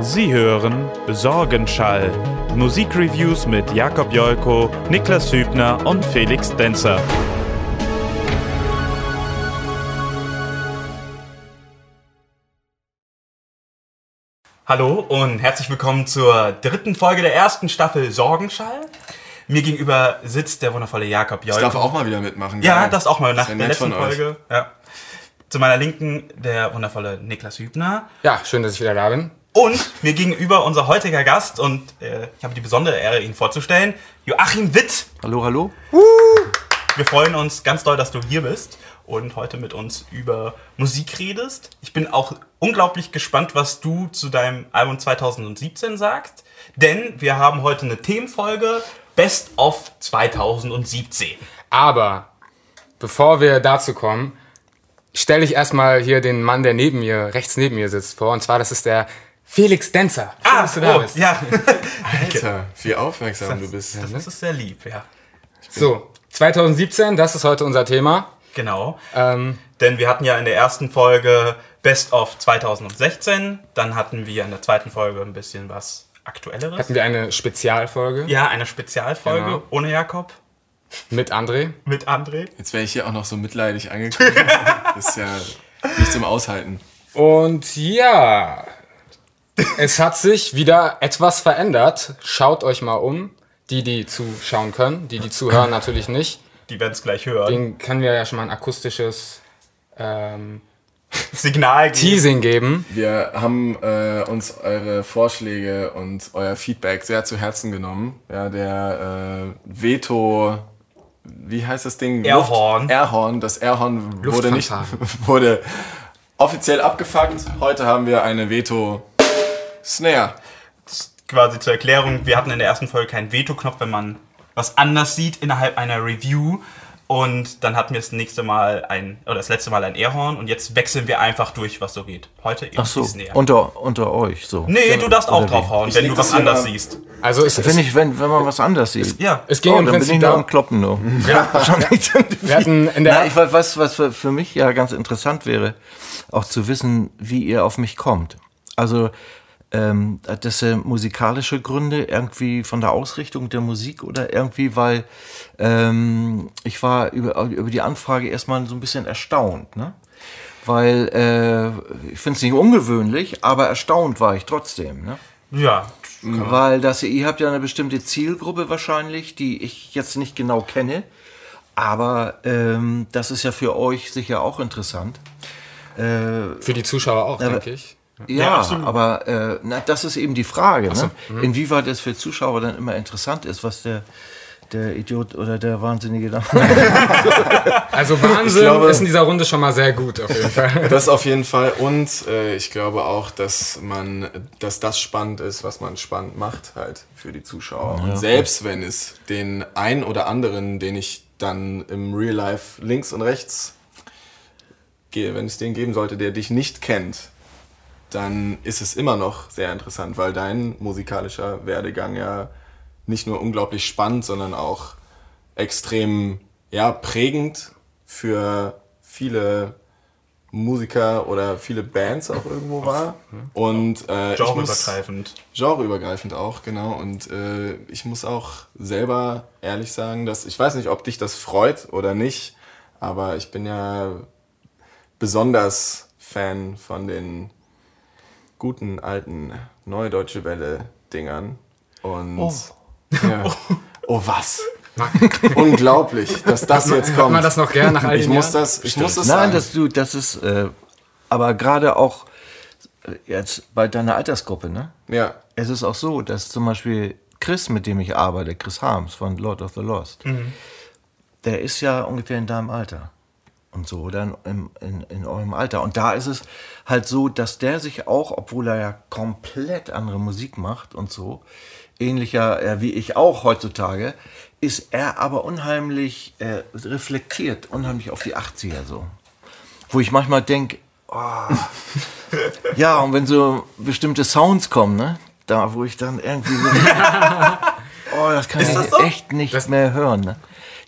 Sie hören Sorgenschall. Musikreviews mit Jakob Jolko, Niklas Hübner und Felix Denzer. Hallo und herzlich willkommen zur dritten Folge der ersten Staffel Sorgenschall. Mir gegenüber sitzt der wundervolle Jakob Ich Jolko. darf auch mal wieder mitmachen. ja, das auch mal nach der letzten. Folge. Ja. Zu meiner Linken der wundervolle Niklas Hübner. Ja, schön, dass ich wieder da bin. Und mir gegenüber unser heutiger Gast, und äh, ich habe die besondere Ehre, ihn vorzustellen, Joachim Witt. Hallo, hallo. Wir freuen uns ganz doll, dass du hier bist und heute mit uns über Musik redest. Ich bin auch unglaublich gespannt, was du zu deinem Album 2017 sagst, denn wir haben heute eine Themenfolge Best of 2017. Aber bevor wir dazu kommen, stelle ich erstmal hier den Mann, der neben mir, rechts neben mir sitzt, vor. Und zwar, das ist der Felix Denzer. Schön, dass du da oh, bist. ja. Alter, wie aufmerksam du bist. Das ist sehr lieb, ja. So, 2017, das ist heute unser Thema. Genau. Ähm, Denn wir hatten ja in der ersten Folge Best of 2016, dann hatten wir in der zweiten Folge ein bisschen was Aktuelleres. hatten wir eine Spezialfolge ja, eine Spezialfolge Genau. ohne Jakob mit André. mit André. Jetzt wäre ich hier auch noch so mitleidig angekommen. Das ist ja nicht zum Aushalten. Und ja, es hat sich wieder etwas verändert. Schaut euch mal um. Die, die zuschauen können, die, die zuhören, natürlich nicht. Die werden es gleich hören. Den können wir ja schon mal ein akustisches ähm, Signal geben. Teasing geben. Wir haben äh, uns eure Vorschläge und euer Feedback sehr zu Herzen genommen. Ja, der äh, Veto, wie heißt das Ding? Airhorn. Luft, Airhorn. Das Airhorn wurde nicht, wurde offiziell abgefuckt. Heute haben wir eine Veto Snare. Quasi zur Erklärung, wir hatten in der ersten Folge keinen Veto-Knopf, wenn man was anders sieht innerhalb einer Review. Und dann hatten wir das nächste Mal ein, oder das letzte Mal ein Airhorn und jetzt wechseln wir einfach durch, was so geht. Heute eben Ach so, die Snare. unter, unter euch so. nee, du darfst auch draufhauen, wenn du was anders siehst. Also es, Wenn, es, ich, wenn, wenn man was anders sieht. Ja, es ging oh, im dann bin Prinzip ich nur am Kloppen nur. wir hatten in der Na, ich weiß, was, was für für mich ja ganz interessant wäre, auch zu wissen, wie ihr auf mich kommt. Also, ähm, das sind musikalische Gründe, irgendwie von der Ausrichtung der Musik oder irgendwie, weil ähm, ich war über, über die Anfrage erstmal so ein bisschen erstaunt, ne? Weil äh, ich finde es nicht ungewöhnlich, aber erstaunt war ich trotzdem, ne? Ja, Weil das, ihr habt ja eine bestimmte Zielgruppe wahrscheinlich, die ich jetzt nicht genau kenne. Aber ähm, das ist ja für euch sicher auch interessant. für die Zuschauer auch, denke ich. Ja, absolut. aber äh, na, das ist eben die Frage, ne? inwieweit es für Zuschauer dann immer interessant ist, was der, der Idiot oder der Wahnsinnige da Also Wahnsinn glaube- ist in dieser Runde schon mal sehr gut, auf jeden Fall. Das auf jeden Fall. Und äh, ich glaube auch, dass man, dass das spannend ist, was man spannend macht, halt für die Zuschauer. Und selbst wenn es den ein oder anderen, den ich dann im Real Life links und rechts gehe, wenn es den geben sollte, der dich nicht kennt, dann ist es immer noch sehr interessant, weil dein musikalischer Werdegang ja nicht nur unglaublich spannend, sondern auch extrem ja, prägend für viele Musiker oder viele Bands auch irgendwo war. Und äh, genreübergreifend. genreübergreifend auch, genau. Und äh, ich muss auch selber ehrlich sagen, dass ich weiß nicht, ob dich das freut oder nicht, aber ich bin ja besonders Fan von den guten alten Neue Deutsche Welle Dingern. Und Oh. Ja. oh was? Unglaublich, dass das jetzt Hört kommt. man das noch gern nach all ich den muss Jahren? das, ich muss das Nein, sagen. das, du, das ist, äh, aber gerade auch äh, jetzt bei deiner Altersgruppe, ne? ja. Es ist auch so, dass zum Beispiel Chris, mit dem ich arbeite, Chris Harms von Lord of the Lost, der ist ja ungefähr in deinem Alter. Und so, oder in, in, in, eurem Alter. Und da ist es halt so, dass der sich auch, obwohl er ja komplett andere Musik macht und so, ähnlicher äh, wie ich auch heutzutage, ist er aber unheimlich äh, reflektiert, unheimlich auf die 80er so. Wo ich manchmal denke, oh, ja, und wenn so bestimmte Sounds kommen, ne? Da, wo ich dann irgendwie so, oh, das kann Ist ich das so? echt nicht mehr hören, ne?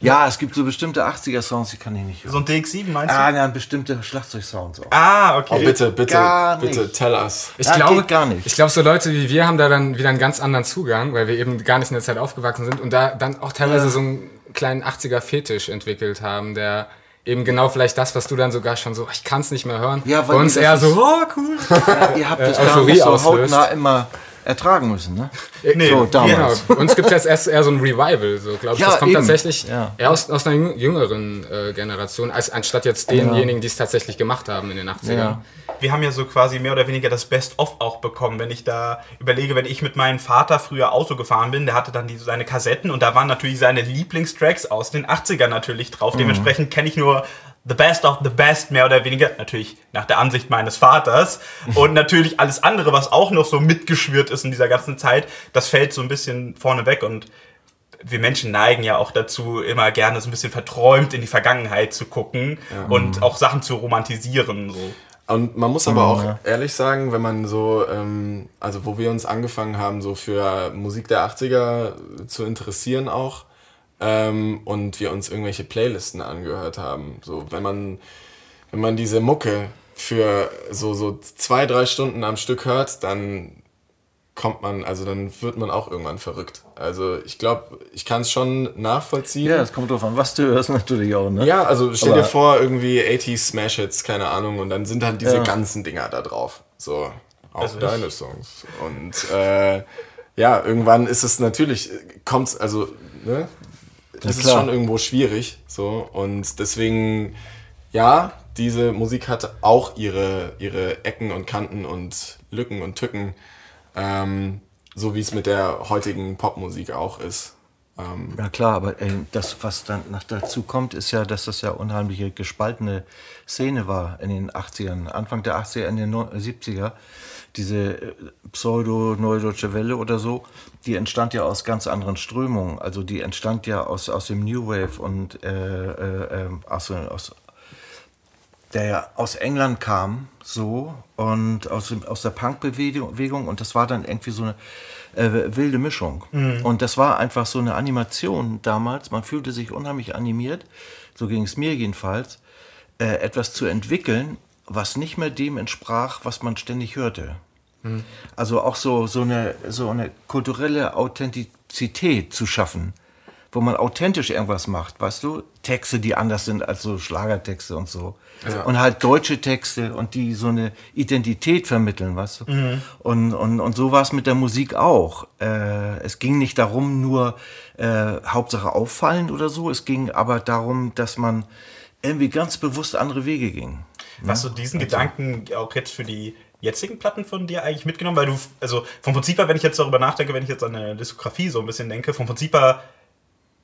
Ja, es gibt so bestimmte 80er-Songs, die kann ich nicht hören. So ein DX7 meinst du? Ah, nein, bestimmte Schlagzeugsounds auch. Ah, okay. Oh, bitte, bitte, Gar bitte, nicht. tell us. Ich Ja, glaube gar nicht. Ich glaube, so Leute wie wir haben da dann wieder einen ganz anderen Zugang, weil wir eben gar nicht in der Zeit aufgewachsen sind und da dann auch teilweise so einen kleinen 80er-Fetisch entwickelt haben, der eben genau vielleicht das, was du dann sogar schon so, ich kann es nicht mehr hören. Ja, weil Bei uns eher so, oh cool. Ja, ihr habt das Äh, gar Euphorie nicht so auslöst. hautnah immer ertragen müssen, ne? Nee, so, Genau, damals. bei uns gibt es jetzt erst eher so ein Revival, so glaube ich. Ja, das kommt eben. tatsächlich Ja. eher aus, aus einer jüng- jüngeren äh, Generation, als anstatt jetzt denjenigen, die es tatsächlich gemacht haben in den 80ern. Ja. wir haben ja so quasi mehr oder weniger das Best-of auch bekommen. Wenn ich da überlege, wenn ich mit meinem Vater früher Auto gefahren bin, der hatte dann die, seine Kassetten und da waren natürlich seine Lieblingstracks aus den 80ern natürlich drauf. Dementsprechend kenne ich nur The Best of the Best, mehr oder weniger. Natürlich nach der Ansicht meines Vaters. Und natürlich alles andere, was auch noch so mitgeschwirrt ist in dieser ganzen Zeit, das fällt so ein bisschen vorne weg und wir Menschen neigen ja auch dazu, immer gerne so ein bisschen verträumt in die Vergangenheit zu gucken und auch Sachen zu romantisieren. So. Und man muss aber auch ehrlich sagen, wenn man so, ähm, also wo wir uns angefangen haben, so für Musik der 80er zu interessieren auch, ähm, und wir uns irgendwelche Playlisten angehört haben, so wenn man, wenn man diese Mucke für so, so zwei, drei Stunden am Stück hört, dann kommt man, also dann wird man auch irgendwann verrückt. Also ich glaube, ich kann es schon nachvollziehen. Ja, es kommt drauf an, was du hörst natürlich auch, ne? Ja, also stell Aber- dir vor, irgendwie 80s Smash Hits, keine Ahnung, und dann sind halt diese Ja. ganzen Dinger da drauf. So, auch Also ich- deine Songs. Und äh, ja, irgendwann ist es natürlich, kommt's, also, ne? Das ist schon irgendwo schwierig. So, und deswegen, ja, diese Musik hat auch ihre, ihre Ecken und Kanten und Lücken und Tücken. Ähm, so wie es mit der heutigen Popmusik auch ist. Ähm, Ja klar, aber äh, das, was dann noch dazu kommt, ist ja, dass das ja unheimliche gespaltene Szene war in den 80ern, Anfang der 80er, in den no- 70er. Diese äh, Pseudo-Neudeutsche Welle oder so, die entstand ja aus ganz anderen Strömungen. Also die entstand ja aus, aus dem New Wave und äh, äh, äh, aus, aus der ja aus England kam, so, und aus, aus der Punk-Bewegung, Bewegung, und das war dann irgendwie so eine äh, wilde Mischung. Und das war einfach so eine Animation damals, man fühlte sich unheimlich animiert, so ging es mir jedenfalls, äh, etwas zu entwickeln, was nicht mehr dem entsprach, was man ständig hörte. Also auch so, so, eine, so eine kulturelle Authentizität zu schaffen, wo man authentisch irgendwas macht, weißt du? Texte, die anders sind als so Schlagertexte und so. Und halt deutsche Texte und die so eine Identität vermitteln, weißt du? Und, und, und so war es mit der Musik auch. Äh, es ging nicht darum, nur äh, Hauptsache auffallend oder so, es ging aber darum, dass man irgendwie ganz bewusst andere Wege ging. Hast du diesen Gedanken auch jetzt für die jetzigen Platten von dir eigentlich mitgenommen? Weil du, also vom Prinzip her, wenn ich jetzt darüber nachdenke, wenn ich jetzt an eine Diskografie so ein bisschen denke, vom Prinzip her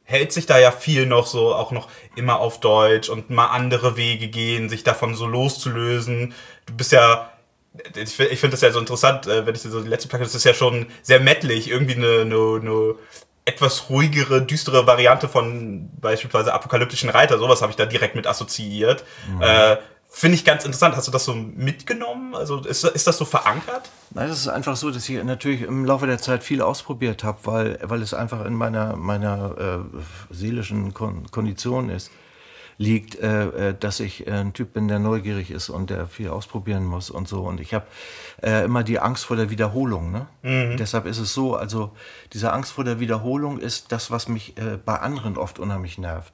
hält sich da ja viel noch so, auch noch immer auf Deutsch und mal andere Wege gehen, sich davon so loszulösen. Du bist ja, ich, fi- ich finde das ja so interessant, äh, wenn ich so die letzte Platte, das ist ja schon sehr mettlich, irgendwie eine, eine, eine etwas ruhigere, düstere Variante von beispielsweise apokalyptischen Reiter, sowas habe ich da direkt mit assoziiert. Äh, Finde ich ganz interessant. Hast du das so mitgenommen? Also ist, ist das so verankert? Nein, es ist einfach so, dass ich natürlich im Laufe der Zeit viel ausprobiert habe, weil, weil es einfach in meiner, meiner äh, seelischen Kon Kondition ist, liegt, äh, äh, dass ich äh, ein Typ bin, der neugierig ist und der viel ausprobieren muss und so. Und ich habe äh, immer die Angst vor der Wiederholung. Ne? Deshalb ist es so, also diese Angst vor der Wiederholung ist das, was mich äh, bei anderen oft unheimlich nervt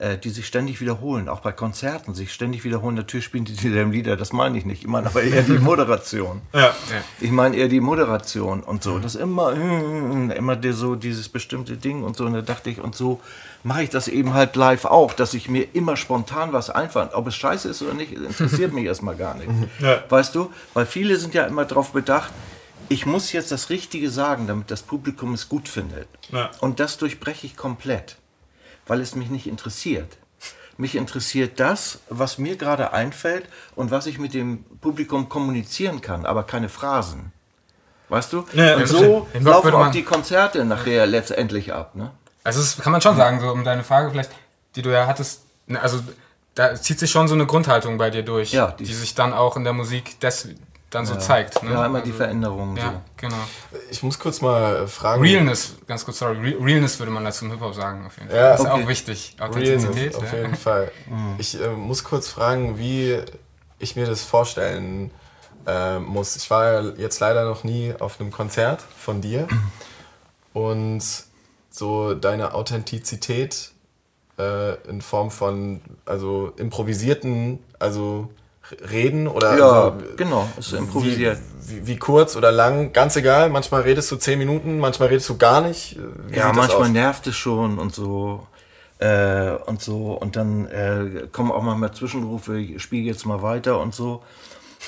äh, die sich ständig wiederholen, auch bei Konzerten sich ständig wiederholen. Natürlich spielen die dieselben Lieder, das meine ich nicht. Ich meine aber eher die Moderation. Ja. Ich meine eher die Moderation und so. Das immer, immer der, so dieses bestimmte Ding und so. Und da dachte ich, und so mache ich das eben halt live auch, dass ich mir immer spontan was einfallen. Ob es scheiße ist oder nicht, interessiert mich erstmal gar nicht. Ja. Weißt du? Weil viele sind ja immer darauf bedacht, ich muss jetzt das Richtige sagen, damit das Publikum es gut findet. Ja. Und das durchbreche ich komplett, weil es mich nicht interessiert. Mich interessiert das, was mir gerade einfällt und was ich mit dem Publikum kommunizieren kann, aber keine Phrasen. Weißt du? Ja, und so laufen auch die Konzerte nachher letztendlich ab. Ne? Also das kann man schon sagen, so um deine Frage vielleicht, die du ja hattest, ne, also da zieht sich schon so eine Grundhaltung bei dir durch, Ja, die- die, sich dann auch in der Musik des, dann so zeigt. Ne? Ja, immer die Veränderungen. Ja, So. genau. Ich muss kurz mal äh, fragen. Realness, ganz kurz, sorry, Re Realness würde man dazu im Hip-Hop sagen, auf jeden Fall. Ja, das ist okay. auch wichtig. Realness, Authentizität. auf ja. jeden Fall. Ich äh, muss kurz fragen, wie ich mir das vorstellen äh, muss. Ich war jetzt leider noch nie auf einem Konzert von dir und so deine Authentizität äh, in Form von also improvisierten, also Reden oder Ja, also, genau, ist improvisiert. Wie, wie, wie kurz oder lang, ganz egal. Manchmal redest du zehn Minuten, manchmal redest du gar nicht. Wie ja, manchmal aus? nervt es schon und so. Äh, und so. Und dann äh, kommen auch manchmal Zwischenrufe, ich spiele jetzt mal weiter und so.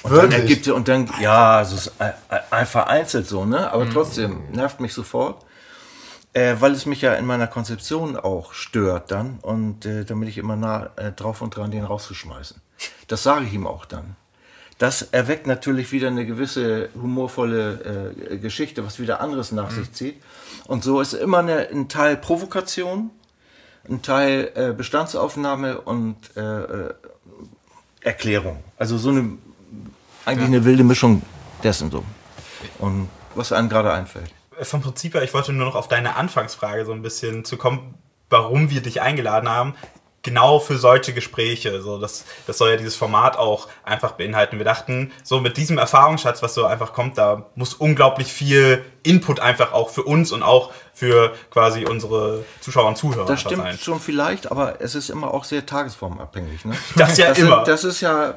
Und dann Wirklich? ergibt und dann, ja, es ist äh, äh, vereinzelt so, ne? Aber trotzdem nervt mich sofort. Äh, weil es mich ja in meiner Konzeption auch stört dann und äh, damit ich immer nah äh, drauf und dran, den rauszuschmeißen. Das sage ich ihm auch dann. Das erweckt natürlich wieder eine gewisse humorvolle äh, Geschichte, was wieder anderes nach sich zieht. Und so ist immer eine, ein Teil Provokation, ein Teil äh, Bestandsaufnahme und äh, äh, Erklärung. Also so eine eigentlich eine wilde Mischung dessen so. Und was einem gerade einfällt. Vom Prinzip her, ich wollte nur noch auf deine Anfangsfrage so ein bisschen zu kommen, warum wir dich eingeladen haben. Genau für solche Gespräche. So, das, das soll ja dieses Format auch einfach beinhalten. Wir dachten, so mit diesem Erfahrungsschatz, was so einfach kommt, da muss unglaublich viel Input einfach auch für uns und auch für quasi unsere Zuschauer und Zuhörer Das stimmt sein. schon vielleicht, aber es ist immer auch sehr tagesformabhängig. Ne? Das ja das immer. Ist, das ist ja,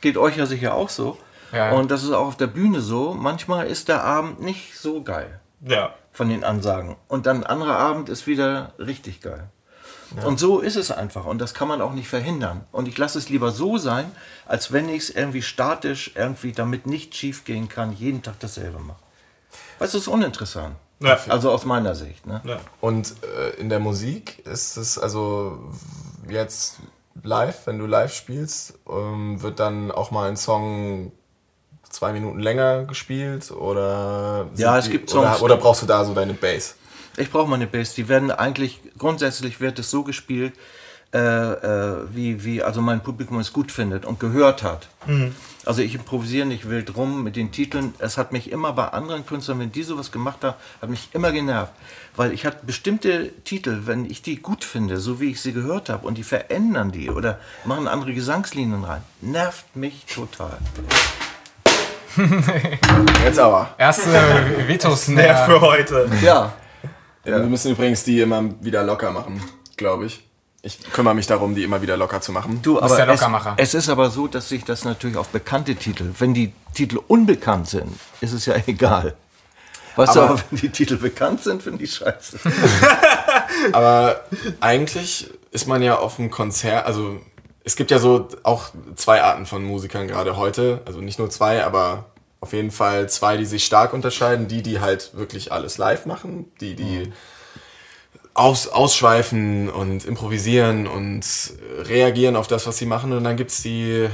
geht euch ja sicher auch so. Ja. Und das ist auch auf der Bühne so. Manchmal ist der Abend nicht so geil Ja. von den Ansagen. Und dann ein anderer Abend ist wieder richtig geil. Und so ist es einfach. Und das kann man auch nicht verhindern. Und ich lasse es lieber so sein, als wenn ich es irgendwie statisch, irgendwie damit nicht schief gehen kann, jeden Tag dasselbe mache. Weil es ist uninteressant. Ja. Also aus meiner Sicht. Ne? ja. Und äh, in der Musik ist es also jetzt live, wenn du live spielst, ähm, wird dann auch mal ein Song zwei Minuten länger gespielt oder Ja, es die- gibt Songs, oder, oder brauchst du da so deine Bass? Ich brauche meine Bass. Die werden eigentlich, grundsätzlich wird es so gespielt, äh, äh, wie, wie also mein Publikum es gut findet und gehört hat. Also ich improvisiere nicht wild rum mit den Titeln. Es hat mich immer bei anderen Künstlern, wenn die sowas gemacht haben, hat mich immer genervt. Weil ich hatte bestimmte Titel, wenn ich die gut finde, so wie ich sie gehört habe, und die verändern die oder machen andere Gesangslinien rein, nervt mich total. Jetzt aber. Erste Vetos Der für heute. Ja. Wir müssen übrigens die immer wieder locker machen, glaube ich. Ich kümmere mich darum, die immer wieder locker zu machen. Du, bist aber der es, Lockermacher. es ist aber so, dass sich das natürlich auf bekannte Titel, wenn die Titel unbekannt sind, ist es ja egal. Weißt du, Aber- aber wenn die Titel bekannt sind, finde ich scheiße. Aber eigentlich ist man ja auf einem Konzert, also es gibt ja so auch zwei Arten von Musikern gerade heute, also nicht nur zwei, aber auf jeden Fall zwei, die sich stark unterscheiden. Die, die halt wirklich alles live machen, die, die aus, ausschweifen und improvisieren und reagieren auf das, was sie machen. Und dann gibt's die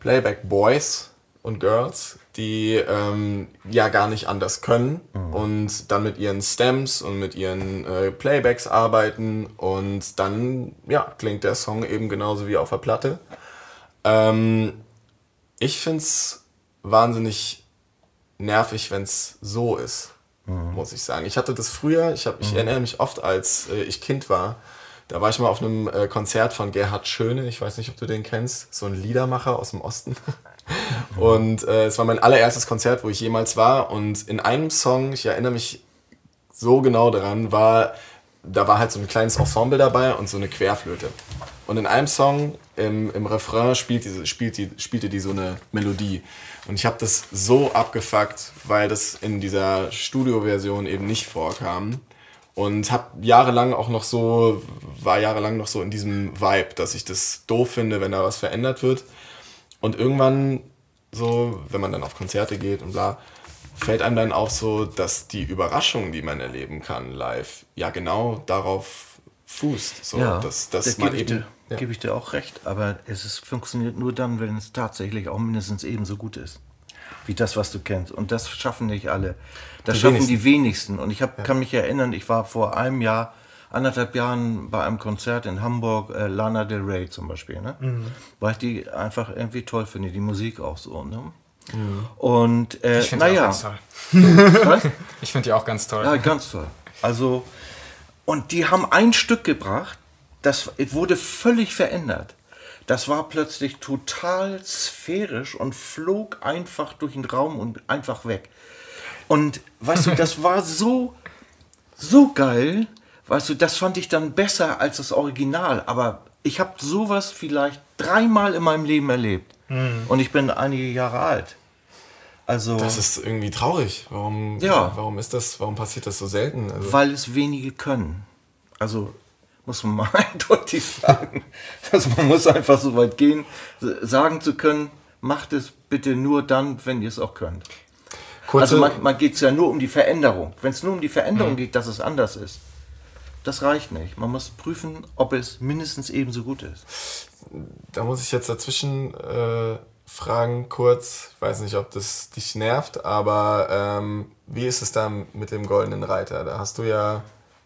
Playback Boys und Girls, die ähm, ja gar nicht anders können und dann mit ihren Stems und mit ihren äh, Playbacks arbeiten und dann ja, klingt der Song eben genauso wie auf der Platte. Ähm, ich find's wahnsinnig nervig, wenn's so ist, muss ich sagen. Ich hatte das früher, ich, hab, ich erinnere mich oft, als äh, ich Kind war, da war ich mal auf einem äh, Konzert von Gerhard Schöne, ich weiß nicht, ob du den kennst, so ein Liedermacher aus dem Osten. Und äh, es war mein allererstes Konzert, wo ich jemals war. Und in einem Song, ich erinnere mich so genau daran, war, da war halt so ein kleines Ensemble dabei und so eine Querflöte. Und in einem Song im, im Refrain spielt diese, spielt die, spielte die so eine Melodie. Und ich habe das so abgefuckt, weil das in dieser Studioversion eben nicht vorkam. Und habe jahrelang auch noch so, war jahrelang noch so in diesem Vibe, dass ich das doof finde, wenn da was verändert wird. Und irgendwann, so, wenn man dann auf Konzerte geht und bla, fällt einem dann auch so, dass die Überraschung, die man erleben kann live, ja genau darauf fußt. So, dass, dass da man eben. Ja. gebe ich dir auch recht. Aber es ist, funktioniert nur dann, wenn es tatsächlich auch mindestens ebenso gut ist. Wie das, was du kennst. Und das schaffen nicht alle. Das Die schaffen wenigsten. die wenigsten. Und ich hab, kann mich erinnern, ich war vor einem Jahr, anderthalb Jahren bei einem Konzert in Hamburg, äh, Lana Del Rey zum Beispiel. Ne? Mhm. Weil ich die einfach irgendwie toll finde, die Musik auch so. Ne? Und äh, Ich finde die auch naja, ganz toll. Ich finde die auch ganz toll. Ja, ganz toll. Also, und die haben ein Stück gebracht, das wurde völlig verändert. Das war plötzlich total sphärisch und flog einfach durch den Raum und einfach weg. Und weißt du, das war so, so geil. Weißt du, das fand ich dann besser als das Original. Aber ich habe sowas vielleicht dreimal in meinem Leben erlebt. Und ich bin einige Jahre alt. Also, Das ist irgendwie traurig. Warum, Ja. warum ist das, warum passiert das so selten? Also, weil es wenige können. Also muss man mal eindeutig sagen. Also man muss einfach so weit gehen, sagen zu können, macht es bitte nur dann, wenn ihr es auch könnt. kurze, Also man, man geht es ja nur um die Veränderung. Wenn es nur um die Veränderung geht, dass es anders ist, das reicht nicht. Man muss prüfen, ob es mindestens ebenso gut ist. da muss ich jetzt dazwischen äh, fragen kurz. Ich weiß nicht, ob das dich nervt, aber ähm, wie ist es da mit dem Goldenen Reiter? Da hast du ja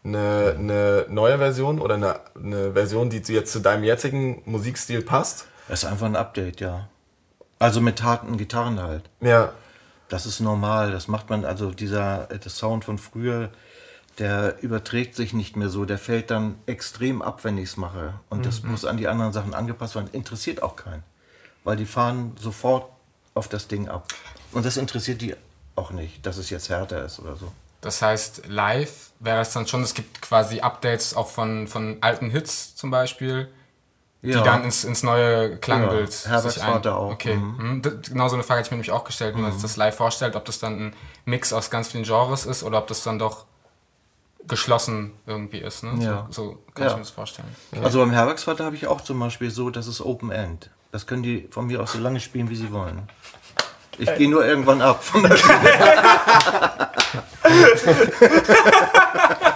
eine, eine neue Version oder eine, eine Version, die jetzt zu deinem jetzigen Musikstil passt. Das ist einfach ein Update, ja. Also mit harten Gitarren halt. Ja, Das ist normal, das macht man, also dieser äh, der Sound von früher, der überträgt sich nicht mehr so, der fällt dann extrem ab, wenn ich es mache. Und das muss an die anderen Sachen angepasst werden. Interessiert auch keinen. Weil die fahren sofort auf das Ding ab. Und das interessiert die auch nicht, dass es jetzt härter ist oder so. Das heißt, live wäre es dann schon, es gibt quasi Updates auch von, von alten Hits zum Beispiel, die dann ins, ins neue Klangbild Ja, Herberts sich ein- auch, Okay, mhm. D- genau so eine Frage hätte ich mir nämlich auch gestellt, wie man sich das live vorstellt, ob das dann ein Mix aus ganz vielen Genres ist oder ob das dann doch geschlossen irgendwie ist. Ne? Ja. So, so kann ich Ja. mir das vorstellen. Also beim Herbergsvater habe ich auch zum Beispiel so, das ist Open End. Das können die von mir aus so lange spielen, wie sie wollen. Ich gehe nur irgendwann ab von der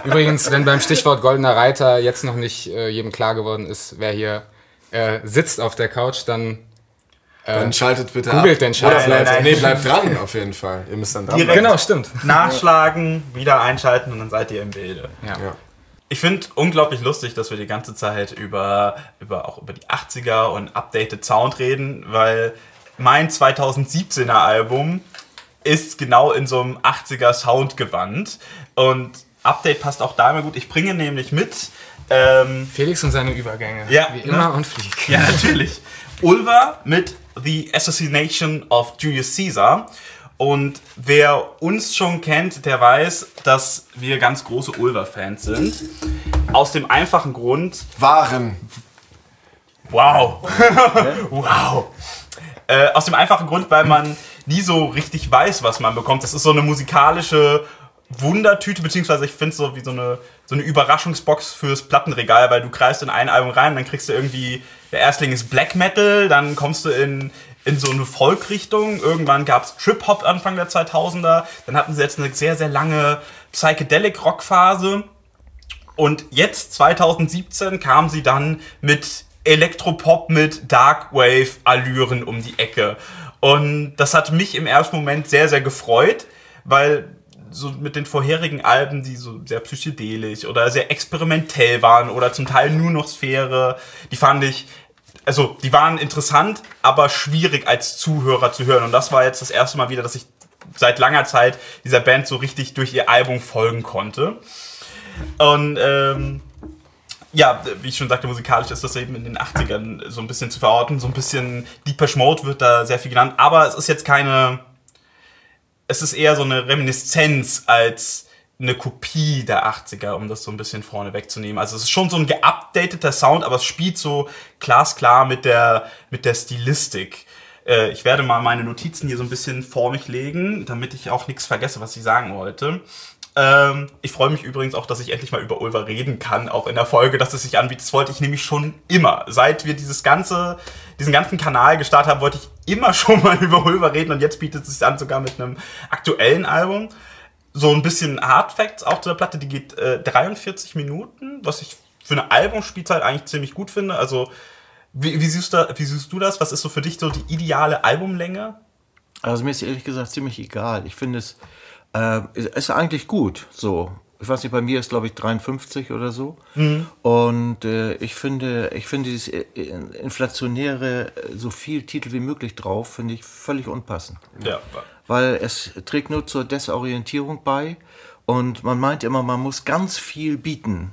Übrigens, wenn beim Stichwort Goldener Reiter jetzt noch nicht äh, jedem klar geworden ist, wer hier äh, sitzt auf der Couch, dann dann schaltet bitte googelt ab. den bleibt, Nein, nein. nee, bleibt dran auf jeden Fall. Ihr müsst dann dran Direkt- Genau, stimmt. Nachschlagen, wieder einschalten und dann seid ihr im Bilde. Ja. Ja. Ich finde unglaublich lustig, dass wir die ganze Zeit über, über auch über die 80er und Updated Sound reden, weil mein 2017er Album ist genau in so einem 80er Sound gewandt und Update passt auch da immer gut. Ich bringe nämlich mit ähm, Felix und seine Übergänge. Ja, Wie ne? immer und Flieg. Ja, natürlich. Ulva mit The Assassination of Julius Caesar. Und wer uns schon kennt, der weiß, dass wir ganz große Ulva-Fans sind. Aus dem einfachen Grund, Waren. wow, wow. Äh, aus dem einfachen Grund, weil man nie so richtig weiß, was man bekommt. Das ist so eine musikalische Wundertüte, beziehungsweise ich finde es so wie so eine, so eine Überraschungsbox fürs Plattenregal, weil du greifst in ein Album rein, dann kriegst du irgendwie, der Erstling ist Black Metal, dann kommst du in, in so eine Folkrichtung, irgendwann gab es Trip-Hop Anfang der 2000er, dann hatten sie jetzt eine sehr, sehr lange Psychedelic-Rock-Phase und jetzt, 2017, kam sie dann mit Elektropop mit Darkwave-Allüren um die Ecke. Und das hat mich im ersten Moment sehr, sehr gefreut, weil so mit den vorherigen Alben, die so sehr psychedelisch oder sehr experimentell waren oder zum Teil nur noch Sphäre, die fand ich, also die waren interessant, aber schwierig als Zuhörer zu hören. Und das war jetzt das erste Mal wieder, dass ich seit langer Zeit dieser Band so richtig durch ihr Album folgen konnte. Und ähm, ja, wie ich schon sagte, musikalisch ist das eben in den 80ern so ein bisschen zu verorten. So ein bisschen Deepesh Mode wird da sehr viel genannt. Aber es ist jetzt keine. Es ist eher so eine Reminiszenz als eine Kopie der 80er, um das so ein bisschen vorne wegzunehmen. Also es ist schon so ein geupdateter Sound, aber es spielt so glasklar mit der, mit der Stilistik. Äh, ich werde mal meine Notizen hier so ein bisschen vor mich legen, damit ich auch nichts vergesse, was ich sagen wollte. Ähm, ich freue mich übrigens auch, dass ich endlich mal über Ulva reden kann, auch in der Folge, dass es sich anbietet. Das wollte ich nämlich schon immer. Seit wir dieses ganze, diesen ganzen Kanal gestartet haben, wollte ich immer schon mal über Ulva reden und jetzt bietet es sich an, sogar mit einem aktuellen Album. So ein bisschen Hard Facts auch zu der Platte, die geht äh, 43 Minuten, was ich für eine Albumspielzeit eigentlich ziemlich gut finde. Also, wie, wie, siehst du, wie siehst du das? Was ist so für dich so die ideale Albumlänge? Also mir ist ehrlich gesagt ziemlich egal. Ich finde es äh, ist eigentlich gut so. Ich weiß nicht, bei mir ist glaube ich 53 oder so. Und äh, ich finde, ich finde dieses äh, inflationäre, äh, so viel Titel wie möglich drauf, finde ich völlig unpassend. Ja. Weil es trägt nur zur Desorientierung bei und man meint immer, man muss ganz viel bieten.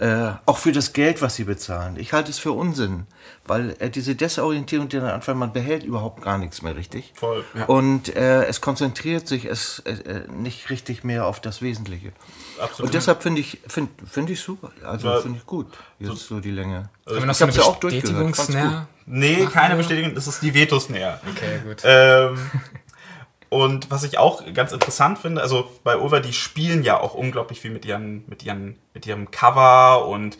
Äh, auch für das Geld, was sie bezahlen. Ich halte es für Unsinn, weil äh, diese Desorientierung, die dann anfängt, man behält überhaupt gar nichts mehr richtig. Voll. Und äh, es konzentriert sich es äh, äh, nicht richtig mehr auf das Wesentliche. Absolut. Und deshalb finde ich finde finde ich super. Also Ja. finde ich gut. Jetzt so die Länge. Noch Ich so hab's ja auch durchgehört? Nee, keine Bestätigung, das ist die Vetus-Näher. Okay, gut. Ähm, und was ich auch ganz interessant finde, also bei Over, die spielen ja auch unglaublich viel mit ihren, mit ihren, mit ihrem Cover und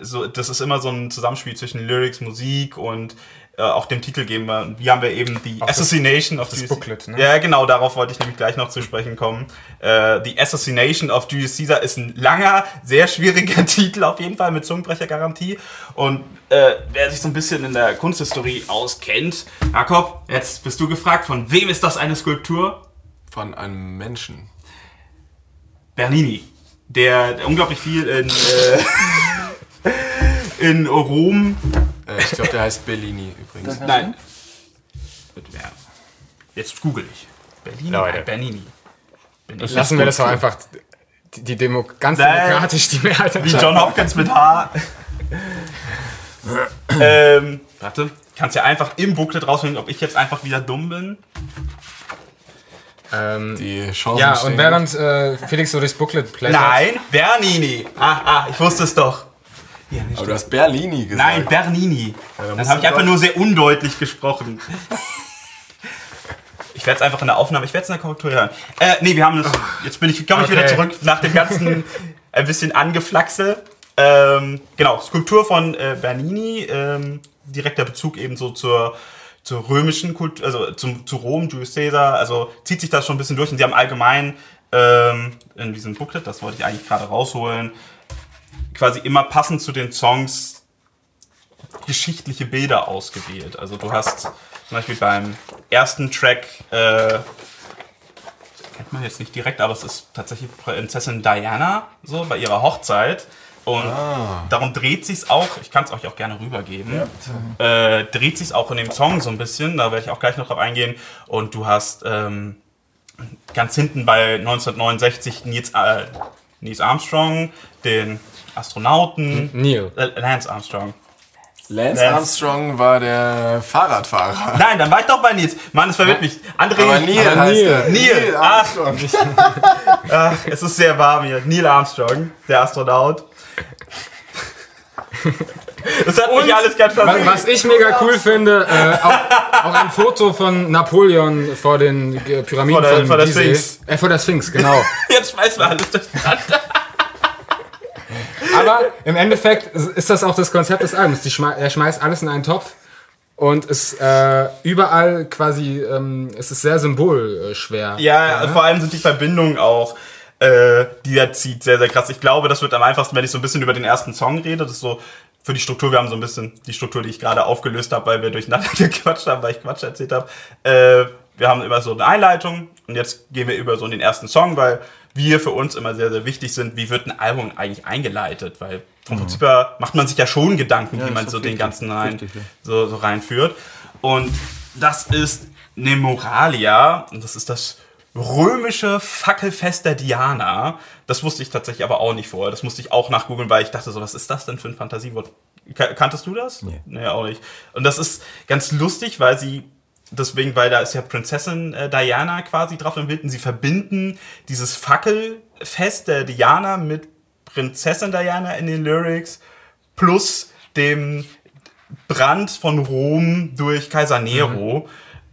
so, das ist immer so ein Zusammenspiel zwischen Lyrics, Musik und äh, auch dem Titel geben wir. Wie haben wir eben die das- Assassination of das Booklet, ne? Ja, genau, darauf wollte ich nämlich gleich noch zu sprechen kommen. Äh, The Assassination of Julius Caesar ist ein langer, sehr schwieriger Titel auf jeden Fall mit Zungenbrechergarantie. Und äh, wer sich so ein bisschen in der Kunsthistorie auskennt, Jakob, jetzt bist du gefragt, von wem ist das eine Skulptur? Von einem Menschen. Bernini, der, der unglaublich viel in, äh, in Rom. Äh, ich glaube, der heißt Bellini übrigens. Nein. Ja. Jetzt google ich. Bernini, Leute. nein, Bernini. Bernini. Lassen wir das doch einfach die, die Demo ganz Nein. demokratisch die Mehrheit Wie. John Hopkins mit H. ähm, warte, kannst ja einfach im Booklet rausfinden, ob ich jetzt einfach wieder dumm bin. Ähm, Die Chancen ja, stehen und während äh, Felix so durchs Booklet plättert. Nein, Bernini. Ah, ah, ich wusste es doch. Nicht Aber du hast Berlini gesagt. Nein, Bernini. Dann musst habe ich einfach nur sehr undeutlich gesprochen. Ich werde es einfach in der Aufnahme, ich werde es in der Korrektur hören. Äh, nee, wir haben das. Jetzt bin ich, komme ich wieder zurück nach dem ganzen ein bisschen Angeflaxe. Ähm, genau, Skulptur von äh, Bernini, ähm, direkter Bezug eben so zur, zur römischen Kultur, also zum, zu Rom, Julius Caesar, also zieht sich das schon ein bisschen durch und sie haben allgemein ähm, in diesem Booklet, das wollte ich eigentlich gerade rausholen, quasi immer passend zu den Songs geschichtliche Bilder ausgewählt. Also du hast zum Beispiel beim ersten Track, äh, kennt man jetzt nicht direkt, aber es ist tatsächlich Prinzessin Diana, so bei ihrer Hochzeit. Und darum dreht sich's auch, ich kann es euch auch gerne rübergeben, äh, dreht sich's auch in dem Song so ein bisschen, da werde ich auch gleich noch drauf eingehen. Und du hast ähm, ganz hinten bei 1969 Niels, äh, Niels Armstrong, den Astronauten, Neil. Lance Armstrong. Lance Lance. Armstrong war der Fahrradfahrer. Nein, dann war ich doch bei Nils. Mann, es verwirrt mich. André, Aber Neil Aber heißt Neil. er. Neil. Armstrong. Ach, es ist sehr warm hier. Neil Armstrong, der Astronaut. Das hat mich alles ganz Was, verwirrt. was ich mega cool finde, äh, auch, auch ein Foto von Napoleon vor den Pyramiden Vor der- von vor der. Sphinx. Äh, vor der Sphinx, genau. Jetzt schmeißen wir alles durcheinander. Aber im Endeffekt ist das auch das Konzept des Albums. Die schmei er schmeißt alles in einen Topf und ist äh, überall quasi, ähm, es ist sehr symbolschwer. Ja, vor allem sind die Verbindungen auch, äh, die er zieht, sehr, sehr krass. Ich glaube, das wird am einfachsten, wenn ich so ein bisschen über den ersten Song rede. Das ist so für die Struktur, wir haben so ein bisschen die Struktur, die ich gerade aufgelöst habe, weil wir durcheinander gequatscht haben, weil ich Quatsch erzählt habe. Äh, wir haben immer so eine Einleitung und jetzt gehen wir über so in den ersten Song, weil wir für uns immer sehr, sehr wichtig sind, wie wird ein Album eigentlich eingeleitet, weil vom Prinzip her macht man sich ja schon Gedanken, wie ist man so den wichtig, ganzen rein, wichtig, ja. so, so reinführt. Und das ist Nemoralia und das ist das römische Fackelfest der Diana. Das wusste ich tatsächlich aber auch nicht vorher. Das musste ich auch nachgoogeln, weil ich dachte so, was ist das denn für ein Fantasiewort? Ka- Kanntest du das? Nee. Nee, auch nicht. Und das ist ganz lustig, weil sie deswegen, weil da ist ja Prinzessin äh, Diana quasi drauf im Bild und sie verbinden dieses Fackelfest der Diana mit Prinzessin Diana in den Lyrics plus dem Brand von Rom durch Kaiser Nero.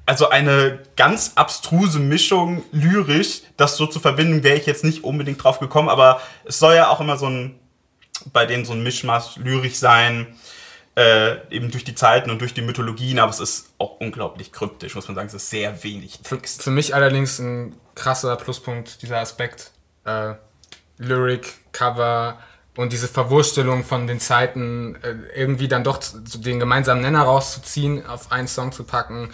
Also eine ganz abstruse Mischung lyrisch, das so zu verbinden, wäre ich jetzt nicht unbedingt drauf gekommen, aber es soll ja auch immer so ein, bei denen so ein Mischmasch lyrisch sein, äh, eben durch die Zeiten und durch die Mythologien, aber es ist auch unglaublich kryptisch, muss man sagen, es ist sehr wenig Text. Für mich allerdings ein krasser Pluspunkt, dieser Aspekt. Äh, Lyric, Cover und diese Verwurstelung von den Zeiten, äh, irgendwie dann doch zu- zu den gemeinsamen Nenner rauszuziehen, auf einen Song zu packen.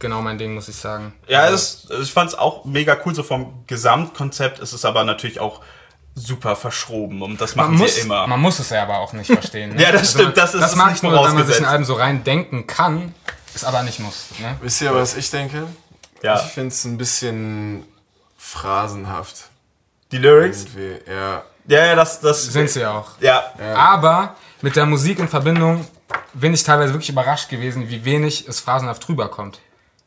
Genau mein Ding, muss ich sagen. Ja, es ist, ich fand es auch mega cool, so vom Gesamtkonzept. Es ist aber natürlich auch super verschroben und das Man machen muss, sie immer. man muss es ja aber auch nicht verstehen. Ne? Ja, das stimmt, das ist das macht nicht nur, wenn man sich ein Album so rein denken kann, es aber nicht muss. Ne? Wisst ihr, was ich denke? Ja. Ich finde es ein bisschen phrasenhaft. Die Lyrics? Irgendwie, ja. Ja, ja, das, das Sind sie auch. Ja, Aber mit der Musik in Verbindung bin ich teilweise wirklich überrascht gewesen, wie wenig es phrasenhaft rüberkommt.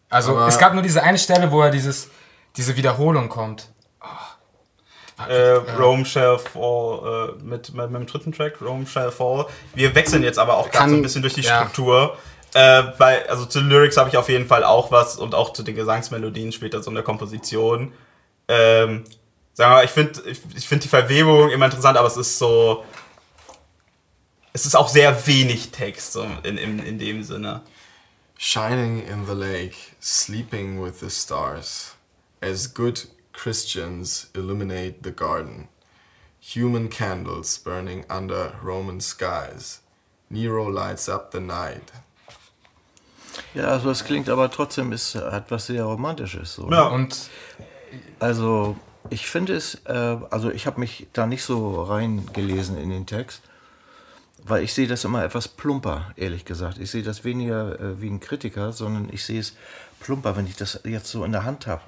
Also Aber- es gab nur diese eine Stelle, wo er dieses, diese Wiederholung kommt. Äh, Rome Shall Fall äh, mit, mit, mit dem dritten Track, Rome Shall Fall. Wir wechseln jetzt aber auch gerade so ein bisschen durch die ja. Struktur. Äh, bei, also zu den Lyrics habe ich auf jeden Fall auch was und auch zu den Gesangsmelodien später so eine Komposition. Ähm, sagen wir mal, ich finde ich, ich find die Verwebung immer interessant, aber es ist so. Es ist auch sehr wenig Text so in, in, in dem Sinne. Shining in the lake, sleeping with the stars, as good Christians illuminate the garden. Human candles burning under Roman skies. Nero lights up the night. Ja, also es klingt aber trotzdem, es hat was sehr Romantisches. So. Ja. Und Also ich finde es, äh, also ich habe mich da nicht so reingelesen in den Text, weil ich sehe das immer etwas plumper, ehrlich gesagt. Ich sehe das weniger äh, wie ein Kritiker, sondern ich sehe es plumper, wenn ich das jetzt so in der Hand habe.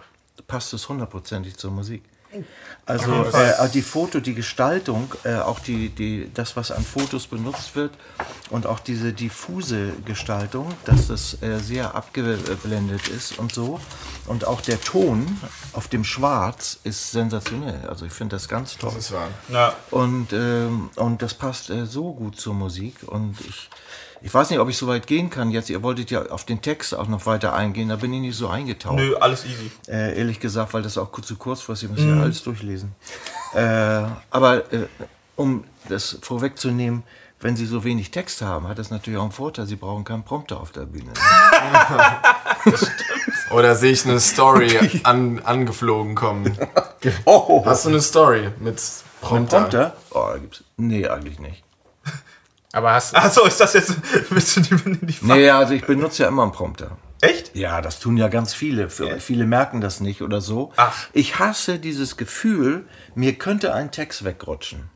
Passt es hundertprozentig zur Musik. Also äh, die Foto, die Gestaltung, äh, auch die, die, das, was an Fotos benutzt wird und auch diese diffuse Gestaltung, dass das äh, sehr abgeblendet ist und so. Und auch der Ton auf dem Schwarz ist sensationell. Also ich finde das ganz toll. Das ist wahr. Ja. Und, ähm, und das passt äh, so gut zur Musik. Und ich, ich weiß nicht, ob ich so weit gehen kann jetzt. Ihr wolltet ja auf den Text auch noch weiter eingehen. Da bin ich nicht so eingetaucht. Nö, alles easy. Äh, ehrlich gesagt, weil das auch zu kurzfristig ist. Ich muss ja alles durchlesen. Äh, aber äh, um das vorwegzunehmen, wenn Sie so wenig Text haben, hat das natürlich auch einen Vorteil. Sie brauchen keinen Prompter auf der Bühne. Oder sehe ich eine Story an, angeflogen kommen? Oh, Hast du eine Story mit Prompter? Prompter? Oh, da gibt's. Nee, eigentlich nicht. Aber hast Achso, ist das jetzt. Willst du die, die Frage? Nee, also ich benutze ja immer einen Prompter. Echt? Ja, das tun ja ganz viele. Für- Viele merken das nicht oder so. Ach. Ich hasse dieses Gefühl, mir könnte ein Text wegrutschen.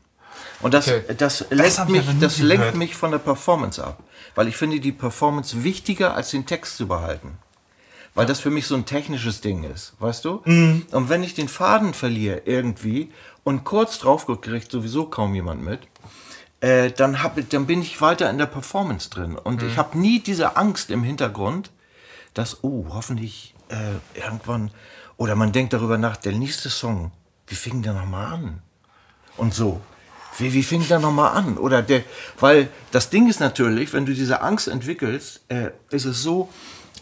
Und das, Okay. das, lenkt, hab ich mich, das gehört. lenkt mich von der Performance ab. Weil ich finde die Performance wichtiger, als den Text zu behalten. Weil das für mich so ein technisches Ding ist, weißt du? Mhm. Und wenn ich den Faden verliere irgendwie und kurz drauf kriegt sowieso kaum jemand mit, äh, dann, hab, dann bin ich weiter in der Performance drin. Und Mhm. ich habe nie diese Angst im Hintergrund, dass, oh, hoffentlich äh, irgendwann, oder man denkt darüber nach, der nächste Song, wie fing der nochmal an? Und so. Wie, wie fing der nochmal an? Oder der, weil das Ding ist natürlich, wenn du diese Angst entwickelst, äh, ist es so,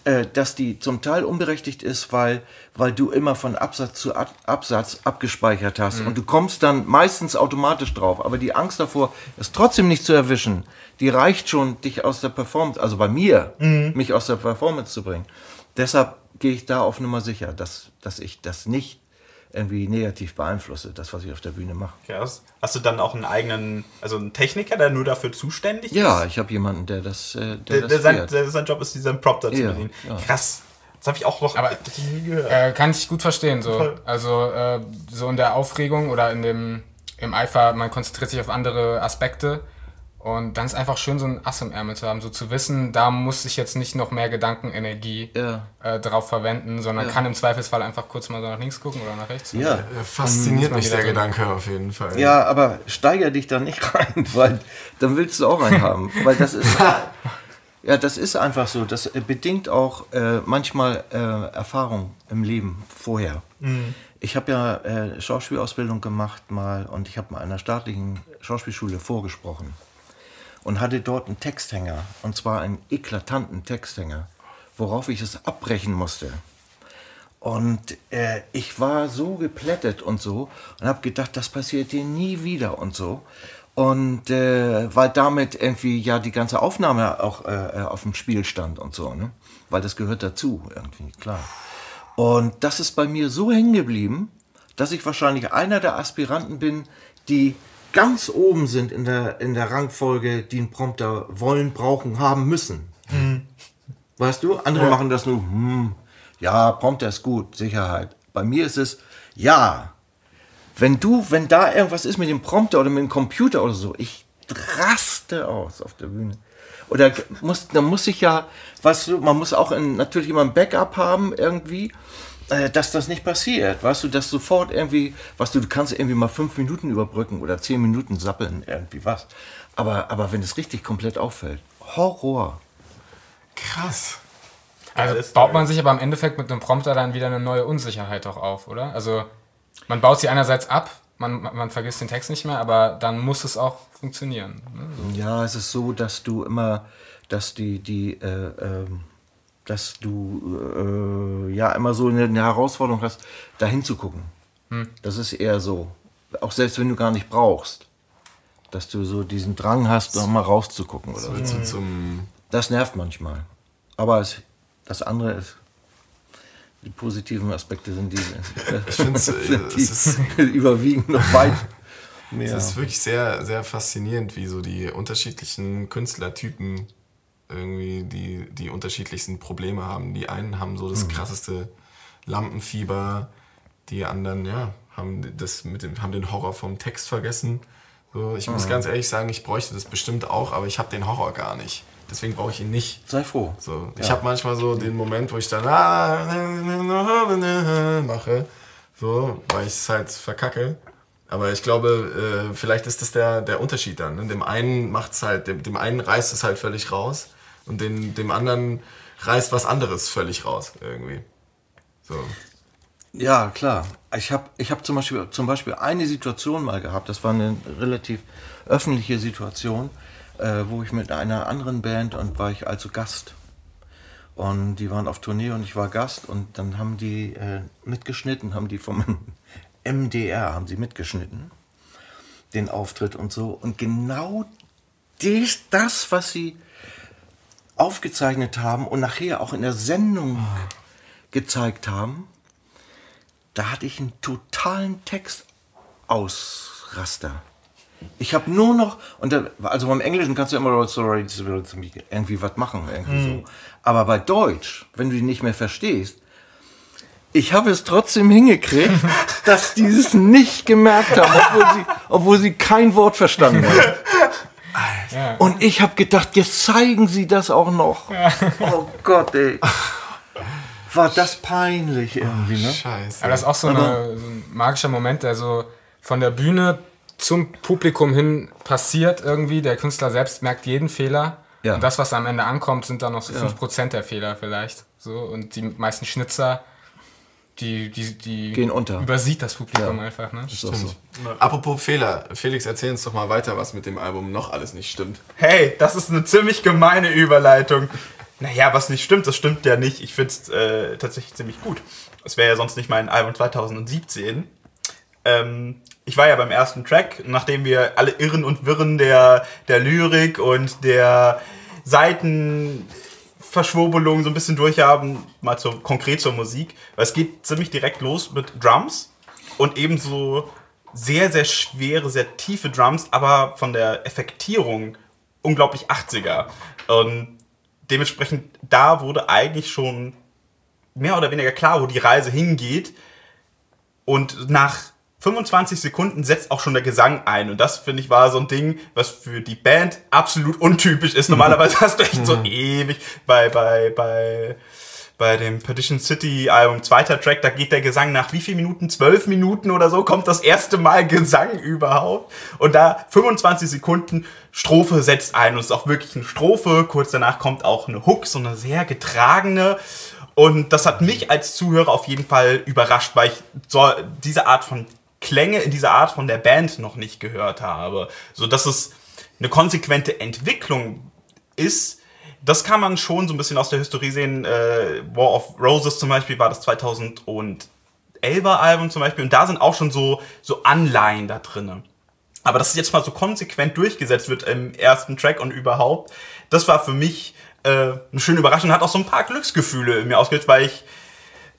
äh, dass die zum Teil unberechtigt ist, weil, weil du immer von Absatz zu Ab Absatz abgespeichert hast. Und du kommst dann meistens automatisch drauf. Aber die Angst davor, es trotzdem nicht zu erwischen, die reicht schon, dich aus der Performance, also bei mir, mich aus der Performance zu bringen. Deshalb gehe ich da auf Nummer sicher, dass, dass ich das nicht irgendwie negativ beeinflusse, das, was ich auf der Bühne mache. Krass. Hast du dann auch einen eigenen, also einen Techniker, der nur dafür zuständig Ja, ist? ich habe jemanden, der das, äh, der Der, das der, sein, der, sein Job ist, diesen Prompter zu Ja, bedienen. ja. Krass. Das habe ich auch noch Aber- nie gehört. Äh, kann ich gut verstehen. So. Voll. Also äh, so in der Aufregung oder in dem, im Eifer, man konzentriert sich auf andere Aspekte. Und dann ist einfach schön, so ein Ass im Ärmel zu haben, so zu wissen, da muss ich jetzt nicht noch mehr Gedankenenergie Ja. äh, drauf verwenden, sondern Ja. kann im Zweifelsfall einfach kurz mal so nach links gucken oder nach rechts. Ja. Äh, Fasziniert mich der drin. Gedanke auf jeden Fall. ja, aber steiger dich da nicht rein, weil dann willst du auch einen haben. Weil das ist, ja, das ist einfach so. Das äh, bedingt auch äh, manchmal äh, Erfahrung im Leben vorher. Ich habe ja äh, Schauspielausbildung gemacht mal und ich habe mal an einer staatlichen Schauspielschule vorgesprochen und hatte dort einen Texthänger und zwar einen eklatanten Texthänger, worauf ich es abbrechen musste. Und äh, ich war so geplättet und so und habe gedacht, das passiert dir nie wieder und so. Und äh, weil damit irgendwie ja die ganze Aufnahme auch äh, auf dem Spiel stand und so, ne? Weil das gehört dazu, irgendwie, klar. Und das ist bei mir so hängen geblieben, dass ich wahrscheinlich einer der Aspiranten bin, die ganz oben sind in der, in der Rangfolge, die einen Prompter wollen, brauchen, haben müssen. Weißt du, andere machen das nur, hm, ja, Prompter ist gut, Sicherheit. Bei mir ist es, ja, Wenn du, wenn da irgendwas ist mit dem Prompter oder mit dem Computer oder so, ich raste aus auf der Bühne. Oder muss, da muss ich ja, weißt du, man muss auch in, natürlich immer ein Backup haben irgendwie, äh, dass das nicht passiert. Weißt du, dass sofort irgendwie, was du, du kannst irgendwie mal fünf Minuten überbrücken oder zehn Minuten sappeln, irgendwie was. Aber, aber wenn es richtig komplett auffällt, Horror. Krass. Also Alles baut man sich aber im Endeffekt mit einem Prompter dann wieder eine neue Unsicherheit auch auf, oder? Also man baut sie einerseits ab, man, man vergisst den Text nicht mehr, aber dann muss es auch funktionieren. Ne? Ja, es ist so, dass du immer, dass die, die, äh, ähm, dass du äh, ja immer so eine, eine Herausforderung hast, da hinzugucken. Das ist eher so. Auch selbst wenn du gar nicht brauchst, dass du so diesen Drang hast, noch mal rauszugucken oder so. So zum. Das nervt manchmal. Aber es, das andere ist, die positiven Aspekte sind diese. Ich finde es die überwiegen noch weit mehr. es ist wirklich sehr, sehr faszinierend, wie so die unterschiedlichen Künstlertypen irgendwie die, die unterschiedlichsten Probleme haben. Die einen haben so das krasseste Lampenfieber, die anderen, ja, haben, das mit dem, haben den Horror vom Text vergessen. So, ich muss ganz ehrlich sagen, ich bräuchte das bestimmt auch, aber ich habe den Horror gar nicht. Deswegen brauche ich ihn nicht. Sei froh. So, ich habe manchmal so den Moment, wo ich dann ah, mache, so, weil ich es halt verkacke. Aber ich glaube, äh, vielleicht ist das der, der Unterschied dann. Ne? Dem einen macht's halt, dem, dem einen reißt es halt völlig raus und den, dem anderen reißt was anderes völlig raus irgendwie. So. Ja, klar. Ich habe ich hab zum, Beispiel, zum Beispiel eine Situation mal gehabt, das war eine relativ öffentliche Situation, äh, wo ich mit einer anderen Band und war ich also Gast. Und die waren auf Tournee und ich war Gast und dann haben die äh, mitgeschnitten, haben die vom MDR, haben sie mitgeschnitten, den Auftritt und so. Und genau dies, das, was sie aufgezeichnet haben und nachher auch in der Sendung gezeigt haben, da hatte ich einen totalen Textausraster. Ich habe nur noch, und da, also beim Englischen kannst du immer sorry, irgendwie was machen, irgendwie so. Aber bei Deutsch, wenn du die nicht mehr verstehst, ich habe es trotzdem hingekriegt, dass die es nicht gemerkt haben, obwohl sie, obwohl sie kein Wort verstanden haben. Und ich habe gedacht, jetzt zeigen sie das auch noch. Oh Gott, ey. War das peinlich irgendwie, ne? Scheiße. Aber das ist auch so, eine, so ein magischer Moment, der so von der Bühne zum Publikum hin passiert irgendwie. Der Künstler selbst merkt jeden Fehler. Ja. Und das, was am Ende ankommt, sind dann noch so 5% der Fehler vielleicht. So, und die meisten Schnitzer, die, die, die Gehen unter. übersieht das Publikum einfach. Ne? Ist auch so. Apropos Fehler, Felix, erzähl uns doch mal weiter, was mit dem Album noch alles nicht stimmt. Hey, das ist eine ziemlich gemeine Überleitung. Naja, was nicht stimmt, das stimmt ja nicht. Ich finde es äh, tatsächlich ziemlich gut. Es wäre ja sonst nicht mein Album 2017. Ähm, ich war ja beim ersten Track, nachdem wir alle Irren und Wirren der, der Lyrik und der Seitenverschwurbelung so ein bisschen durchhaben, mal zur, konkret zur Musik. Weil es geht ziemlich direkt los mit Drums und ebenso sehr, sehr schwere, sehr tiefe Drums, aber von der Effektierung unglaublich 80er. Und dementsprechend, da wurde eigentlich schon mehr oder weniger klar, wo die Reise hingeht. Und nach 25 Sekunden setzt auch schon der Gesang ein. Und das, finde ich, war so ein Ding, was für die Band absolut untypisch ist. Normalerweise hast du echt so ewig bei, bei, bei, bei dem Petition City Album, zweiter Track, da geht der Gesang nach wie viel Minuten? Zwölf Minuten oder so, kommt das erste Mal Gesang überhaupt. Und da 25 Sekunden Strophe setzt ein. Und es ist auch wirklich eine Strophe. Kurz danach kommt auch eine Hook, so eine sehr getragene. Und das hat mich als Zuhörer auf jeden Fall überrascht, weil ich so diese Art von Klänge in dieser Art von der Band noch nicht gehört habe. So dass es eine konsequente Entwicklung ist, das kann man schon so ein bisschen aus der Historie sehen. Äh, War of Roses zum Beispiel war das 2011er Album zum Beispiel und da sind auch schon so, so Anleihen da drinne. Aber dass es jetzt mal so konsequent durchgesetzt wird im ersten Track und überhaupt, das war für mich äh, eine schöne Überraschung. Hat auch so ein paar Glücksgefühle in mir ausgelöst, weil ich,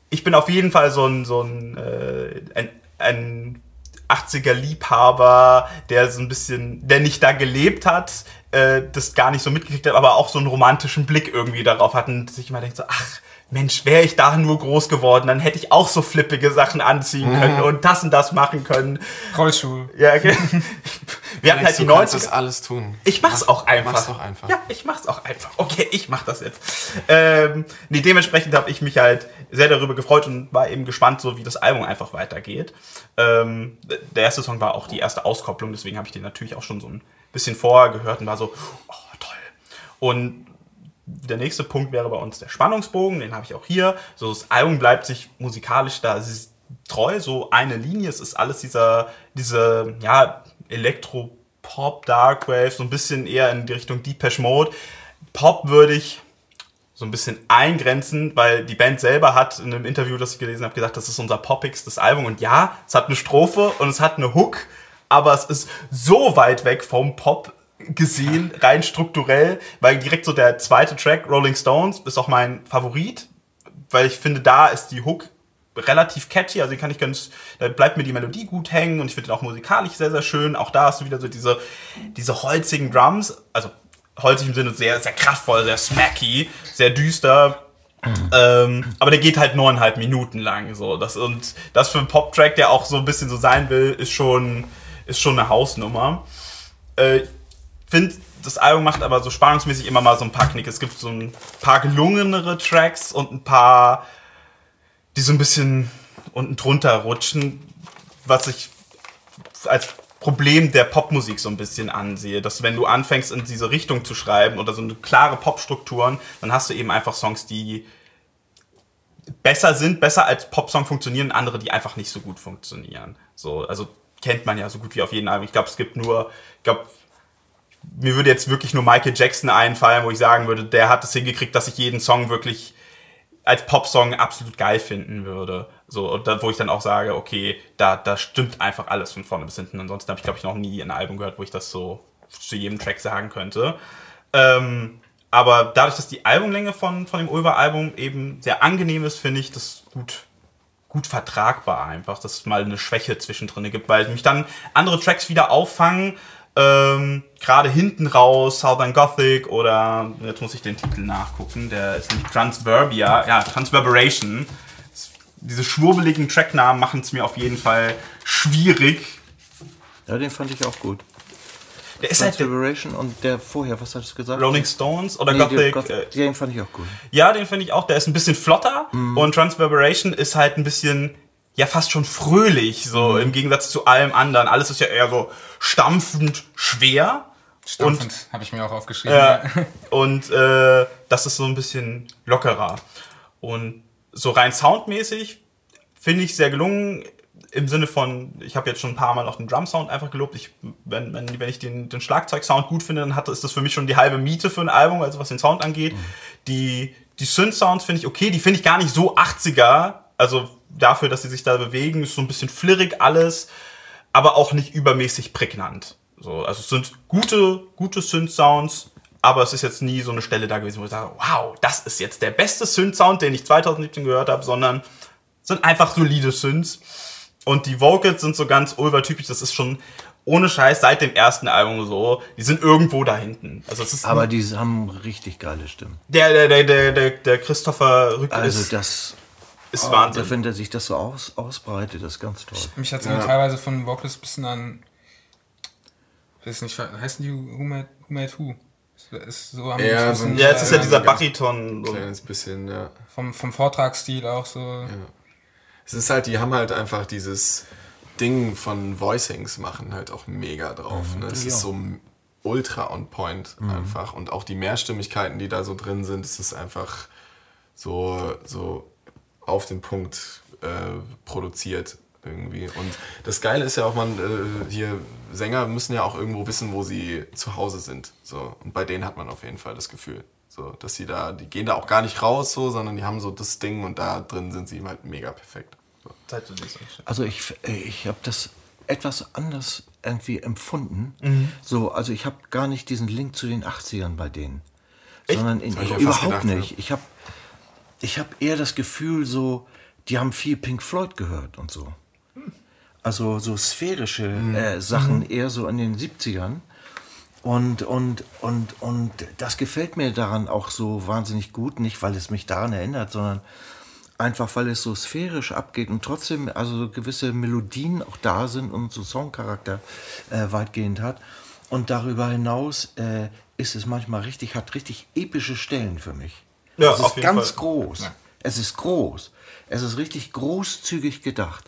ich bin auf jeden Fall so ein, so ein, äh, ein, ein 80er Liebhaber, der so ein bisschen, der nicht da gelebt hat, äh, das gar nicht so mitgekriegt hat, aber auch so einen romantischen Blick irgendwie darauf hat und sich immer denkt so, ach, Mensch, wäre ich da nur groß geworden, dann hätte ich auch so flippige Sachen anziehen können und das und das machen können. Rollschuh. Ja, okay. Wir hatten halt die du kannst 90er. das alles tun. Ich mach's auch einfach. Mach's doch einfach. Ja, ich mach's auch einfach. Okay, ich mach das jetzt. Ähm, nee, dementsprechend habe ich mich halt sehr darüber gefreut und war eben gespannt, so wie das Album einfach weitergeht. Ähm, der erste Song war auch die erste Auskopplung, deswegen habe ich den natürlich auch schon so ein bisschen vorher gehört und war so, oh, toll. Und der nächste Punkt wäre bei uns der Spannungsbogen, den habe ich auch hier. So, das Album bleibt sich musikalisch da treu, so eine Linie. Es ist alles dieser, diese, ja, Elektro-Pop, Darkwave, so ein bisschen eher in die Richtung Depeche Mode. Pop würde ich so ein bisschen eingrenzen, weil die Band selber hat in einem Interview, das ich gelesen habe, gesagt, das ist unser poppigstes Album. Und ja, es hat eine Strophe und es hat eine Hook, aber es ist so weit weg vom Pop gesehen, rein strukturell, weil direkt so der zweite Track, Rolling Stones, ist auch mein Favorit, weil ich finde, da ist die Hook relativ catchy, also die kann ich ganz, da bleibt mir die Melodie gut hängen und ich finde den auch musikalisch sehr, sehr schön. Auch da hast du wieder so diese, diese holzigen Drums, also holzig im Sinne sehr, sehr kraftvoll, sehr smacky, sehr düster. Ähm, aber der geht halt neuneinhalb Minuten lang, so. Das, und das für einen Pop-Track, der auch so ein bisschen so sein will, ist schon, ist schon eine Hausnummer. Äh, finde, das Album macht aber so spannungsmäßig immer mal so ein paar Knicke. Es gibt so ein paar gelungenere Tracks und ein paar, die so ein bisschen unten drunter rutschen, was ich als Problem der Popmusik so ein bisschen ansehe. Dass wenn du anfängst in diese Richtung zu schreiben oder so eine klare Popstrukturen, dann hast du eben einfach Songs, die besser sind, besser als Popsong funktionieren, andere, die einfach nicht so gut funktionieren. So, also kennt man ja so gut wie auf jeden Album. Ich glaube, es gibt nur, ich glaube, mir würde jetzt wirklich nur Michael Jackson einfallen, wo ich sagen würde, der hat es hingekriegt, dass ich jeden Song wirklich als Popsong absolut geil finden würde. So, da, wo ich dann auch sage, okay, da, da stimmt einfach alles von vorne bis hinten. Ansonsten habe ich, glaube ich, noch nie ein Album gehört, wo ich das so zu jedem Track sagen könnte. Ähm, aber dadurch, dass die Albumlänge von, von dem Ulver-Album eben sehr angenehm ist, finde ich das gut, gut vertragbar einfach, dass es mal eine Schwäche zwischendrin gibt, weil mich dann andere Tracks wieder auffangen, ähm, gerade hinten raus, Southern Gothic oder, jetzt muss ich den Titel nachgucken, der ist nicht Transverbia, ja, Transverberation. Diese schwurbeligen Tracknamen machen es mir auf jeden Fall schwierig. Ja, den fand ich auch gut. Der ist halt der Transfiguration und der vorher, was hattest du gesagt? Rolling Stones oder Nee, Gothic. der Goth- äh, den fand ich auch gut. Ja, den finde ich auch. Der ist ein bisschen flotter und Transverberation ist halt ein bisschen, ja, fast schon fröhlich, so im Gegensatz zu allem anderen. Alles ist ja eher so stampfend schwer. Stampfend habe ich mir auch aufgeschrieben. Ja. ja. Und äh, das ist so ein bisschen lockerer. Und so rein soundmäßig finde ich sehr gelungen. Im Sinne von, ich habe jetzt schon ein paar Mal auch den Drum-Sound einfach gelobt. Ich, wenn, wenn, wenn ich den, den Schlagzeug-Sound gut finde, dann hat, ist das für mich schon die halbe Miete für ein Album, also was den Sound angeht. Die, die Synth-Sounds finde ich okay, die finde ich gar nicht so 80er. Also dafür, dass sie sich da bewegen, ist so ein bisschen flirrig alles, aber auch nicht übermäßig prägnant. So, also es sind gute, gute Synth-Sounds, aber es ist jetzt nie so eine Stelle da gewesen, wo ich sage, wow, das ist jetzt der beste Synth-Sound, den ich 2017 gehört habe, sondern sind einfach solide Synths. Und die Vocals sind so ganz Ulver-typisch, das ist schon ohne Scheiß seit dem ersten Album so, die sind irgendwo da hinten. Also es ist Aber die haben richtig geile Stimmen. der, der, der, der, der, der Christopher Rück Also ist, das, ist Wahnsinn. wenn der sich das so aus, ausbreitet, das ist ganz toll. Mich hat es teilweise von Vocals ein bisschen an. Ich weiß nicht, heißen die Who Made Who? Made who? Ist so am Ja, bisschen, so ein- Ja, jetzt ist ja dieser Bariton. So. Kleines bisschen, ja. vom, vom Vortragsstil auch so. Es ist halt, die haben halt einfach dieses Ding von Voicings machen halt auch mega drauf. Ne? Es ist so ultra on point einfach. Und auch die Mehrstimmigkeiten, die da so drin sind, es ist einfach so, so auf den Punkt äh, produziert irgendwie. Und das Geile ist ja auch, man, äh, hier Sänger müssen ja auch irgendwo wissen, wo sie zu Hause sind. So. Und bei denen hat man auf jeden Fall das Gefühl. So, dass sie da, die gehen da auch gar nicht raus, so, sondern die haben so das Ding und da drin sind sie halt mega perfekt. So. Zeit zu lesen. Also ich, ich habe das etwas anders irgendwie empfunden. Mhm. So, also ich habe gar nicht diesen Link zu den 80ern bei denen. Sondern in, ich ja überhaupt gedacht, nicht. Ich habe ich hab eher das Gefühl, so, die haben viel Pink Floyd gehört und so. Also so sphärische Mhm. äh, Sachen eher so in den 70ern. Und, und, und, und das gefällt mir daran auch so wahnsinnig gut, nicht weil es mich daran erinnert, sondern einfach weil es so sphärisch abgeht und trotzdem also so gewisse Melodien auch da sind und so Songcharakter äh, weitgehend hat. Und darüber hinaus äh, ist es manchmal richtig, hat richtig epische Stellen für mich. Ja, es ist ganz Fall. groß. Es ist groß. Es ist richtig großzügig gedacht.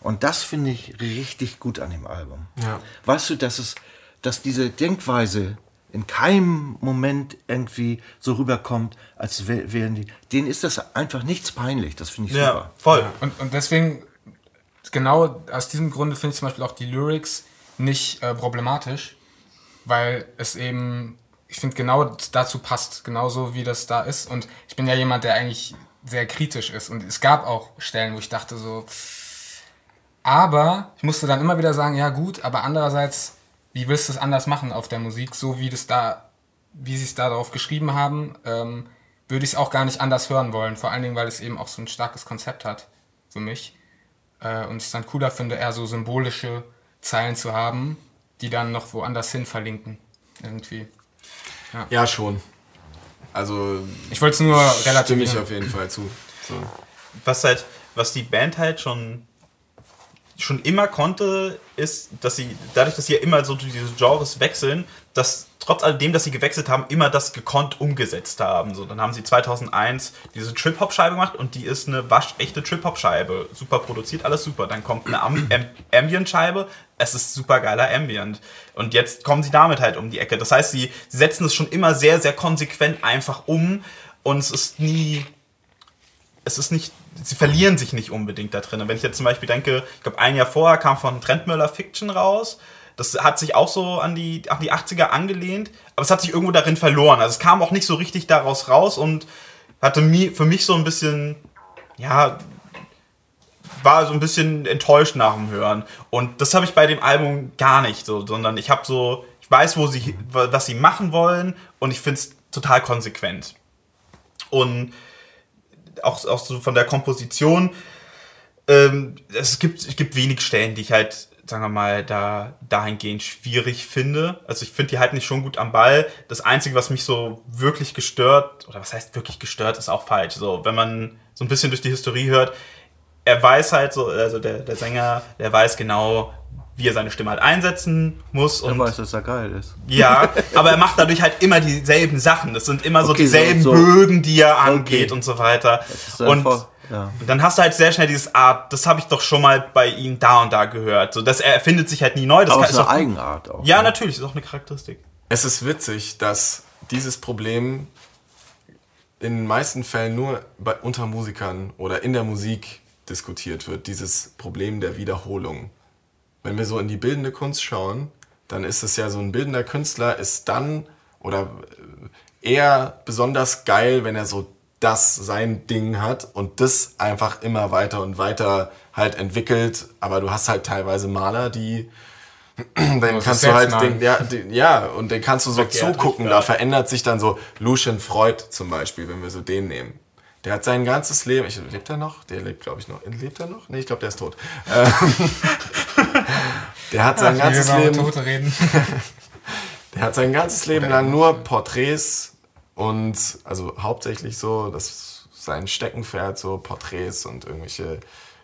Und das finde ich richtig gut an dem Album. Ja. Weißt du, dass es, dass diese Denkweise in keinem Moment irgendwie so rüberkommt, als wär- wären die. Denen ist das einfach nichts peinlich. Das finde ich Ja, super. voll. Und, und deswegen, genau aus diesem Grunde finde ich zum Beispiel auch die Lyrics nicht äh, problematisch, weil es eben, ich finde, genau dazu passt, genauso wie das da ist. Und ich bin ja jemand, der eigentlich sehr kritisch ist. Und es gab auch Stellen, wo ich dachte so, aber ich musste dann immer wieder sagen, ja gut, aber andererseits, wie willst du es anders machen auf der Musik, so wie das da, wie sie es da drauf geschrieben haben, ähm, würde ich es auch gar nicht anders hören wollen. Vor allen Dingen, weil es eben auch so ein starkes Konzept hat für mich. Äh, und ich es dann cooler finde, eher so symbolische Zeilen zu haben, die dann noch woanders hin verlinken. Irgendwie. Ja, schon. Also Ich wollte es nur stimme relativ. ich auf jeden Fall zu. So. was halt, was die Band halt schon schon immer konnte, ist, dass sie, dadurch, dass sie ja immer so diese Genres wechseln, dass trotz alledem, dass sie gewechselt haben, immer das gekonnt umgesetzt haben. So, dann haben sie 2001 diese Trip-Hop-Scheibe gemacht und die ist eine waschechte Trip-Hop-Scheibe. Super produziert, alles super. Dann kommt eine Am Am Ambient-Scheibe, es ist super geiler Ambient. Und jetzt kommen sie damit halt um die Ecke. Das heißt, sie setzen es schon immer sehr, sehr konsequent einfach um und es ist nie es ist nicht, sie verlieren sich nicht unbedingt da drin. Wenn ich jetzt zum Beispiel denke, ich glaube, ein Jahr vorher kam von Trendmüller Fiction raus. Das hat sich auch so an die, an die 80er angelehnt, aber es hat sich irgendwo darin verloren. Also es kam auch nicht so richtig daraus raus und hatte für mich so ein bisschen, ja, war so ein bisschen enttäuscht nach dem Hören. Und das habe ich bei dem Album gar nicht so, sondern ich habe so, ich weiß, wo sie, was sie machen wollen und ich finde es total konsequent. Und auch, auch so von der Komposition, ähm, es, gibt, es gibt wenig Stellen, die ich halt, sagen wir mal, da dahingehend schwierig finde. Also ich finde die halt nicht schon gut am Ball. Das Einzige, was mich so wirklich gestört, oder was heißt wirklich gestört, ist auch falsch. So, wenn man so ein bisschen durch die Historie hört, er weiß halt so, also der, der Sänger, der weiß genau, wie er seine Stimme halt einsetzen muss. Und weiß, dass er geil ist. ja, aber er macht dadurch halt immer dieselben Sachen. Das sind immer so Okay, so- dieselben so- Bögen, die er angeht Okay. und so weiter. Und einfach- ja. dann hast du halt sehr schnell dieses Art, das habe ich doch schon mal bei ihm da und da gehört. So, dass er erfindet sich halt nie neu. Das Aber kann, ist ist eine auch, Eigenart auch. ja, ne? natürlich, ist auch eine Charakteristik. Es ist witzig, dass dieses Problem in den meisten Fällen nur bei, unter Musikern oder in der Musik diskutiert wird, dieses Problem der Wiederholung. Wenn wir so in die bildende Kunst schauen, dann ist es ja so ein bildender Künstler ist dann oder äh, eher besonders geil, wenn er so das sein Ding hat und das einfach immer weiter und weiter halt entwickelt. Aber du hast halt teilweise Maler, die dann kannst du halt den, ja, den, ja, und den kannst du so zugucken, da verändert sich dann so Lucian Freud zum Beispiel, wenn wir so den nehmen. Der hat sein ganzes Leben, ich, lebt er noch? Der lebt, glaube ich, noch. Lebt er noch? Nee, ich glaube, der ist tot. Der hat sein ganzes wir über Leben, der hat sein ganzes Leben lang nur Porträts und also hauptsächlich so, das ist sein Steckenpferd, so Porträts und irgendwelche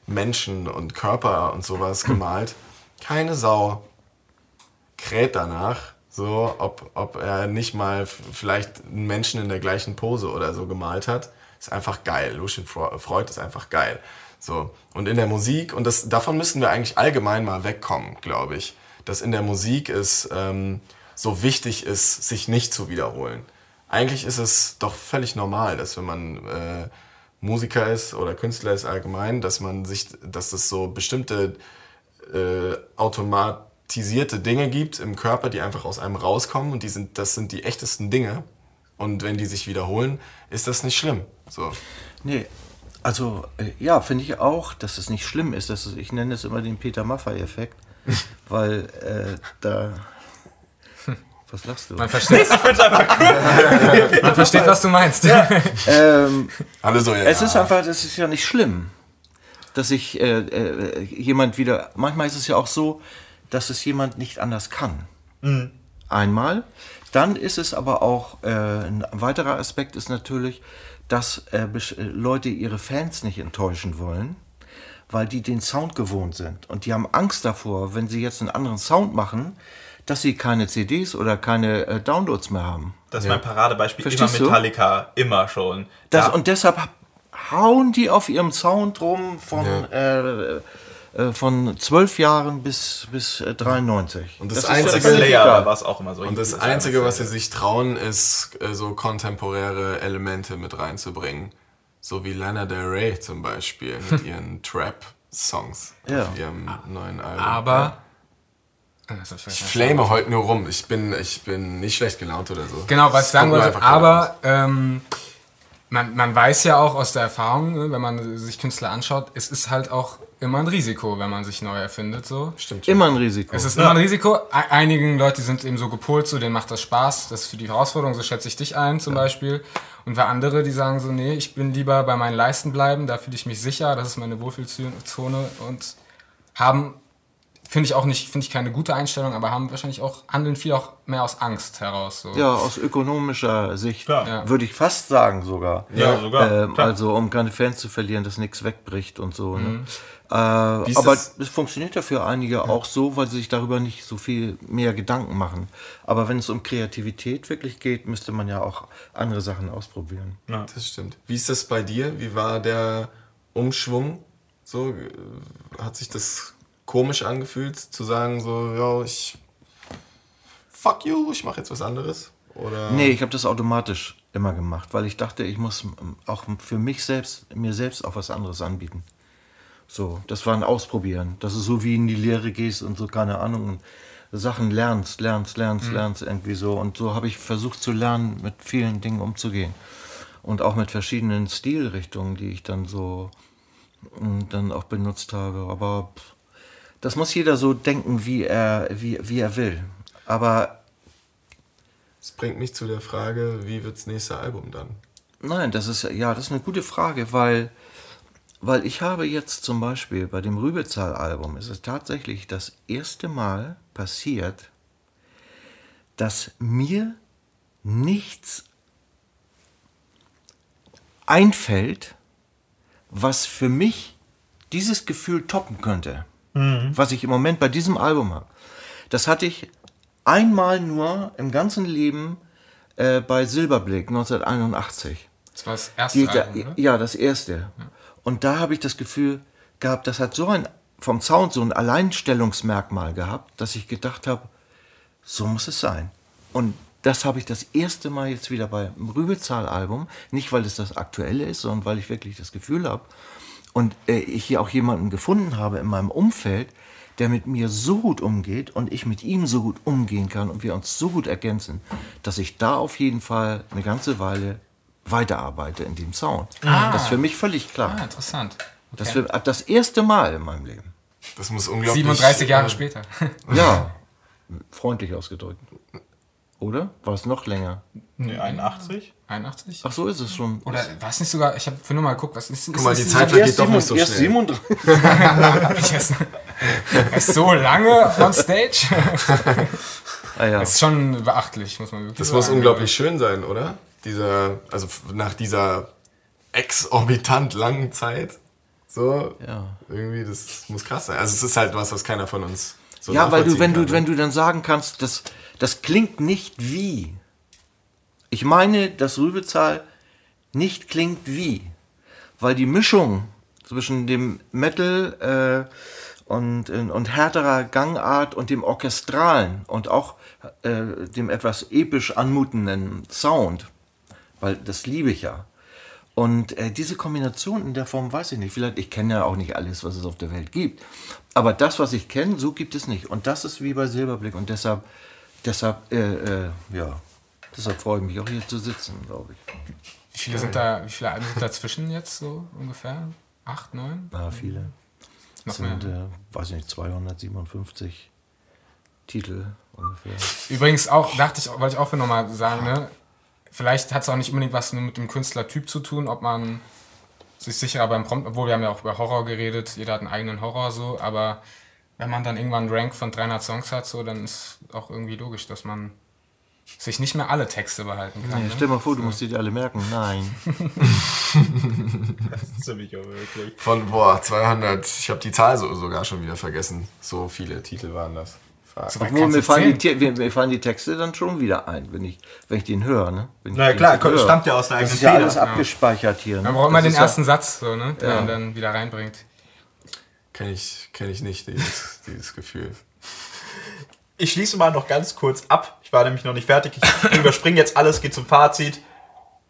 Menschen und Körper und sowas gemalt. Keine Sau. Kräht danach, so, ob, ob er nicht mal vielleicht einen Menschen in der gleichen Pose oder so gemalt hat. Ist einfach geil. Lucian Freud ist einfach geil. So. Und in der Musik, und das, davon müssen wir eigentlich allgemein mal wegkommen, glaube ich, dass in der Musik es ähm, so wichtig ist, sich nicht zu wiederholen. Eigentlich ist es doch völlig normal, dass wenn man äh, Musiker ist oder Künstler ist allgemein, dass man sich, dass es so bestimmte äh, automatisierte Dinge gibt im Körper, die einfach aus einem rauskommen und die sind, das sind die echtesten Dinge. Und wenn die sich wiederholen, ist das nicht schlimm. So. Nee, also äh, ja, finde ich auch, dass es nicht schlimm ist. Dass es, ich nenne es immer den Peter Maffay-Effekt, weil äh, da. Was lachst du? Man versteht, man versteht, was du meinst. Ähm, Alle so, ja. Es ist einfach, das ist ja nicht schlimm, dass sich äh, äh, jemand wieder. Manchmal ist es ja auch so, dass es jemand nicht anders kann. einmal. Dann ist es aber auch, äh, ein weiterer Aspekt ist natürlich, dass äh, äh, Leute ihre Fans nicht enttäuschen wollen, weil die den Sound gewohnt sind. Und die haben Angst davor, wenn sie jetzt einen anderen Sound machen, dass sie keine CDs oder keine äh, Downloads mehr haben. Das ist mein Paradebeispiel. Verstehst immer du? Metallica, immer schon. Das, Da- Und deshalb hauen die auf ihrem Sound rum von, äh, äh, von 12 Jahren bis, bis äh, 93. Und das ist Einzige- Slayer egal. war es auch immer so. Und das Einzige, was sie sich trauen, ist, äh, so kontemporäre Elemente mit reinzubringen. So wie Lana Del Rey zum Beispiel mit ihren Trap-Songs Ja. auf ihrem neuen Album. Aber. Ah, das ich flame heute nur rum. Ich bin, ich bin nicht schlecht gelaunt oder so. Genau, was ich Es sagen wollte. Aber ähm, man, man weiß ja auch aus der Erfahrung, ne, wenn man sich Künstler anschaut, es ist halt auch immer ein Risiko, wenn man sich neu erfindet. So. Stimmt schon. Immer ein Risiko. Es ist immer ein Risiko. E- Einigen Leute sind eben so gepolt, so denen macht das Spaß, das ist für die Herausforderung, so schätze ich dich ein zum Beispiel. Und für andere, die sagen so, nee, ich bin lieber bei meinen Leisten bleiben, da fühle ich mich sicher, das ist meine Wohlfühlzone und haben, finde ich auch nicht, finde ich keine gute Einstellung, aber haben wahrscheinlich auch, handeln viel auch mehr aus Angst heraus. So. Ja, aus ökonomischer Sicht. Ja. würde ich fast sagen sogar. Ja, sogar. Ähm, also um keine Fans zu verlieren, dass nichts wegbricht und so. Mhm. Ne? Äh, ist aber es funktioniert ja für einige auch so, weil sie sich darüber nicht so viel mehr Gedanken machen. Aber wenn es um Kreativität wirklich geht, müsste man ja auch andere Sachen ausprobieren. Das stimmt. Wie ist das bei dir? Wie war der Umschwung? So, äh, hat sich das komisch angefühlt, zu sagen, so, ja, ich. Fuck you, ich mache jetzt was anderes? Oder? Nee, ich habe das automatisch immer gemacht, weil ich dachte, ich muss ähm, auch für mich selbst, mir selbst auch was anderes anbieten. So, das war ein Ausprobieren. Das ist so wie in die Lehre gehst und so, keine Ahnung, und Sachen lernst, lernst, lernst, lernst irgendwie so. Und so habe ich versucht zu lernen, mit vielen Dingen umzugehen. Und auch mit verschiedenen Stilrichtungen, die ich dann so mm, dann auch benutzt habe. Aber das muss jeder so denken, wie er, wie, wie er will. Aber Das bringt mich zu der Frage, wie wird's nächste Album dann? Nein, das ist ja, das ist eine gute Frage, weil, weil ich habe jetzt zum Beispiel bei dem Rübezahl-Album ist es tatsächlich das erste Mal passiert, dass mir nichts einfällt, was für mich dieses Gefühl toppen könnte, was ich im Moment bei diesem Album habe. Das hatte ich einmal nur im ganzen Leben äh, bei Silberblick 1981. Das war das erste Die, da, Album, ne? ja, das erste. Und da habe ich das Gefühl gehabt, das hat so ein, vom Sound so ein Alleinstellungsmerkmal gehabt, dass ich gedacht habe, so muss es sein. Und das habe ich das erste Mal jetzt wieder beim Rübezahl-Album, nicht weil es das aktuelle ist, sondern weil ich wirklich das Gefühl habe und äh, ich hier auch jemanden gefunden habe in meinem Umfeld, der mit mir so gut umgeht und ich mit ihm so gut umgehen kann und wir uns so gut ergänzen, dass ich da auf jeden Fall eine ganze Weile weiterarbeite in dem Sound. Das ist für mich völlig klar. Ah, interessant. Das wird das erste Mal in meinem Leben. Das muss unglaublich. 37 Jahre äh, später. Ja, freundlich ausgedrückt. Oder? War es noch länger? Nee, 81? 81? Ach so ist es schon. Oder war es nicht sogar, ich habe für nur mal geguckt, was ist, ist Guck mal, ist- die Zeit vergeht doch nicht so erst schnell. 37. hab ich erst, erst so lange on stage? Ah, ja. Das ist schon beachtlich, muss man wirklich Das sagen. muss unglaublich schön sein, oder? Dieser, also nach dieser exorbitant langen Zeit. So, Ja. irgendwie, das muss krass sein. Also es ist halt was, was keiner von uns so Ja, weil du, wenn du, kann, ne? wenn du dann sagen kannst, das, das klingt nicht wie. Ich meine, dass Rübezahl nicht klingt wie. Weil die Mischung zwischen dem Metal äh, und, und härterer Gangart und dem orchestralen und auch äh, dem etwas episch anmutenden Sound, weil das liebe ich ja. Und äh, diese Kombination in der Form weiß ich nicht. Vielleicht, ich kenne ja auch nicht alles, was es auf der Welt gibt. Aber das, was ich kenne, so gibt es nicht. Und das ist wie bei Silberblick. Und deshalb, deshalb, äh, äh, ja, deshalb freue ich mich auch hier zu sitzen, glaube ich. Wie viele sind da, wie viele Alben sind dazwischen jetzt so ungefähr? Acht, neun? Na, viele. Noch Das sind, mehr. äh, weiß nicht, 257 Titel ungefähr. Übrigens auch, dachte ich, wollte ich auch nochmal sagen, ne? Vielleicht hat es auch nicht unbedingt was nur mit dem Künstlertyp zu tun, ob man sich sicherer beim Prompt, obwohl wir haben ja auch über Horror geredet, jeder hat einen eigenen Horror so, aber wenn man dann irgendwann einen Rank von 300 Songs hat, so, dann ist auch irgendwie logisch, dass man sich nicht mehr alle Texte behalten kann. Nee, ne? stell mal vor, du musst dir die alle merken. Nein. Das ist ziemlich unmöglich. Von, boah, 200, ich habe die Zahl so, sogar schon wieder vergessen. So viele Titel waren das. So Obwohl, mir fallen, die, mir, fallen die Texte dann schon wieder ein, wenn ich, wenn ich den höre. Ne? Wenn ich Na klar, höre. stammt ja aus der Das eigenen ist ja alles abgespeichert hier. Ne? Man braucht immer Das den ist ja- ersten Satz, so, ne? der Ja. man dann wieder reinbringt. Kenne ich, kenn ich nicht, dieses, dieses Gefühl. Ich schließe mal noch ganz kurz ab. Ich war nämlich noch nicht fertig. Ich überspringe jetzt alles, gehe zum Fazit.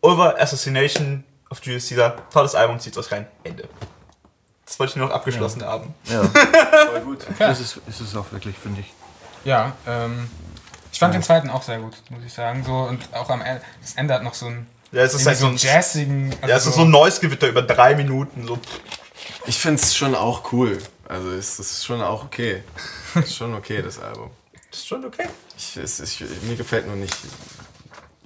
Over Assassination of Julius Caesar. Tolles Album, zieht's euch rein. Ende. Das wollte ich nur noch abgeschlossen haben. Ja. Voll gut. Das ist, ist es auch wirklich, finde ich. Ja, ähm, ich fand den zweiten auch sehr gut, muss ich sagen. So, und auch am Ende, das Ende hat noch so einen, Ja, es ist halt so ein, jazzigen. Also ja, es ist so ein Noise-Gewitter über drei Minuten. So. Ich finde es schon auch cool. Also es ist schon auch okay. Ist schon okay, das Album. Das ist schon okay. Ich, es, ich, mir gefällt nur nicht,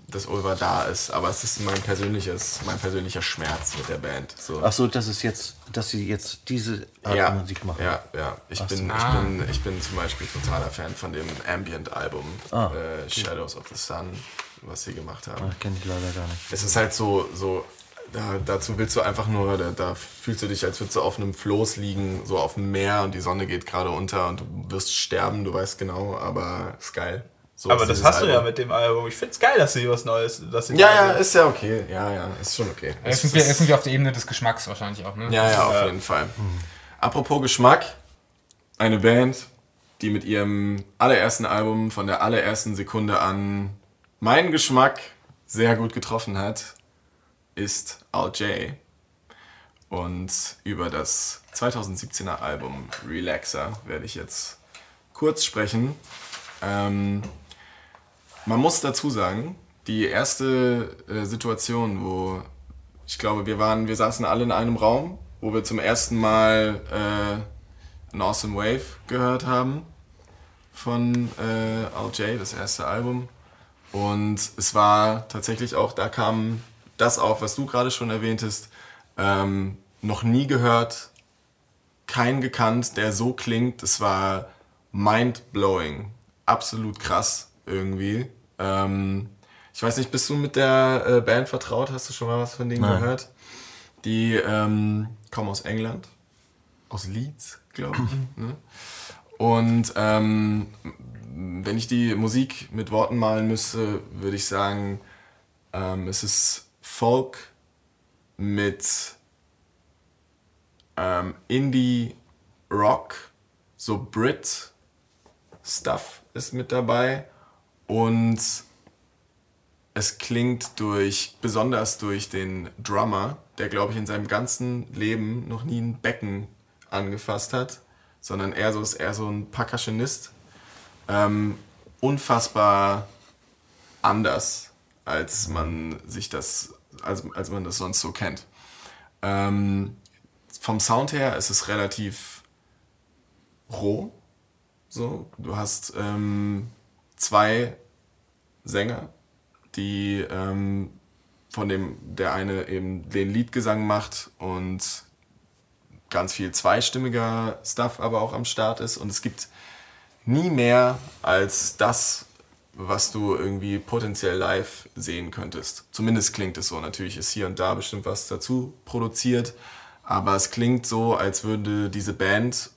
dass Ulver da ist, aber es ist mein persönliches, mein persönlicher Schmerz mit der Band. So. Ach so, das ist jetzt, dass sie jetzt diese Art ja, Musik machen. Ja, ja. Ich, Ach so. bin, ich, Ah. bin, ich bin zum Beispiel totaler Fan von dem Ambient-Album Ah, äh, Shadows of the Sun, was sie gemacht haben. Kenne ich leider gar nicht. Es ist halt so, so da, dazu willst du einfach nur, da, da fühlst du dich, als würdest du auf einem Floß liegen, so auf dem Meer und die Sonne geht gerade unter und du wirst sterben, du weißt genau, aber ist geil. So Aber ist das hast du ja Album. mit dem Album. Ich find's geil, dass sie was Neues. Dass sie Ja, ja, ist ja okay. Ja, ja, ist schon okay. Es ist- sind wir auf der Ebene des Geschmacks wahrscheinlich auch, ne? Ja, ja, auf jeden Fall. Apropos Geschmack, eine Band, die mit ihrem allerersten Album von der allerersten Sekunde an meinen Geschmack sehr gut getroffen hat, ist Al J. Und über das 2017er Album Relaxer werde ich jetzt kurz sprechen. Ähm, man muss dazu sagen, die erste äh, Situation, wo ich glaube, wir waren, wir saßen alle in einem Raum, wo wir zum ersten Mal äh, an Awesome Wave gehört haben von äh, Al J, das erste Album. Und es war tatsächlich auch, da kam das auf, was du gerade schon erwähntest, ähm, noch nie gehört, kein gekannt, der so klingt. Es war mind-blowing, absolut krass irgendwie. Ähm, ich weiß nicht, bist du mit der äh, Band vertraut? Hast du schon mal was von denen Nein. gehört? Die ähm, kommen aus England, aus Leeds, glaube ich. ne? Und ähm, wenn ich die Musik mit Worten malen müsste, würde ich sagen, ähm, es ist Folk mit ähm, Indie Rock, so Brit Stuff ist mit dabei und es klingt durch, besonders durch den Drummer, der glaube ich in seinem ganzen Leben noch nie ein Becken angefasst hat, sondern eher so ist eher so ein Percussionist. Ähm, unfassbar anders, als man sich das, als, als man das sonst so kennt. Ähm, vom Sound her ist es relativ roh. So, du hast ähm, zwei Sänger, die ähm, von dem der eine eben den Liedgesang macht und ganz viel zweistimmiger Stuff aber auch am Start ist und es gibt nie mehr als das, was du irgendwie potenziell live sehen könntest. Zumindest klingt es so. Natürlich ist hier und da bestimmt was dazu produziert, aber es klingt so, als würde diese Band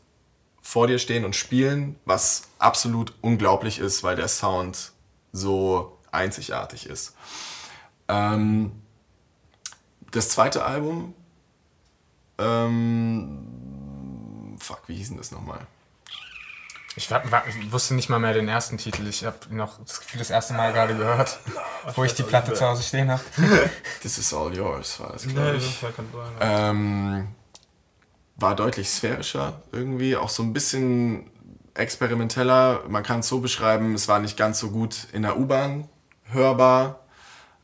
vor dir stehen und spielen, was absolut unglaublich ist, weil der Sound so einzigartig ist. Ähm, das zweite Album, ähm, fuck, wie hieß denn das nochmal? Ich, war, war, ich wusste nicht mal mehr den ersten Titel. Ich habe noch das Gefühl das erste Mal gerade gehört, wo ich die Platte zu Hause stehen habe. This is all yours, war das, glaube ich. Ähm, war deutlich sphärischer irgendwie, auch so ein bisschen experimenteller. Man kann es so beschreiben, es war nicht ganz so gut in der U-Bahn hörbar,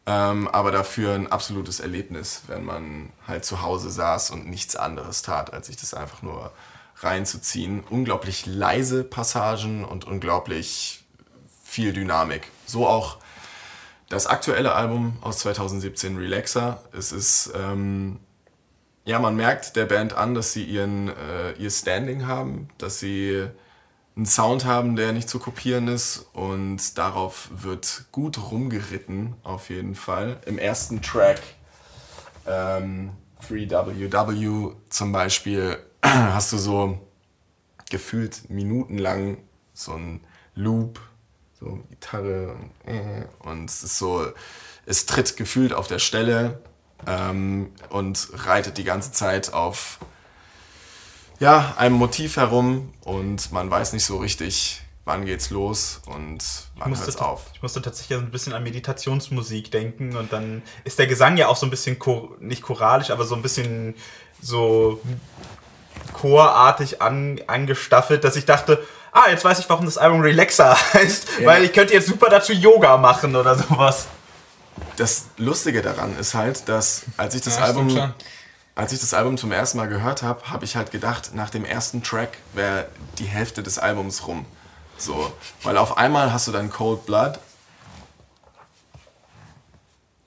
ähm, aber dafür ein absolutes Erlebnis, wenn man halt zu Hause saß und nichts anderes tat, als sich das einfach nur reinzuziehen. Unglaublich leise Passagen und unglaublich viel Dynamik. So auch das aktuelle Album aus 2017, Relaxer. Es ist, ähm, ja, man merkt der Band an, dass sie ihren, äh, ihr Standing haben, dass sie einen Sound haben, der nicht zu kopieren ist und darauf wird gut rumgeritten, auf jeden Fall. Im ersten Track, ähm, 3WW zum Beispiel, hast du so gefühlt minutenlang so ein Loop, so Gitarre und, äh, und es ist so, es tritt gefühlt auf der Stelle ähm, und reitet die ganze Zeit auf ja, einem Motiv herum und man weiß nicht so richtig, wann geht's los und wann hört's auf. Ich musste tatsächlich ein bisschen an Meditationsmusik denken und dann ist der Gesang ja auch so ein bisschen, nicht choralisch, aber so ein bisschen so chorartig an, angestaffelt, dass ich dachte, ah, jetzt weiß ich, warum das Album Relaxer heißt, ja. weil ich könnte jetzt super dazu Yoga machen oder sowas. Das Lustige daran ist halt, dass als ich das ja, Album als ich das Album zum ersten Mal gehört habe, habe ich halt gedacht, nach dem ersten Track wäre die Hälfte des Albums rum. So, weil auf einmal hast du dann Cold Blood.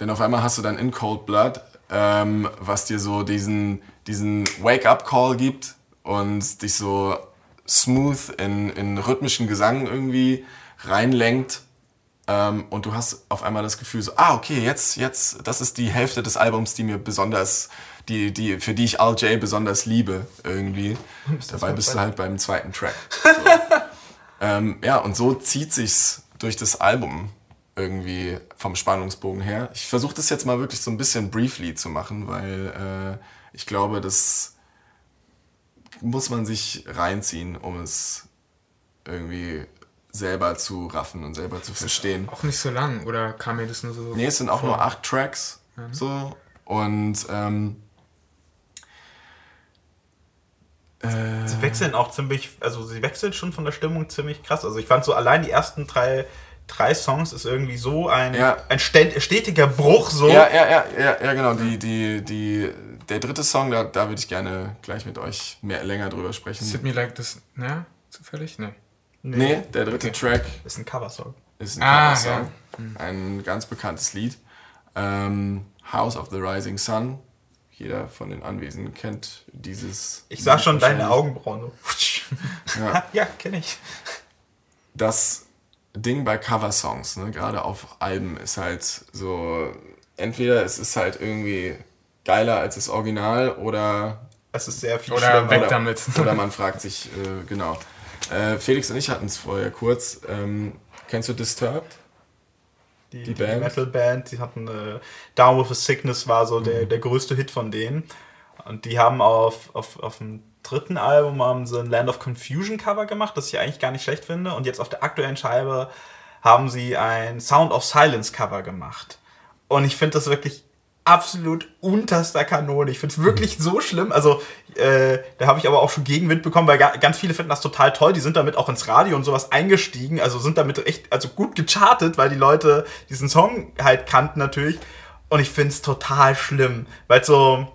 Denn auf einmal hast du dann in Cold Blood, ähm, was dir so diesen, diesen Wake-up-Call gibt und dich so smooth in, in rhythmischen Gesang irgendwie reinlenkt. Ähm, und du hast auf einmal das Gefühl so, ah, okay, jetzt, jetzt, das ist die Hälfte des Albums, die mir besonders die, die, für die ich Al J besonders liebe, irgendwie. Dabei bist du halt beim zweiten Track. So. ähm, ja, und so zieht sich's durch das Album irgendwie vom Spannungsbogen her. Ich versuche das jetzt mal wirklich so ein bisschen briefly zu machen, weil äh, ich glaube, das muss man sich reinziehen, um es irgendwie selber zu raffen und selber zu verstehen. Auch nicht so lang, oder kam mir das nur so? Nee, es sind auch vor? nur acht Tracks. Ja. So. Und ähm, sie wechseln auch ziemlich, also sie wechseln schon von der Stimmung ziemlich krass. Also ich fand so allein die ersten drei, drei Songs ist irgendwie so ein, ja. ein stetiger Bruch so. Ja, ja, ja, ja, ja, genau. Die, die, die, der dritte Song, da, da würde ich gerne gleich mit euch mehr länger drüber sprechen. Sit Me Like This, ne? Zufällig? Nee. Nee, nee der dritte okay. Track. Ist ein Coversong. Ist ein ah, Coversong. Ja. Hm. Ein ganz bekanntes Lied. Ähm, House of the Rising Sun jeder von den Anwesenden kennt dieses. Ich sah schon deine Augenbrauen. ja, ja kenne ich. Das Ding bei Coversongs, ne, gerade auf Alben, ist halt so, entweder es ist halt irgendwie geiler als das Original oder es ist sehr viel oder schlimmer. weg oder, damit. Oder man fragt sich, äh, genau. Äh, Felix und ich hatten es vorher kurz. Ähm, kennst du Disturbed? Die, die, die Metal-Band, die hatten äh, Down with a Sickness war so mhm. der, der größte Hit von denen. Und die haben auf, auf, auf dem dritten Album haben sie ein Land of Confusion Cover gemacht, das ich eigentlich gar nicht schlecht finde. Und jetzt auf der aktuellen Scheibe haben sie ein Sound of Silence Cover gemacht. Und ich finde das wirklich absolut unterster Kanone. Ich finde es wirklich so schlimm. Also, äh, da habe ich aber auch schon Gegenwind bekommen, weil ganz viele finden das total toll. Die sind damit auch ins Radio und sowas eingestiegen. Also sind damit echt also gut gechartet, weil die Leute diesen Song halt kannten natürlich. Und ich finde es total schlimm, weil so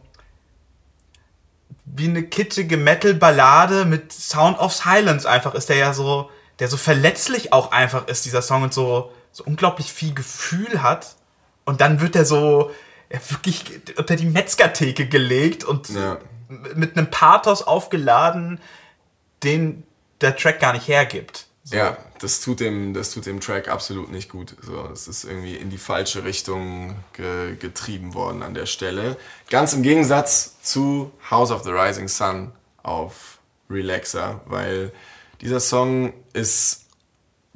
wie eine kitschige Metal-Ballade mit Sound of Silence einfach ist der ja so, der so verletzlich auch einfach ist, dieser Song und so, so unglaublich viel Gefühl hat. Und dann wird er so, wirklich unter die Metzgertheke gelegt und ja. mit einem Pathos aufgeladen, den der Track gar nicht hergibt. So. Ja, das tut, dem, das tut dem Track absolut nicht gut. So, es ist irgendwie in die falsche Richtung ge getrieben worden an der Stelle. Ganz im Gegensatz zu House of the Rising Sun auf Relaxer, weil dieser Song ist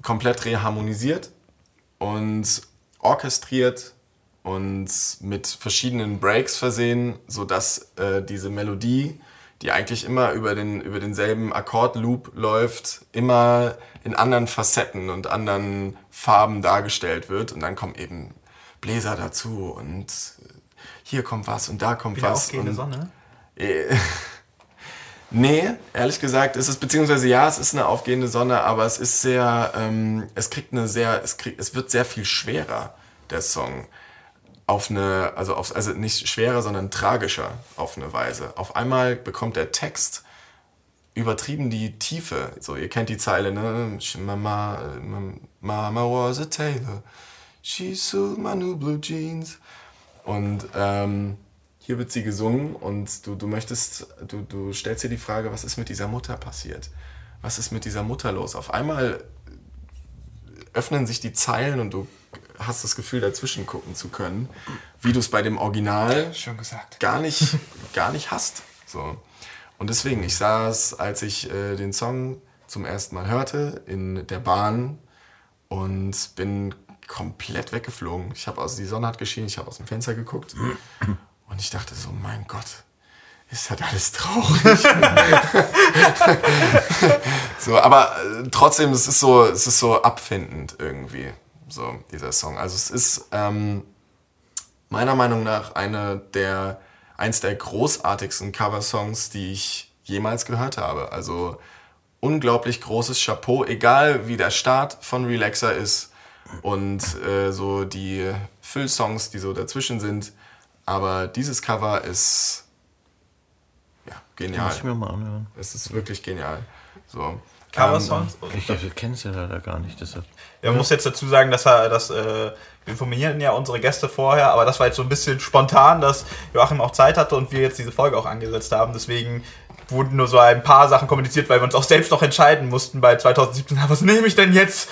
komplett reharmonisiert und orchestriert und mit verschiedenen Breaks versehen, sodass äh, diese Melodie, die eigentlich immer über, den, über denselben Akkordloop läuft, immer in anderen Facetten und anderen Farben dargestellt wird. Und dann kommen eben Bläser dazu und hier kommt was und da kommt Wieder was. Aufgehende und, Sonne? Äh, nee, ehrlich gesagt ist es, beziehungsweise ja, es ist eine aufgehende Sonne, aber es ist sehr, ähm, es kriegt eine sehr, es, kriegt, es wird sehr viel schwerer, der Song auf eine, also, auf, also nicht schwerer, sondern tragischer auf eine Weise. Auf einmal bekommt der Text übertrieben die Tiefe. So, ihr kennt die Zeile, ne? Mama, Mama was a tailor. She sewed my new blue jeans. Und ähm, hier wird sie gesungen und du, du möchtest, du, du stellst dir die Frage, was ist mit dieser Mutter passiert? was ist mit dieser Mutter los? Auf einmal öffnen sich die Zeilen und du hast das Gefühl, dazwischen gucken zu können, wie du es bei dem Original Schon gesagt. gar nicht, gar nicht hast. So. Und deswegen, ich saß, als ich äh, den Song zum ersten Mal hörte, in der Bahn und bin komplett weggeflogen. Ich habe aus die Sonne hat geschienen, ich habe aus dem Fenster geguckt und ich dachte so, mein Gott, ist halt alles traurig. so, aber äh, trotzdem, es ist so, es ist so abfindend irgendwie, so dieser Song. Also es ist ähm, meiner Meinung nach eine der eins der großartigsten Coversongs, die ich jemals gehört habe. Also unglaublich großes Chapeau, egal wie der Start von Relaxer ist und äh, so die Füllsongs, die so dazwischen sind. Aber dieses Cover ist genial. Muss ich mir mal anhören. Es ist wirklich genial. So. Cover-Songs. Ich, ich kenne es ja leider gar nicht, deshalb. Ja, man muss jetzt dazu sagen, dass er, dass, äh, wir informieren ja unsere Gäste vorher, aber das war jetzt so ein bisschen spontan, dass Joachim auch Zeit hatte und wir jetzt diese Folge auch angesetzt haben. Deswegen wurden nur so ein paar Sachen kommuniziert, weil wir uns auch selbst noch entscheiden mussten bei 2017. Was nehme ich denn jetzt?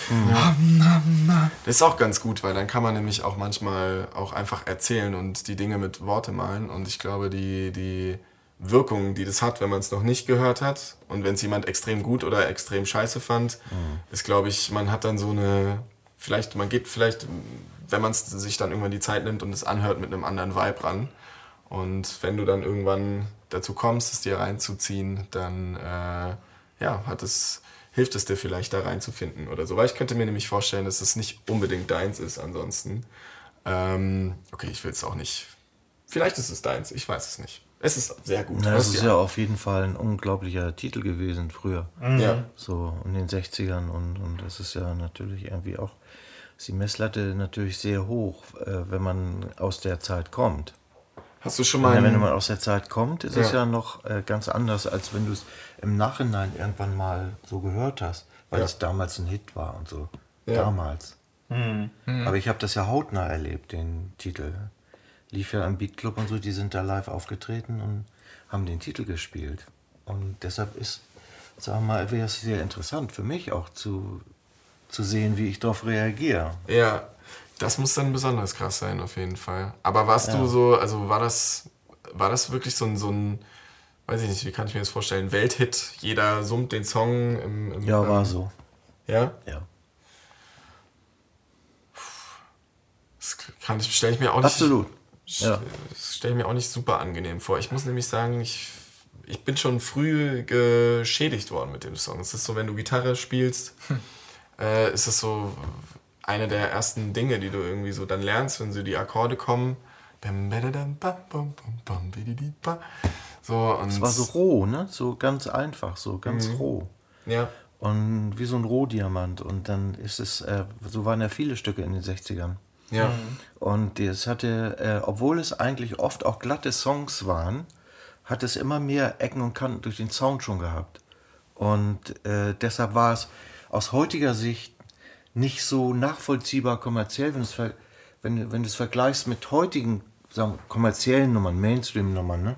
Das ist auch ganz gut, weil dann kann man nämlich auch manchmal auch einfach erzählen und die Dinge mit Worte malen. Und ich glaube, die, die Wirkung, die das hat, wenn man es noch nicht gehört hat und wenn es jemand extrem gut oder extrem scheiße fand, ist, glaube ich, man hat dann so eine, vielleicht, man geht vielleicht, wenn man sich dann irgendwann die Zeit nimmt und es anhört, mit einem anderen Vibe ran. Und wenn du dann irgendwann dazu kommst, es dir reinzuziehen, dann äh, ja, hat es, hilft es dir vielleicht da reinzufinden oder so. Weil ich könnte mir nämlich vorstellen, dass es nicht unbedingt deins ist ansonsten. Ähm, okay, ich will es auch nicht. Vielleicht ist es deins, ich weiß es nicht. Es ist sehr gut. Na, Was das ist ja auf jeden Fall ein unglaublicher Titel gewesen früher. ja. So in den 60ern und, und das ist ja natürlich irgendwie auch, ist die Messlatte natürlich sehr hoch, äh, wenn man aus der Zeit kommt. Hast du schon Ja, mal. wenn man aus der Zeit kommt, ist es Ja. ja noch äh, ganz anders, als wenn du es im Nachhinein irgendwann mal so gehört hast, weil Ja. es damals ein Hit war und so. Ja. Damals. Aber ich habe das ja hautnah erlebt, den Titel. Lief ja am Beat Club und so, die sind da live aufgetreten und haben den Titel gespielt. Und deshalb ist, sagen wir mal, wäre es sehr interessant für mich auch zu, zu sehen, wie ich darauf reagiere. Ja, das muss dann besonders krass sein, auf jeden Fall. Aber warst du so, also war das, war das wirklich so ein, so ein, weiß ich nicht, wie kann ich mir das vorstellen, Welthit? Jeder summt den Song im. im Ja, war im- so. Ja? Ja. Das kann ich, stelle ich mir auch nicht. Absolut. Ja. Das stelle ich mir auch nicht super angenehm vor. Ich muss nämlich sagen, ich, ich bin schon früh geschädigt worden mit dem Song. Es ist so, wenn du Gitarre spielst, äh, ist es so eine der ersten Dinge, die du irgendwie so dann lernst, wenn so die Akkorde kommen. So, und Es war so roh, ne? So ganz einfach, so ganz roh. ja, Und wie so ein Rohdiamant. Und dann ist es, äh, so waren ja viele Stücke in den 60ern. Ja, Und es hatte, äh, obwohl es eigentlich oft auch glatte Songs waren, hat es immer mehr Ecken und Kanten durch den Sound schon gehabt. Und äh, deshalb war es aus heutiger Sicht nicht so nachvollziehbar kommerziell, wenn du es, wenn, wenn es vergleichst mit heutigen sagen, kommerziellen Nummern, Mainstream-Nummern, ne?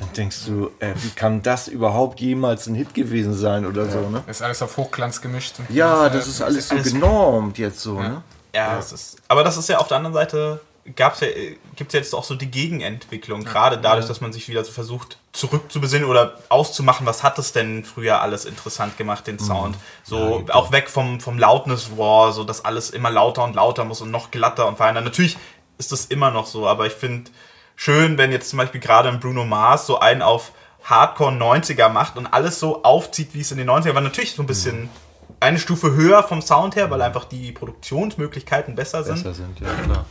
Dann denkst du, äh, wie kann das überhaupt jemals ein Hit gewesen sein oder so, ne? Ist alles auf Hochglanz gemischt. Ja, das ist alles so genormt jetzt so, ne? Ja, Es ist, aber das ist ja auf der anderen Seite, gab's ja, gibt es jetzt auch so die Gegenentwicklung, gerade dadurch, dass man sich wieder so versucht zurückzubesinnen oder auszumachen, was hat es denn früher alles interessant gemacht, den Sound. So auch weg vom, vom Loudness War, so dass alles immer lauter und lauter muss und noch glatter und feiner. Natürlich ist das immer noch so, aber ich finde schön, wenn jetzt zum Beispiel gerade ein Bruno Mars so einen auf Hardcore 90er macht und alles so aufzieht, wie es in den 90er war. Natürlich so ein bisschen eine Stufe höher vom Sound her, weil einfach die Produktionsmöglichkeiten besser sind. Besser sind, ja klar.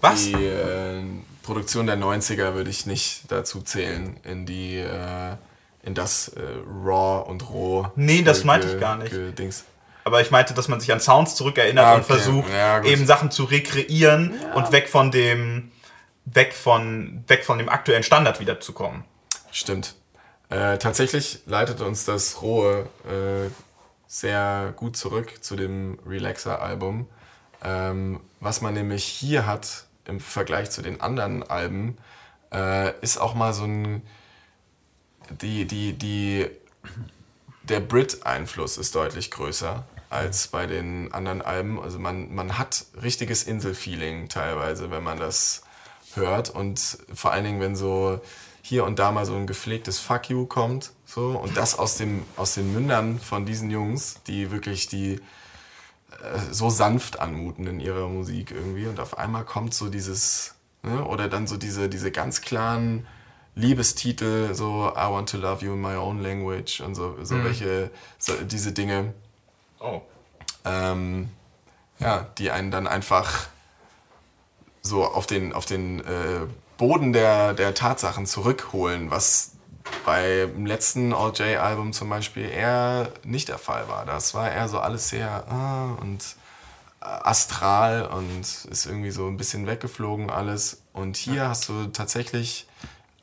Was? die äh, Produktion der 90er würde ich nicht dazu zählen, in die, äh, in das äh, Raw und Roh. Nee, das meinte ich gar nicht. Dings. Aber ich meinte, dass man sich an Sounds zurückerinnert Ah, und okay. versucht, Ja, eben Sachen zu rekreieren und weg von dem, weg von, weg von dem aktuellen Standard wiederzukommen. Stimmt. Äh, tatsächlich leitet uns das Rohe äh, sehr gut zurück zu dem Relaxer-Album. Ähm, was man nämlich hier hat im Vergleich zu den anderen Alben, äh, ist auch mal so ein. Die, die, die der Brit-Einfluss ist deutlich größer als bei den anderen Alben. Also man, man hat richtiges Inselfeeling teilweise, wenn man das hört. Und vor allen Dingen, wenn so hier und da mal so ein gepflegtes Fuck you kommt. So, und das aus, dem, aus den Mündern von diesen Jungs, die wirklich die äh, so sanft anmuten in ihrer Musik irgendwie. Und auf einmal kommt so dieses, ne, oder dann so diese, diese ganz klaren Liebestitel, so I want to love you in my own language und so, so mhm. welche, so, diese Dinge. Oh. Ähm, ja, die einen dann einfach so auf den, auf den äh, Boden der, der Tatsachen zurückholen, was beim letzten All J-Album zum Beispiel eher nicht der Fall war. Das war eher so alles sehr ah, und äh, astral und ist irgendwie so ein bisschen weggeflogen alles. Und hier hast du tatsächlich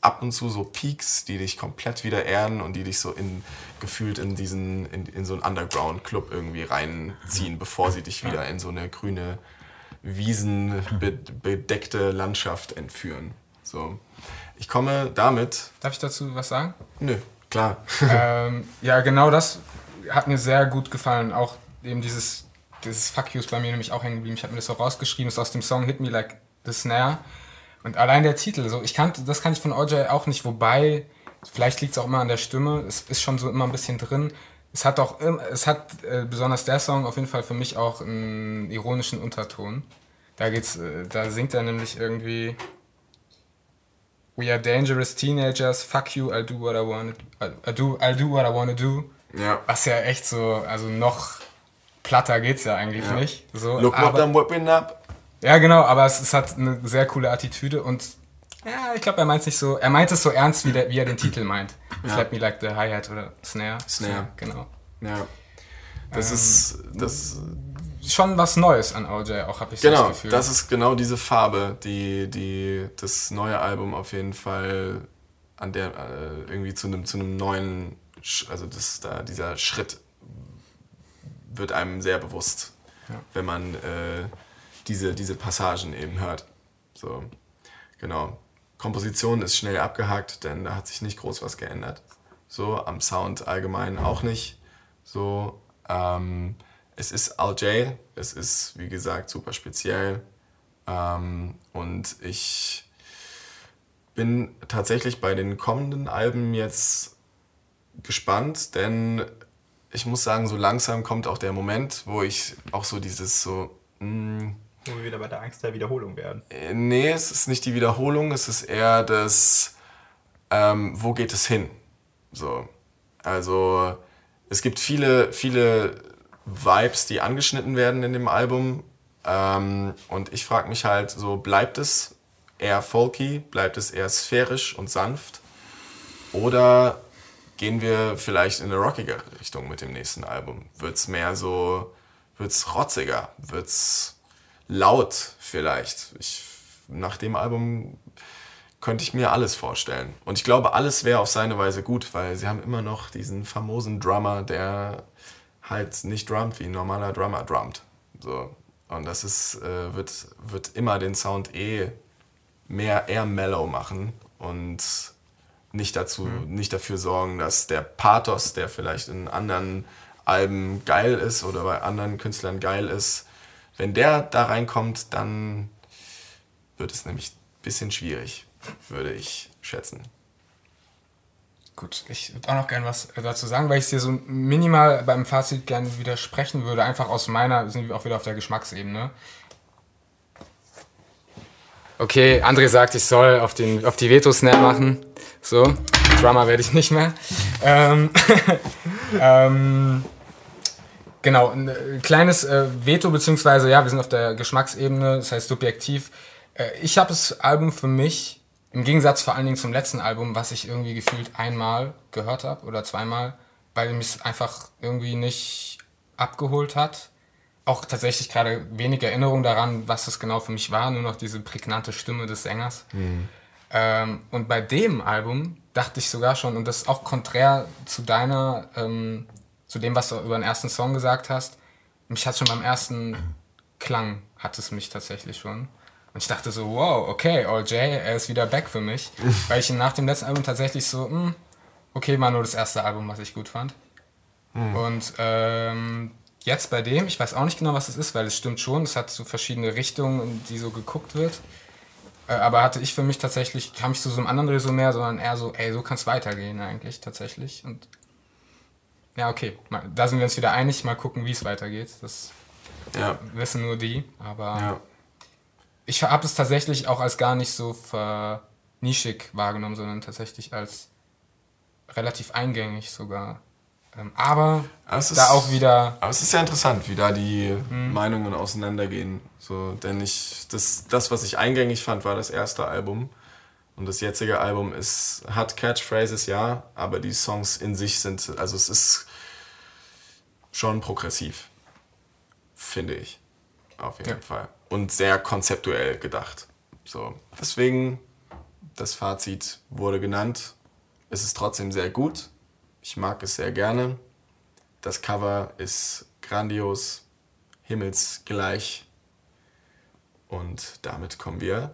ab und zu so Peaks, die dich komplett wieder erden und die dich so in, gefühlt in diesen, in, in so einen Underground-Club irgendwie reinziehen, bevor sie dich wieder in so eine grüne, wiesenbedeckte Landschaft entführen. So. Ich komme damit. Darf ich dazu was sagen? Nö, klar. ähm, ja, genau das hat mir sehr gut gefallen. Auch eben dieses, dieses Fuck you ist bei mir nämlich auch hängen geblieben. Ich habe mir das so rausgeschrieben, ist aus dem Song Hit Me Like the Snare. Und allein der Titel, so ich kannte, das kann ich von OJ auch nicht, wobei, vielleicht liegt es auch immer an der Stimme, es ist schon so immer ein bisschen drin. Es hat auch, es hat äh, besonders der Song auf jeden Fall für mich auch einen ironischen Unterton. Da geht's, äh, da singt er nämlich irgendwie We are dangerous teenagers, fuck you, I'll do what I wanna, I'll do, I'll do what I wanna do. Ja. Was ja echt so, also noch platter geht's ja eigentlich ja. nicht. So, Look what I'm whipping up. Ja, genau, aber es, es hat eine sehr coole Attitüde und ja, ich glaube, er meint es nicht so, er meint es so ernst, wie, der, wie er den Titel meint. Ja. Slap me like the Hi-Hat oder Snare. Snare. Genau. Ja. Das ähm, ist, das schon was Neues an OJ, auch habe ich genau, so das Gefühl. Genau, das ist genau diese Farbe, die, die das neue Album auf jeden Fall an der äh, irgendwie zu einem zu einem neuen, also das da dieser Schritt wird einem sehr bewusst, ja. wenn man äh, diese, diese Passagen eben hört. So, genau. Komposition ist schnell abgehakt, denn da hat sich nicht groß was geändert. So, am Sound allgemein auch nicht. So, ähm, es ist RJ, es ist wie gesagt super speziell. Ähm, und ich bin tatsächlich bei den kommenden Alben jetzt gespannt, denn ich muss sagen, so langsam kommt auch der Moment, wo ich auch so dieses so, mh, hm, wo wir wieder bei der Angst der Wiederholung werden. Äh, nee, es ist nicht die Wiederholung, es ist eher das, ähm, wo geht es hin? So. Also, es gibt viele, viele Vibes, die angeschnitten werden in dem Album. Ähm, und ich frage mich halt so, bleibt es eher folky, bleibt es eher sphärisch und sanft? Oder gehen wir vielleicht in eine rockige Richtung mit dem nächsten Album? Wird es mehr so, wird es rotziger? Wird es laut vielleicht. Ich, nach dem Album könnte ich mir alles vorstellen. Und ich glaube, alles wäre auf seine Weise gut, weil sie haben immer noch diesen famosen Drummer, der halt nicht drummt, wie ein normaler Drummer drummt. So. Und das ist, äh, wird, wird immer den Sound eh mehr eher mellow machen und nicht dazu, mhm. nicht dafür sorgen, dass der Pathos, der vielleicht in anderen Alben geil ist oder bei anderen Künstlern geil ist, wenn der da reinkommt, dann wird es nämlich ein bisschen schwierig, würde ich schätzen. Gut, ich würde auch noch gerne was dazu sagen, weil ich es dir so minimal beim Fazit gerne widersprechen würde. Einfach aus meiner, sind wir auch wieder auf der Geschmacksebene. Okay, André sagt, ich soll auf, den, auf die Veto-Snare machen. So, Drummer werde ich nicht mehr. Ähm, ähm, Genau, ein äh, kleines äh, Veto, beziehungsweise ja, wir sind auf der Geschmacksebene, das heißt subjektiv. Äh, ich habe das Album für mich, im Gegensatz vor allen Dingen zum letzten Album, was ich irgendwie gefühlt einmal gehört habe oder zweimal, weil mich einfach irgendwie nicht abgeholt hat. Auch tatsächlich gerade wenig Erinnerung daran, was das genau für mich war, nur noch diese prägnante Stimme des Sängers. Mhm. Ähm, und bei dem Album dachte ich sogar schon, und das ist auch konträr zu deiner ähm, zu dem, was du über den ersten Song gesagt hast. Mich hat schon beim ersten Klang, hat es mich tatsächlich schon. Und ich dachte so, wow, okay, All J, er ist wieder back für mich. weil ich ihn nach dem letzten Album tatsächlich so, mh, hm, okay, war nur das erste Album, was ich gut fand. Und ähm, jetzt bei dem, ich weiß auch nicht genau, was es ist, weil es stimmt schon, es hat so verschiedene Richtungen, in die so geguckt wird. Äh, aber hatte ich für mich tatsächlich, kam ich zu so einem anderen Resümee, sondern eher so, ey, so kann es weitergehen eigentlich tatsächlich. Und ja, okay, mal, da sind wir uns wieder einig, mal gucken, wie es weitergeht. Das Ja. wissen nur die, aber Ja. Ich habe es tatsächlich auch als gar nicht so ver nischig wahrgenommen, sondern tatsächlich als relativ eingängig sogar. Ähm, aber Aber es da ist- auch wieder Aber es ist ja interessant, wie da die Meinungen auseinandergehen. So, denn ich, das, das, was ich eingängig fand, war das erste Album. Und das jetzige Album ist, hat Catchphrases, ja, aber die Songs in sich sind, also es ist schon progressiv. Finde ich. Auf jeden Ja. Fall. Und sehr konzeptuell gedacht. So. Deswegen, das Fazit wurde genannt. Es ist trotzdem sehr gut. Ich mag es sehr gerne. Das Cover ist grandios, himmelsgleich. Und damit kommen wir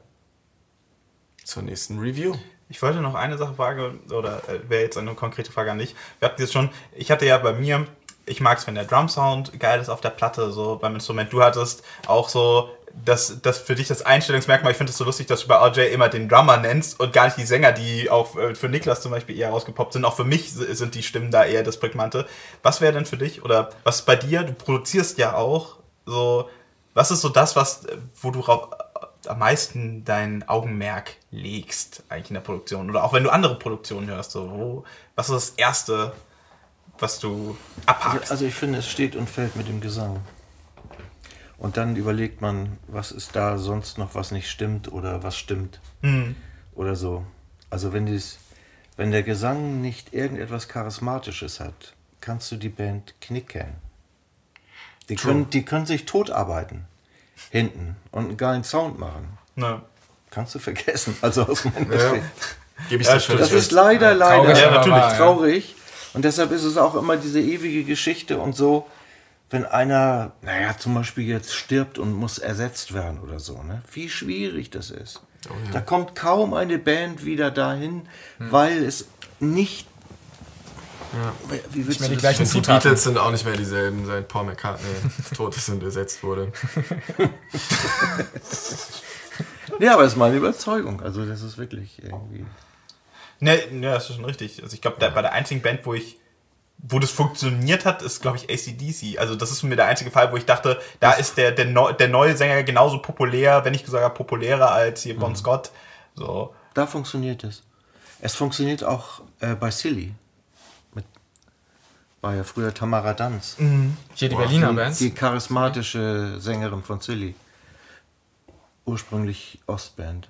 zur nächsten Review. Ich wollte noch eine Sache fragen, oder äh, wäre jetzt eine konkrete Frage an dich. Wir hatten jetzt schon, ich hatte ja bei mir, ich mag es, wenn der Drum-Sound geil ist auf der Platte, so beim Instrument. Du hattest auch so, das, das für dich das Einstellungsmerkmal, ich finde es so lustig, dass du bei RJ immer den Drummer nennst und gar nicht die Sänger, die auch äh, für Niklas zum Beispiel eher rausgepoppt sind. Auch für mich sind die Stimmen da eher das Prägnante. Was wäre denn für dich, oder was bei dir, du produzierst ja auch, so, was ist so das, was, wo du am meisten dein Augenmerk legst, eigentlich in der Produktion? Oder auch wenn du andere Produktionen hörst, so, wo, was ist das Erste, was du abhakst? Also, also ich finde, es steht und fällt mit dem Gesang. Und dann überlegt man, was ist da sonst noch, was nicht stimmt oder was stimmt. Oder so. Also wenn, dies, wenn der Gesang nicht irgendetwas Charismatisches hat, kannst du die Band knicken. Die können, die können sich totarbeiten. Hinten. Und einen geilen Sound machen. Ne. Kannst du vergessen. Also aus meiner Ja. Sicht. Gebe ich Ja, völlig Das ist leider, leider traurig, ja. traurig. Und deshalb ist es auch immer diese ewige Geschichte und so, wenn einer, naja, zum Beispiel jetzt stirbt und muss ersetzt werden oder so, ne? Wie schwierig das ist. Da kommt kaum eine Band wieder dahin, weil es nicht. Wie willst mehr du die das gleichen Die. Beatles sind auch nicht mehr dieselben, seit Paul McCartney tot ist und ersetzt wurde. Ja, aber es ist meine Überzeugung. Also, das ist wirklich irgendwie. Ne, ne, das ist schon richtig. Also ich glaube, bei der einzigen Band, wo ich wo das funktioniert hat, ist, glaube ich, ACDC. Also das ist mir der einzige Fall, wo ich dachte, da ist der, der, neu, der neue Sänger genauso populär, wenn nicht sogar populärer als hier Bon Scott. So. Da funktioniert es. Es funktioniert auch äh, bei Silly. Mit, war ja früher Tamara Danz. hier die Berliner die, Bands. die charismatische Sängerin von Silly. Ursprünglich Ostband.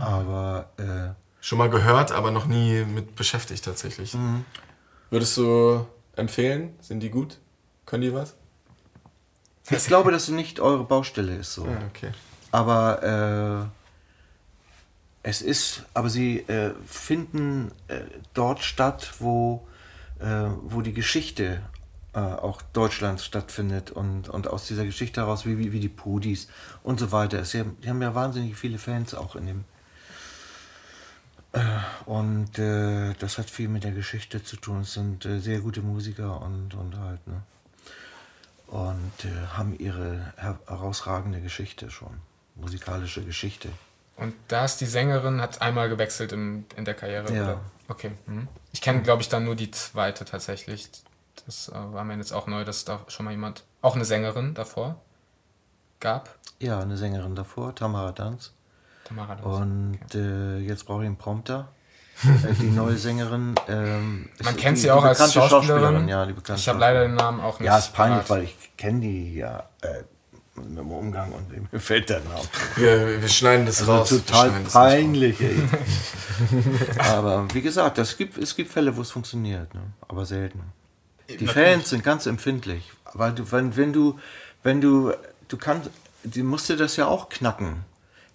Aber äh, Schon mal gehört, aber noch nie mit beschäftigt tatsächlich. Würdest du empfehlen? Sind die gut? Können die was? ich glaube, dass sie nicht eure Baustelle ist so. Ja, okay. Aber äh, es ist, aber sie äh, finden äh, dort statt, wo, äh, wo die Geschichte äh, auch Deutschlands stattfindet und, und aus dieser Geschichte heraus, wie, wie, wie die Pudis und so weiter. Sie haben, die haben ja wahnsinnig viele Fans auch in dem. Äh, und äh, das hat viel mit der Geschichte zu tun. Es sind äh, sehr gute Musiker und, und halt, ne? Und äh, haben ihre her herausragende Geschichte schon. Musikalische Geschichte. Und da ist die Sängerin, hat einmal gewechselt in, in der Karriere, Ja. oder? Okay. Mhm. Ich kenne, glaube ich, dann nur die zweite tatsächlich. Das äh, war mir jetzt auch neu, dass da schon mal jemand, auch eine Sängerin davor gab. Ja, eine Sängerin davor, Tamara Danz. Und äh, jetzt brauche ich einen Prompter. äh, die neue Sängerin. Ähm, Man kennt die- sie die auch als bekannte Schauspielerin. Ja, die bekannte ich habe leider den Schauspielerin. Namen auch nicht. Ja, ist peinlich, parat. weil ich kenne die ja äh, im Umgang und mir fällt der Name. Wir, wir schneiden das Also raus. Total peinlich, ey. Aber wie gesagt, das gibt, es gibt Fälle, wo es funktioniert, ne? aber selten. Die Fans sind ganz empfindlich, weil du, wenn, wenn du, wenn du, du kannst, die musste das ja auch knacken.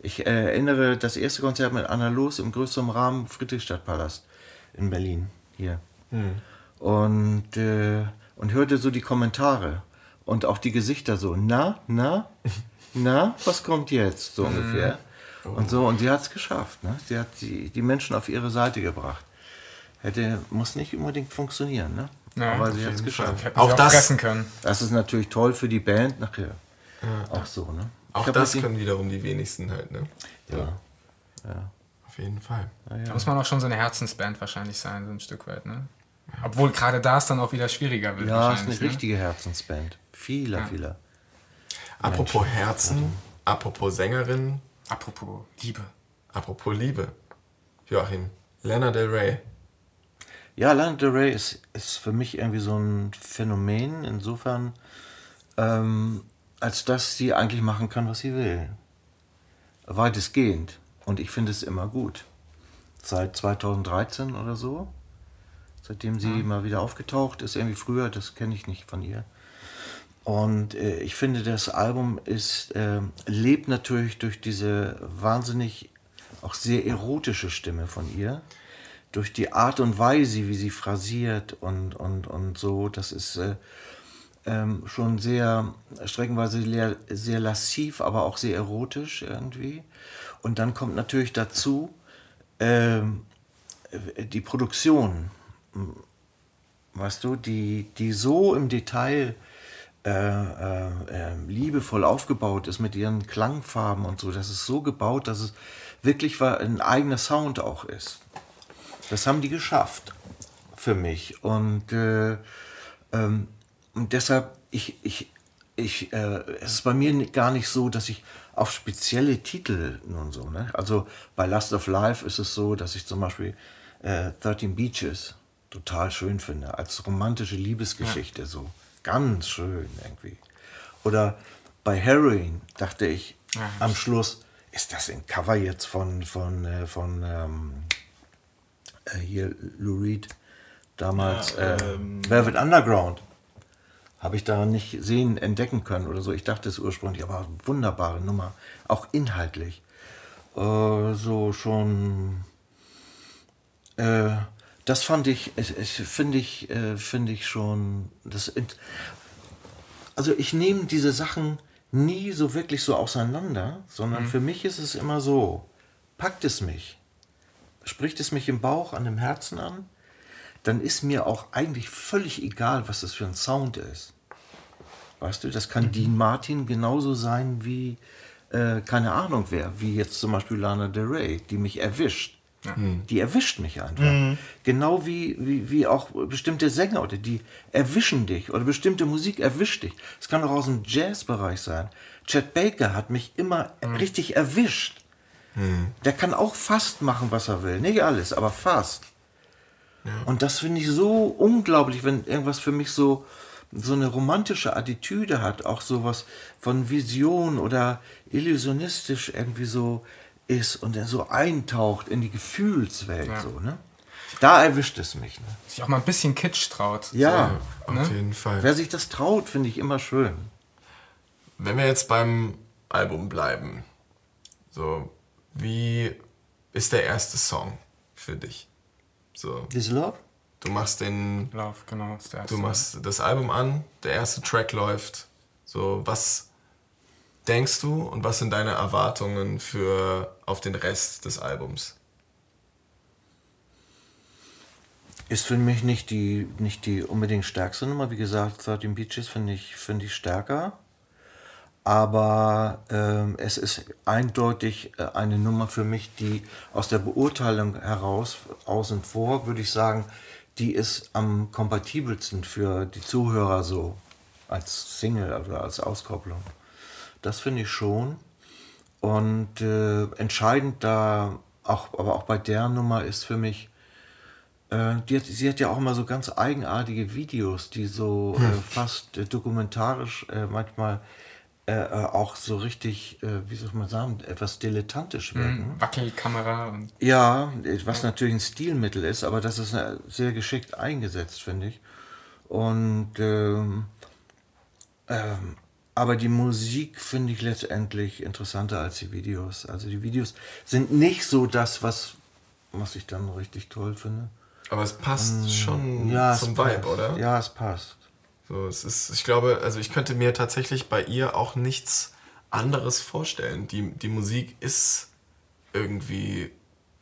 Ich erinnere das erste Konzert mit Anna Los im größeren Rahmen Friedrichstadtpalast in Berlin hier und äh, und hörte so die Kommentare und auch die Gesichter so, na, na, na, was kommt jetzt so ungefähr und so und sie hat es geschafft, ne? Sie hat die, die Menschen auf ihre Seite gebracht hätte, muss nicht unbedingt funktionieren. Ne? Ja, aber sie hat es geschafft. Auch sie das-. Das ist natürlich toll für die Band nachher. Auch so, ne? Auch das können wiederum die wenigsten halt, ne? ja. ja. Auf jeden Fall. Da muss man auch schon so eine Herzensband wahrscheinlich sein, so ein Stück weit, ne? Obwohl gerade da es dann auch wieder schwieriger wird. Ja, ist eine wahrscheinlich, ne? richtige Herzensband. Vieler, Ja. vieler. Apropos Herzen, apropos Sängerin, Apropos Liebe. apropos Liebe. Joachim, Lana Del Rey. Ja, Lana Del Rey ist, ist für mich irgendwie so ein Phänomen, insofern, ähm, als dass sie eigentlich machen kann, was sie will. Weitestgehend. Und ich finde es immer gut. Seit 2013 oder so, seitdem sie mal wieder aufgetaucht ist, irgendwie früher, das kenne ich nicht von ihr. Und äh, ich finde, das Album ist, äh, lebt natürlich durch diese wahnsinnig auch sehr erotische Stimme von ihr. Durch die Art und Weise, wie sie phrasiert und, und, und so. Das ist äh, ähm, schon sehr, streckenweise sehr, sehr lassiv, aber auch sehr erotisch irgendwie. Und dann kommt natürlich dazu ähm, die Produktion weißt du, die, die so im Detail äh, äh, äh, liebevoll aufgebaut ist mit ihren Klangfarben und so. Das ist so gebaut, dass es wirklich ein eigener Sound auch ist. Das haben die geschafft für mich. Und, äh, ähm, und deshalb, ich, ich, ich, äh, es ist bei mir gar nicht so, dass ich auf spezielle Titel nun so, ne? Also bei Last of Life ist es so, dass ich zum Beispiel äh, 13 Beaches total schön finde, als romantische Liebesgeschichte so. Ganz schön irgendwie. Oder bei Heroin dachte ich Ja. am Schluss, ist das ein Cover jetzt von, von, äh, von ähm, äh, hier Lou Reed damals Ja, äh, ähm, Velvet Underground habe ich da nicht sehen, entdecken können oder so. Ich dachte es ursprünglich, aber wunderbare Nummer, auch inhaltlich. Äh, so schon. Äh, das fand ich, finde ich, äh, finde ich schon. Das, also ich nehme diese Sachen nie so wirklich so auseinander, sondern für mich ist es immer so: packt es mich, spricht es mich im Bauch, an dem Herzen an, dann ist mir auch eigentlich völlig egal, was das für ein Sound ist. Weißt du, das kann Dean Martin genauso sein wie, äh, keine Ahnung wer, wie jetzt zum Beispiel Lana Del Rey, die mich erwischt. Die erwischt mich einfach. Genau wie, wie, wie auch bestimmte Sänger oder die erwischen dich oder bestimmte Musik erwischt dich. Es kann auch aus dem Jazzbereich sein. Chet Baker hat mich immer richtig erwischt. Der kann auch fast machen, was er will. Nicht alles, aber fast. Und das finde ich so unglaublich, wenn irgendwas für mich so, so eine romantische Attitüde hat, auch sowas von Vision oder illusionistisch irgendwie so ist und er so eintaucht in die Gefühlswelt. Ja. So, ne? Da erwischt es mich. Ne? Sich auch mal ein bisschen Kitsch traut. Ja, Auf Ne? jeden Fall. wer sich das traut, finde ich immer schön. Wenn wir jetzt beim Album bleiben, so, wie ist der erste Song für dich? So, This Love? Du machst den, Lauf, genau. Ist der erste. du machst das Album an, der erste Track läuft. So, was denkst du und was sind deine Erwartungen für auf den Rest des Albums? Ist für mich nicht die, nicht die unbedingt stärkste Nummer. Wie gesagt, 13 Beaches finde ich, finde ich stärker. Aber ähm, es ist eindeutig äh, eine Nummer für mich, die aus der Beurteilung heraus, außen vor, würde ich sagen, die ist am kompatibelsten für die Zuhörer so als Single oder als Auskopplung. Das finde ich schon. Und äh, entscheidend da, auch, aber auch bei der Nummer ist für mich, äh, die hat, sie hat ja auch immer so ganz eigenartige Videos, die so äh, fast äh, dokumentarisch äh, manchmal äh, äh, auch so richtig, äh, wie soll man sagen, etwas dilettantisch wirken. Mhm. Wackelkamera und Ja, was natürlich ein Stilmittel ist, aber das ist äh, sehr geschickt eingesetzt, finde ich. Und ähm, ähm, aber die Musik finde ich letztendlich interessanter als die Videos. Also die Videos sind nicht so das, was, was ich dann richtig toll finde. Aber es passt schon Mm, Ja, zum Vibe, passt. oder? Ja, es passt. So, es ist, ich glaube, also ich könnte mir tatsächlich bei ihr auch nichts anderes vorstellen. Die, die Musik ist irgendwie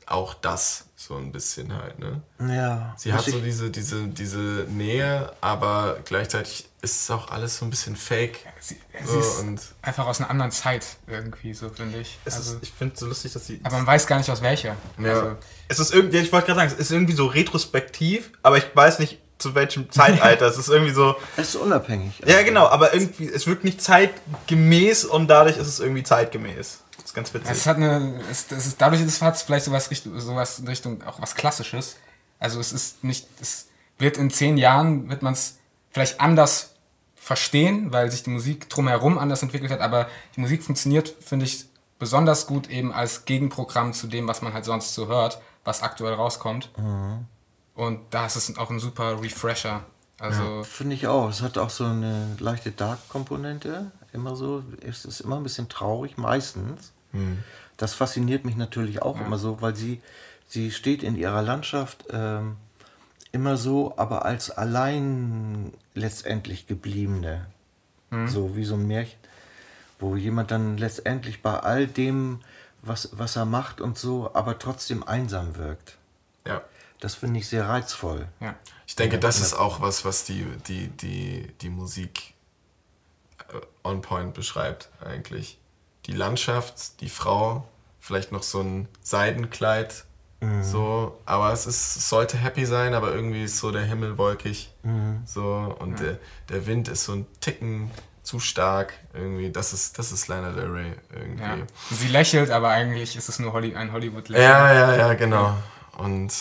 auch das so ein bisschen halt, ne? Ja. Sie hat so diese, diese, diese Nähe, aber gleichzeitig ist es auch alles so ein bisschen fake. Sie, So, ist und einfach aus einer anderen Zeit irgendwie, so finde ich. Es Also, ist, ich finde es so lustig, dass sie. aber man weiß gar nicht aus welcher. Ja. Also, Es ist irgendwie, ich wollte gerade sagen, es ist irgendwie so retrospektiv, aber ich weiß nicht zu welchem Zeitalter. es ist irgendwie so. Es ist unabhängig. Ja, genau, aber irgendwie, es wirkt nicht zeitgemäß und dadurch ist es irgendwie zeitgemäß. Das ist ganz witzig. es hat eine, es, es ist, dadurch ist es vielleicht sowas, Richtung, sowas in Richtung auch was Klassisches. Also es ist nicht, es wird in zehn Jahren, wird man es vielleicht anders verstehen, weil sich die Musik drumherum anders entwickelt hat, aber die Musik funktioniert, finde ich, besonders gut eben als Gegenprogramm zu dem, was man halt sonst so hört, was aktuell rauskommt. Und da ist es auch ein super Refresher. Also Finde ich auch. Es hat auch so eine leichte Dark-Komponente. Immer so. Es ist immer ein bisschen traurig, meistens. Das fasziniert mich natürlich auch immer so, weil sie, sie steht in ihrer Landschaft ähm, immer so, aber als allein letztendlich gebliebene. So wie so ein Märchen, wo jemand dann letztendlich bei all dem, was, was er macht und so, aber trotzdem einsam wirkt. ja. Das finde ich sehr reizvoll. ja. Ich denke, das ist auch was, was die, die, die, die Musik äh, on point beschreibt, eigentlich. Die Landschaft, die Frau, vielleicht noch so ein Seidenkleid, so, aber es ist, sollte happy sein, aber irgendwie ist so der Himmel wolkig, so, und der, der Wind ist so ein Ticken zu stark, irgendwie, das ist, das ist Lana Del Rey, irgendwie. ja. Sie lächelt, aber eigentlich ist es nur Holly, ein Hollywood-Lächeln. Ja, ja, ja, genau. Und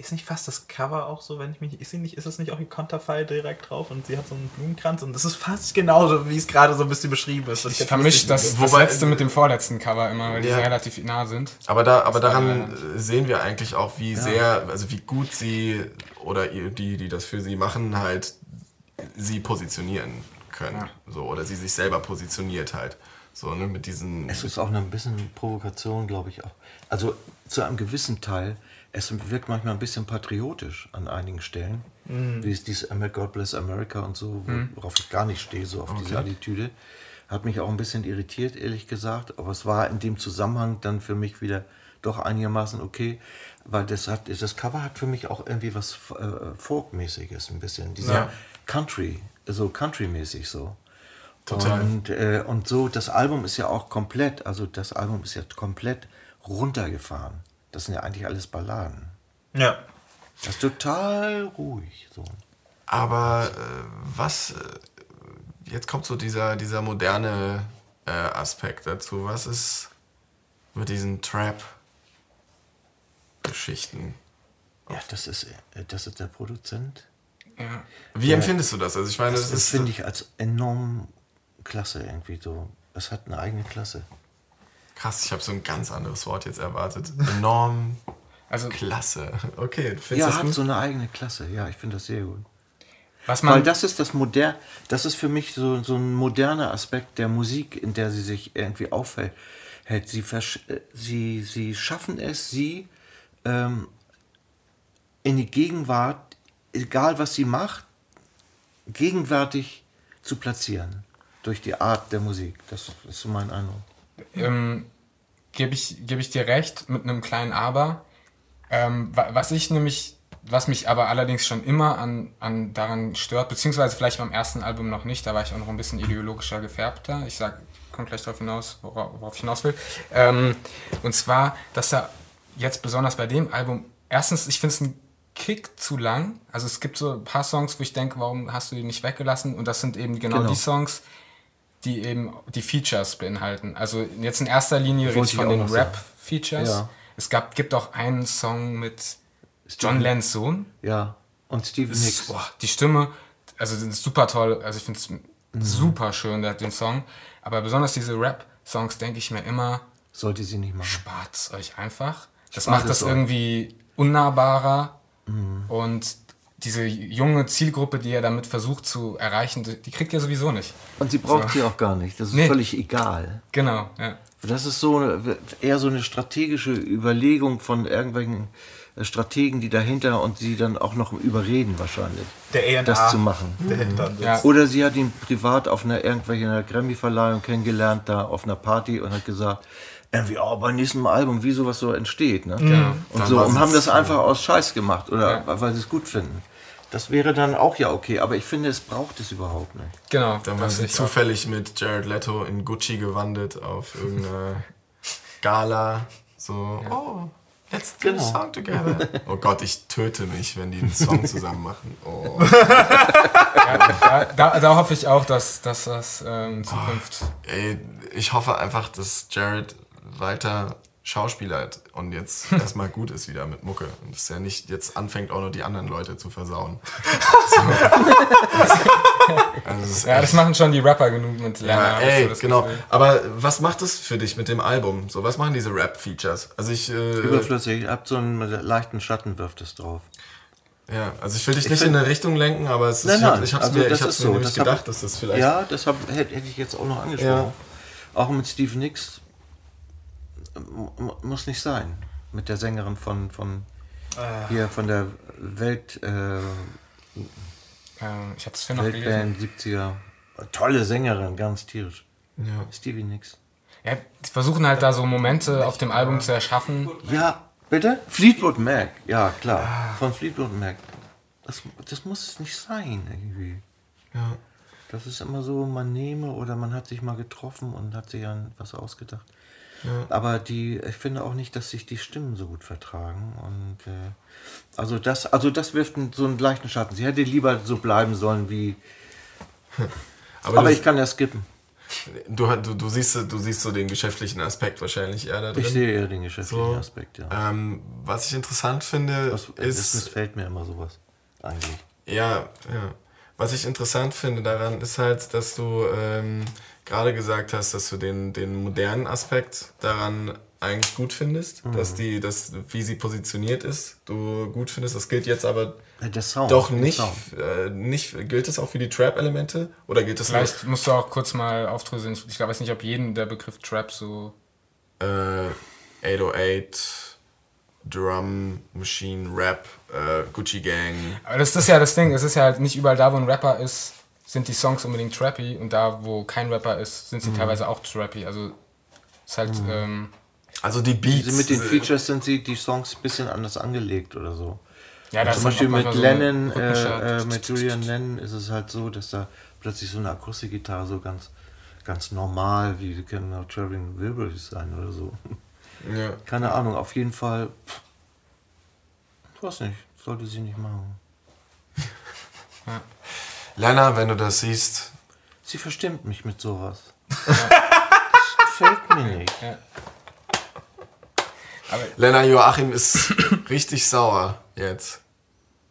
Ist nicht fast das Cover auch so, wenn ich mich. Ist, sie nicht, ist das nicht auch ein Konterfei direkt drauf und sie hat so einen Blumenkranz und das ist fast genauso, wie es gerade so ein bisschen beschrieben ist. Und Ich hätte vermische das, das letzte mit dem vorletzten Cover immer, weil die Ja. so relativ nah sind. Aber, da, aber daran ja- sehen wir eigentlich auch, wie sehr, also wie gut sie oder die, die das für sie machen, halt sie positionieren können. Ja. So, oder sie sich selber positioniert halt. So, ne, mit diesen. Es ist auch eine bisschen Provokation, glaube ich auch. Also zu einem gewissen Teil, es wirkt manchmal ein bisschen patriotisch an einigen Stellen. Wie es dieses God Bless America und so, worauf ich gar nicht stehe, so auf diese Attitüde. Hat mich auch ein bisschen irritiert, ehrlich gesagt. Aber es war in dem Zusammenhang dann für mich wieder doch einigermaßen okay. Weil das, hat, das Cover hat für mich auch irgendwie was äh, Folkmäßiges ein bisschen. Dieser Ja. Country, so Country-mäßig so. Total. Und, äh, und so, das Album ist ja auch komplett, also das Album ist ja komplett runtergefahren. Das sind ja eigentlich alles Balladen. Ja. Das ist total ruhig. So. Aber äh, was, äh, jetzt kommt so dieser, dieser moderne äh, Aspekt dazu. Was ist mit diesen Trap-Geschichten? Ja, das ist, äh, das ist der Produzent. Ja. Wie empfindest du das? Also ich meine, Das, das, das finde ich als enorm klasse irgendwie so. Es hat eine eigene Klasse. Krass. Ich habe so ein ganz anderes Wort jetzt erwartet. Enorm Also, klasse. Okay, findest Ja, das hat gut? so eine eigene Klasse. Ja, ich finde das sehr gut. was Weil man. das ist das modern, das ist für mich so, so ein moderner Aspekt der Musik, in der sie sich irgendwie aufhält. Hält. Sie, versch- äh, sie, sie schaffen es, sie ähm, in die Gegenwart, egal was sie macht, gegenwärtig zu platzieren. Durch die Art der Musik. Das ist so mein Eindruck. Ähm, gebe ich, geb ich dir recht mit einem kleinen Aber. Ähm, wa- was ich nämlich, was mich aber allerdings schon immer an, an daran stört, beziehungsweise vielleicht beim ersten Album noch nicht, da war ich auch noch ein bisschen ideologischer gefärbter. Ich sag, komm gleich darauf hinaus, worauf, worauf ich hinaus will. Ähm, und zwar, dass da jetzt besonders bei dem Album, erstens, ich finde es ein Kick zu lang. Also es gibt so ein paar Songs, wo ich denke, warum hast du die nicht weggelassen? Und das sind eben genau, Genau. die Songs, die eben die Features beinhalten. Also jetzt in erster Linie rede ich von den. Rap-Features. Ja. Es gab, gibt auch einen Song mit John Lennons Sohn. Ja. Und Nicks. ist, boah, die Stimme, also ist super toll. Also ich finde es Mhm. super schön, der, den Song. Aber besonders diese Rap-Songs denke ich mir immer, Sollte sie nicht machen. spart euch einfach. Das Spart macht das euch. irgendwie unnahbarer. Mhm. Und diese junge Zielgruppe, die ihr damit versucht zu erreichen, die, kriegt ihr sowieso nicht. Und sie braucht So. sie auch gar nicht. Das ist Nee. völlig egal. Genau, ja. Das ist so eine, eher so eine strategische Überlegung von irgendwelchen äh, Strategen, die dahinter und sie dann auch noch überreden wahrscheinlich, Der A&R, das zu machen. Sitzt. Ja. Oder sie hat ihn privat auf einer irgendwelcher Grammy-Verleihung kennengelernt, da auf einer Party und hat gesagt, irgendwie, oh, beim nächsten Album, wie sowas so entsteht. Ne? Und, Dann so, war und haben das einfach aus Scheiß gemacht oder Ja. weil sie es gut finden. Das wäre dann auch ja okay, aber ich finde, es braucht es überhaupt nicht. Genau. Dann war sie auch. zufällig mit Jared Leto in Gucci gewandelt auf irgendeine Gala. So, oh, let's do Genau. a song together. Oh Gott, ich töte mich, wenn die einen Song zusammen machen. Oh. Ja, da, da hoffe ich auch, dass, dass das ähm, in Zukunft. Ey, ich hoffe einfach, dass Jared weiter schauspielert und jetzt erstmal gut ist wieder mit Mucke. Und dass er nicht jetzt anfängt, auch noch die anderen Leute zu versauen. So. also Ja, das machen schon die Rapper genug mit Lerner. Ja, hab ich so ey, das genau. Gefühl. Aber was macht es für dich mit dem Album? So, was machen diese Rap-Features? Also ich, äh, Überflüssig, ab so einen leichten Schatten wirft es drauf. ja, also ich will dich nicht find- in eine Richtung lenken, aber es ist, Nein, ich hab- nein, ich hab's also mir, das ich hab's ist mir so, nämlich das hab gedacht, ich- dass das vielleicht. Ja, das hab, hätte, hätte ich jetzt auch noch angesprochen. Auch mit Steve Nicks m- muss nicht sein. Mit der Sängerin von, von hier von der Welt, äh, Ähm, ich hab's noch gelesen. Weltband 70er. Tolle Sängerin, ganz tierisch. Ja. Stevie Nicks. Ja, die versuchen halt da so Momente auf dem Album zu erschaffen. Ja, bitte? Fleetwood Mac, ja klar. Von Fleetwood Mac. Das, das muss nicht sein irgendwie. Ja. Das ist immer so, man nehme oder man hat sich mal getroffen und hat sich an was ausgedacht. Aber die, ich finde auch nicht, dass sich die Stimmen so gut vertragen. Und äh, also das, also das wirft so einen leichten Schatten. Sie hätte lieber so bleiben sollen wie. Aber, Aber ich kann ja skippen. du, du, du, siehst, du siehst so den geschäftlichen Aspekt wahrscheinlich eher da drin. Ich sehe eher den geschäftlichen So. Aspekt, ja. Ähm, was ich interessant finde, Das, das ist. missfällt mir immer sowas. Eigentlich. Ja, ja. Was ich interessant finde daran ist halt, dass du ähm, gerade gesagt hast, dass du den, den modernen Aspekt daran eigentlich gut findest, Mhm. dass die, dass, wie sie positioniert ist, du gut findest. Das gilt jetzt aber Der Sound. doch nicht, Sound. äh, nicht. Gilt das auch für die Trap-Elemente? Oder gilt das Vielleicht musst du auch kurz mal aufdröseln. Ich, ich weiß nicht, ob jeden der Begriff Trap so. äh, 808, Drum, Machine, Rap, äh, Gucci Gang? Aber das ist ja das Ding. Es ist ja halt nicht überall da, wo ein Rapper ist, sind die Songs unbedingt trappy. Und da, wo kein Rapper ist, sind sie teilweise auch trappy. Also ist halt. Ähm, Also die Beats. Also mit den Features sind sie die Songs ein bisschen anders angelegt oder so. ja, das Zum Beispiel mit so Lennon, äh, äh, mit Julian Lennon ist es halt so, dass da plötzlich so eine Akustikgitarre so ganz, ganz normal, wie die können auch Traveling Wilburys sein oder so. Ja. Keine Ahnung, auf jeden Fall. Ich weiß nicht, sollte sie nicht machen. Lena, wenn du das siehst, Sie verstimmt mich mit sowas. das gefällt mir nicht. Lena Joachim ist richtig sauer jetzt.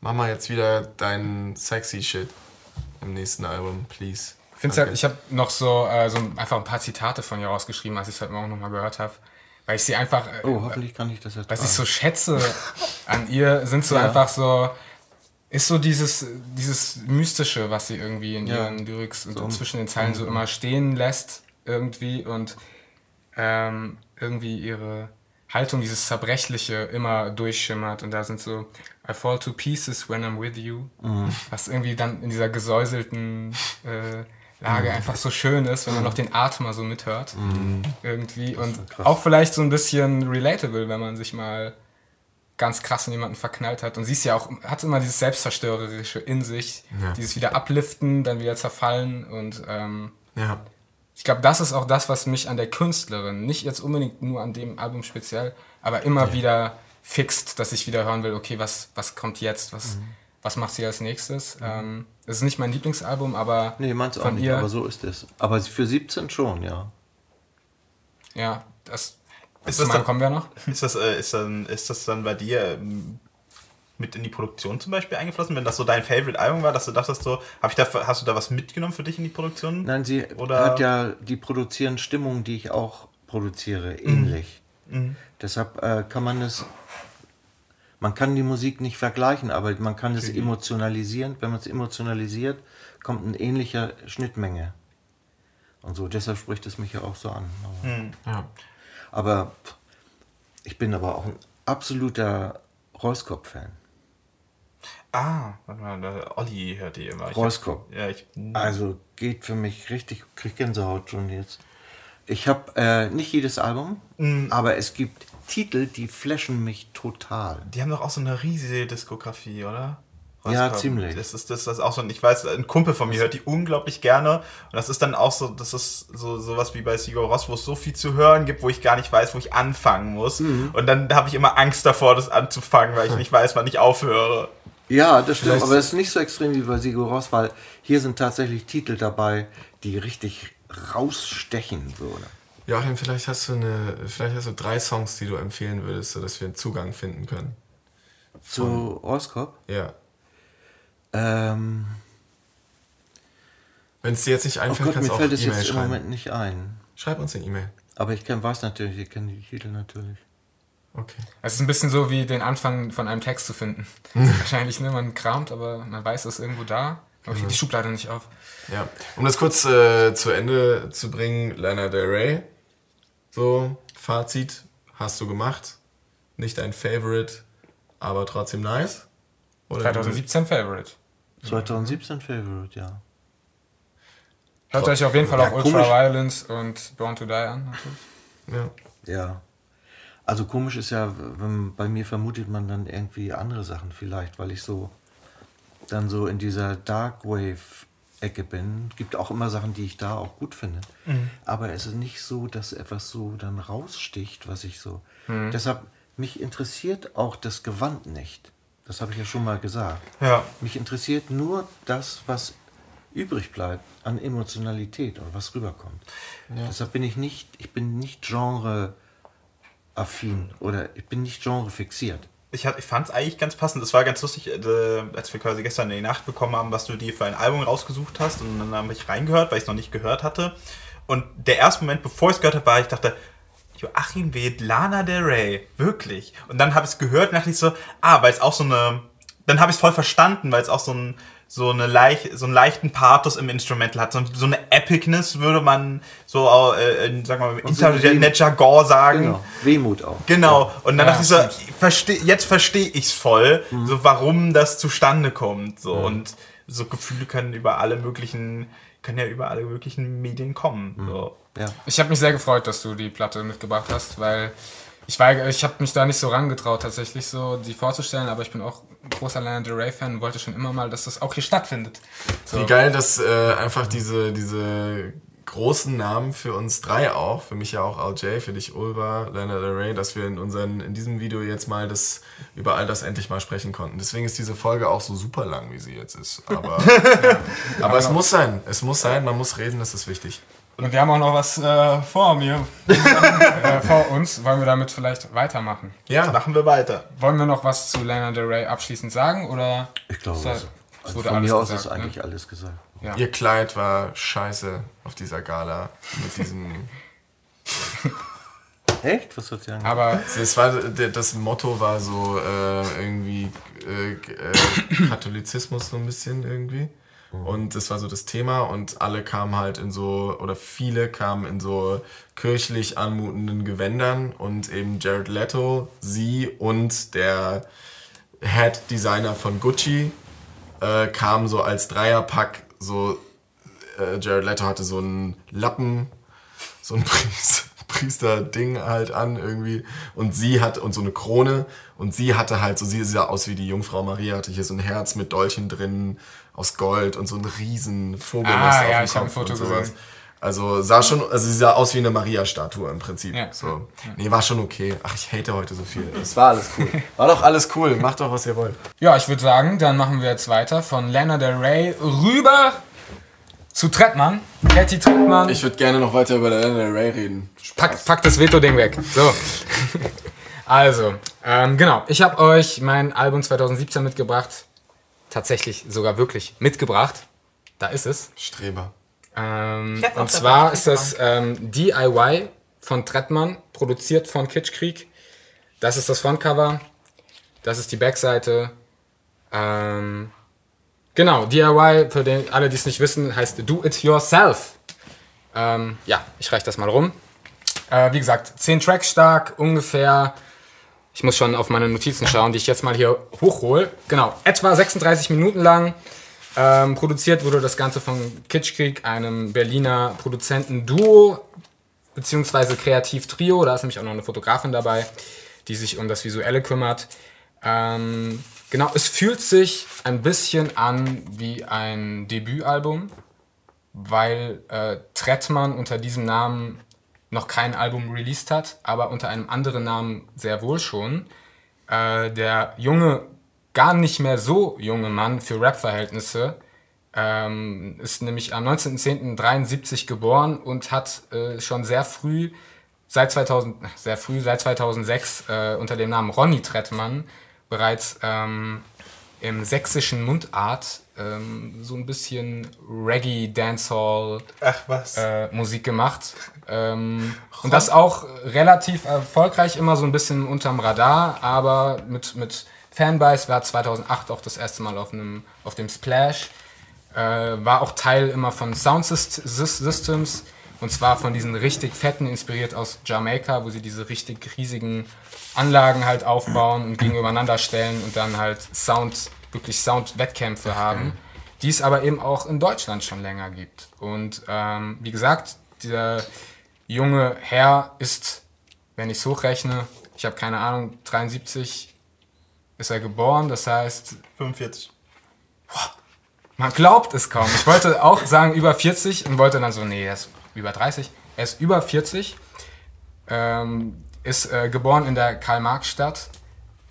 Mach mal jetzt wieder deinen sexy Shit im nächsten Album, please. Ich finde halt, ich habe noch so, äh, so einfach ein paar Zitate von ihr rausgeschrieben, als ich es heute Morgen nochmal gehört habe. Weil ich sie einfach, äh, Oh, hoffentlich kann ich das was ertragen. ich so schätze an ihr, sind so einfach so, ist so dieses, dieses Mystische, was sie irgendwie in Ja. ihren Lyrics und zwischen den Zeilen so immer stehen lässt irgendwie und ähm, irgendwie ihre Haltung, dieses Zerbrechliche immer durchschimmert und da sind so I fall to pieces when I'm with you, was irgendwie dann in dieser gesäuselten äh, Lage einfach so schön ist, wenn man noch den Atem mal so mithört irgendwie und auch vielleicht so ein bisschen relatable, wenn man sich mal ganz krass in jemanden verknallt hat und sie ist ja auch, hat immer dieses Selbstzerstörerische in sich, Ja. dieses wieder abliften, dann wieder zerfallen und ähm, Ja. ich glaube, das ist auch das, was mich an der Künstlerin, nicht jetzt unbedingt nur an dem Album speziell, aber immer wieder fixt, dass ich wieder hören will, okay, was, was kommt jetzt, was, Mhm. was macht sie als nächstes. Ähm, es ist nicht mein Lieblingsalbum, aber Nee, meins auch von nicht, ihr, aber so ist es. Aber für 17 schon, ja. ja, das, Ist das dann- kommen wir noch. Ist das, äh, ist, dann, ist das dann bei dir ähm, mit in die Produktion zum Beispiel eingeflossen, wenn das so dein Favorite-Album war, dass du dachtest so, hab ich da, hast du da was mitgenommen für dich in die Produktion? Nein, sie Oder- hat ja, die produzieren Stimmungen, die ich auch produziere, ähnlich. Mhm. Deshalb äh, kann man es, man kann die Musik nicht vergleichen, aber man kann es emotionalisieren. Wenn man es emotionalisiert, kommt eine ähnliche Schnittmenge. Und so, deshalb spricht es mich ja auch so an. Aber, Ja. Aber ich bin aber auch ein absoluter Roskopf-Fan. Ah, warte mal, der Olli hört die immer. Hab- Ja, ich, Also geht für mich richtig, krieg Gänsehaut schon jetzt. Ich habe äh, nicht jedes Album, aber es gibt Titel, die flashen mich total. die haben doch auch so eine riesige Diskografie, oder? Ja, ziemlich. Das ist, das ist auch so, ich weiß, ein Kumpel von mir hört die unglaublich gerne. Und das ist dann auch so, das ist so sowas wie bei Sigur Ross, wo es so viel zu hören gibt, wo ich gar nicht weiß, wo ich anfangen muss. Mhm. Und dann habe ich immer Angst davor, das anzufangen, weil ich nicht weiß, wann ich aufhöre. Ja, das stimmt, Vielleicht- aber es ist nicht so extrem wie bei Sigur Ross, weil hier sind tatsächlich Titel dabei, die richtig rausstechen würden. Joachim, vielleicht hast du eine, vielleicht hast du drei Songs, die du empfehlen würdest, sodass wir einen Zugang finden können. Zu Roskop? Ja. Ähm, Wenn es dir jetzt nicht oh einfällt, Gott, kannst du auch fällt es E-Mail jetzt im schreiben. Moment nicht ein. Schreib uns eine E-Mail. Aber ich kenn, weiß natürlich, ich kenne die Titel natürlich. Okay. Es ist ein bisschen so wie den Anfang von einem Text zu finden. Wahrscheinlich, ne, man kramt, aber man weiß, es ist irgendwo da. Aber ich krieg die Schublade nicht auf. Ja. Um das kurz äh, zu Ende zu bringen, Lana Del Rey. So, Fazit hast du gemacht. Nicht dein Favorite, aber trotzdem nice. Oder 2017 Favorite. 2017 Favorite, ja. Hört euch auf jeden Fall Ja, auch komisch. Ultraviolence und Born to Die an. Natürlich. Ja. Ja. Also komisch ist ja, wenn, bei mir vermutet man dann irgendwie andere Sachen vielleicht, weil ich so dann so in dieser Dark Wave Ecke bin. Gibt auch immer Sachen, die ich da auch gut finde. Aber es ist nicht so, dass etwas so dann raussticht, was ich so. Deshalb mich interessiert auch das Gewand nicht. Das habe ich ja schon mal gesagt. Ja. Mich interessiert nur das, was übrig bleibt an Emotionalität und was rüberkommt. Deshalb bin ich nicht, ich bin nicht genre affin oder ich bin nicht genre fixiert. Ich, ich fand es eigentlich ganz passend. Es war ganz lustig, äh, als wir quasi gestern in die Nacht bekommen haben, was du dir für ein Album rausgesucht hast. Und dann habe ich reingehört, weil ich es noch nicht gehört hatte. Und der erste Moment, bevor ich es gehört habe, war, ich dachte, Joachim wählt Lana Del Rey. Wirklich. Und dann habe ich es gehört und dachte ich so, ah, weil es auch so eine. Dann habe ich es voll verstanden, weil es auch so ein so eine leicht, so einen leichten Pathos im Instrumental hat, so, so eine Epicness würde man so äh, in, sagen wir mal, im Internet-Jargon sagen. Genau. Wehmut auch. Genau. Und dann Ja, dachte ich so, stimmt. versteh, jetzt verstehe ich's voll, so warum das zustande kommt. So und so Gefühle können über alle möglichen, können ja über alle möglichen Medien kommen. So. Ja. Ich habe mich sehr gefreut, dass du die Platte mitgebracht hast, weil ich war, ich habe mich da nicht so rangetraut, tatsächlich so die vorzustellen, aber ich bin auch ein großer Lana Del Rey Fan und wollte schon immer mal, dass das auch hier stattfindet. So. Wie geil, dass äh, einfach diese, diese großen Namen für uns drei auch, für mich ja auch LJ, für dich Ulva, Lana Del Rey, dass wir in, unseren, in diesem Video jetzt mal das, über all das endlich mal sprechen konnten. Deswegen ist diese Folge auch so super lang, wie sie jetzt ist. Aber, aber es muss sein, es muss sein, man muss reden, das ist wichtig. Und wir haben auch noch was äh, vor mir, äh, vor uns. Wollen wir damit vielleicht weitermachen? Ja, Machen wir weiter. Wollen wir noch was zu Lana Del Rey abschließend sagen oder? Ich glaube, also, es also von alles mir aus gesagt, ist ne? eigentlich alles gesagt. Ja. ihr Kleid war scheiße auf dieser Gala mit diesem Echt? Was soll ich sagen? Aber Es war, das Motto war so äh, irgendwie äh, äh, Katholizismus so ein bisschen irgendwie. Und das war so das Thema und alle kamen halt in so, oder viele kamen in so kirchlich anmutenden Gewändern und eben Jared Leto, sie und der Head Designer von Gucci äh, kamen so als Dreierpack, so äh, Jared Leto hatte so einen Lappen, so ein Priester, Priester-Ding halt an irgendwie. Und sie hat, und so eine Krone. Und sie hatte halt so, sie sah aus wie die Jungfrau Maria, hatte hier so ein Herz mit Dolchen drin, aus Gold und so ein riesen Vogelnest Ah, ja, ich hab ein Foto gesehen. Also sah schon, also sie sah aus wie eine Maria-Statue im Prinzip. Ja. So. Nee, war schon okay. Ach, ich hate heute so viel. Es war alles cool. War doch alles cool. Macht doch, was ihr wollt. ja, ich würde sagen, dann machen wir jetzt weiter von Lana Del Rey rüber zu Trettmann. Catty Trettmann. Ich würde gerne noch weiter über Lana Del Rey reden. Pack, pack das Veto-Ding weg. So. Also, ähm, genau. Ich habe euch mein Album 2017 mitgebracht. Tatsächlich sogar wirklich mitgebracht. Da ist es. Streber. Ähm, und zwar ist das ähm, DIY von Trettmann, produziert von Kitschkrieg. Das ist das Frontcover. Das ist die Backseite. Ähm, genau, DIY, für den, alle, die es nicht wissen, heißt Do It Yourself. Ähm, ja, ich reiche das mal rum. Äh, wie gesagt, 10 Tracks stark, ungefähr, Ich muss schon auf meine Notizen schauen, die ich jetzt mal hier hochhole. Genau, etwa 36 Minuten lang. Ähm, produziert wurde das Ganze von Kitschkrieg, einem Berliner Produzentenduo, beziehungsweise Kreativ-Trio. Da ist nämlich auch noch eine Fotografin dabei, die sich um das Visuelle kümmert. Ähm, genau, es fühlt sich ein bisschen an wie ein Debütalbum, weil äh, Trettmann unter diesem Namen noch kein Album released hat, aber unter einem anderen Namen sehr wohl schon. Äh, der junge, gar nicht mehr so junge Mann für Rap-Verhältnisse ähm, ist nämlich am 19.10.73 geboren und hat äh, schon sehr früh, seit 2000, sehr früh, seit 2006 äh, unter dem Namen Ronny Trettmann bereits ähm, im sächsischen Mundart ähm, so ein bisschen Reggae, Dancehall äh, Musik gemacht. Ähm, und das auch relativ erfolgreich, immer so ein bisschen unterm Radar, aber mit, mit Fanbase war 2008 auch das erste Mal auf, einem, auf dem Splash. Äh, war auch Teil immer von Sound Syst- Sys- Systems und zwar von diesen richtig fetten, inspiriert aus Jamaika, wo sie diese richtig riesigen Anlagen halt aufbauen und gegeneinander stellen und dann halt Sound, wirklich Sound-Wettkämpfe haben, die es aber eben auch in Deutschland schon länger gibt. Und ähm, wie gesagt, der junge Herr ist, wenn ich es hochrechne, ich habe keine Ahnung, 73 ist er geboren, das heißt, 45. man glaubt es kaum. Ich wollte auch sagen über 40 und wollte dann so, nee, er ist über 30. Er ist über 40, ähm, ist äh, geboren in der Karl-Marx-Stadt.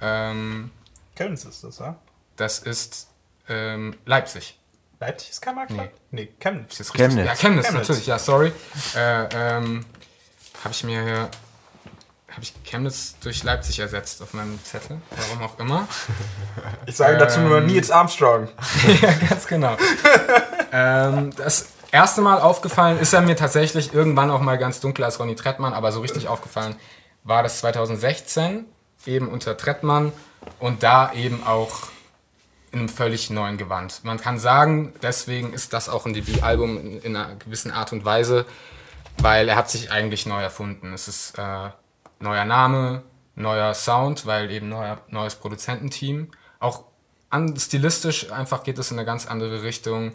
Ähm, Köln ist das, ja? Das ist ähm, Leipzig. Leipzig ist kein Marktstadt? Nee. Nee, Chemnitz. Ist? Chemnitz. Ja, Chemnitz, Chemnitz. natürlich, ja, sorry. Äh, ähm, habe ich mir hier, habe ich Chemnitz durch Leipzig ersetzt auf meinem Zettel, warum auch immer. Ich sage dazu nur Ähm. Nils Armstrong. ja, ganz genau. ähm, das erste Mal aufgefallen ist er mir tatsächlich irgendwann auch mal ganz dunkel als Ronny Trettmann, aber so richtig aufgefallen war das 2016, eben unter Trettmann und da eben auch in einem völlig neuen Gewand. Man kann sagen, deswegen ist das auch ein Debütalbum in, in einer gewissen Art und Weise, weil er hat sich eigentlich neu erfunden. Es ist äh, neuer Name, neuer Sound, weil eben neuer, neues Produzententeam. Auch an, stilistisch einfach geht es in eine ganz andere Richtung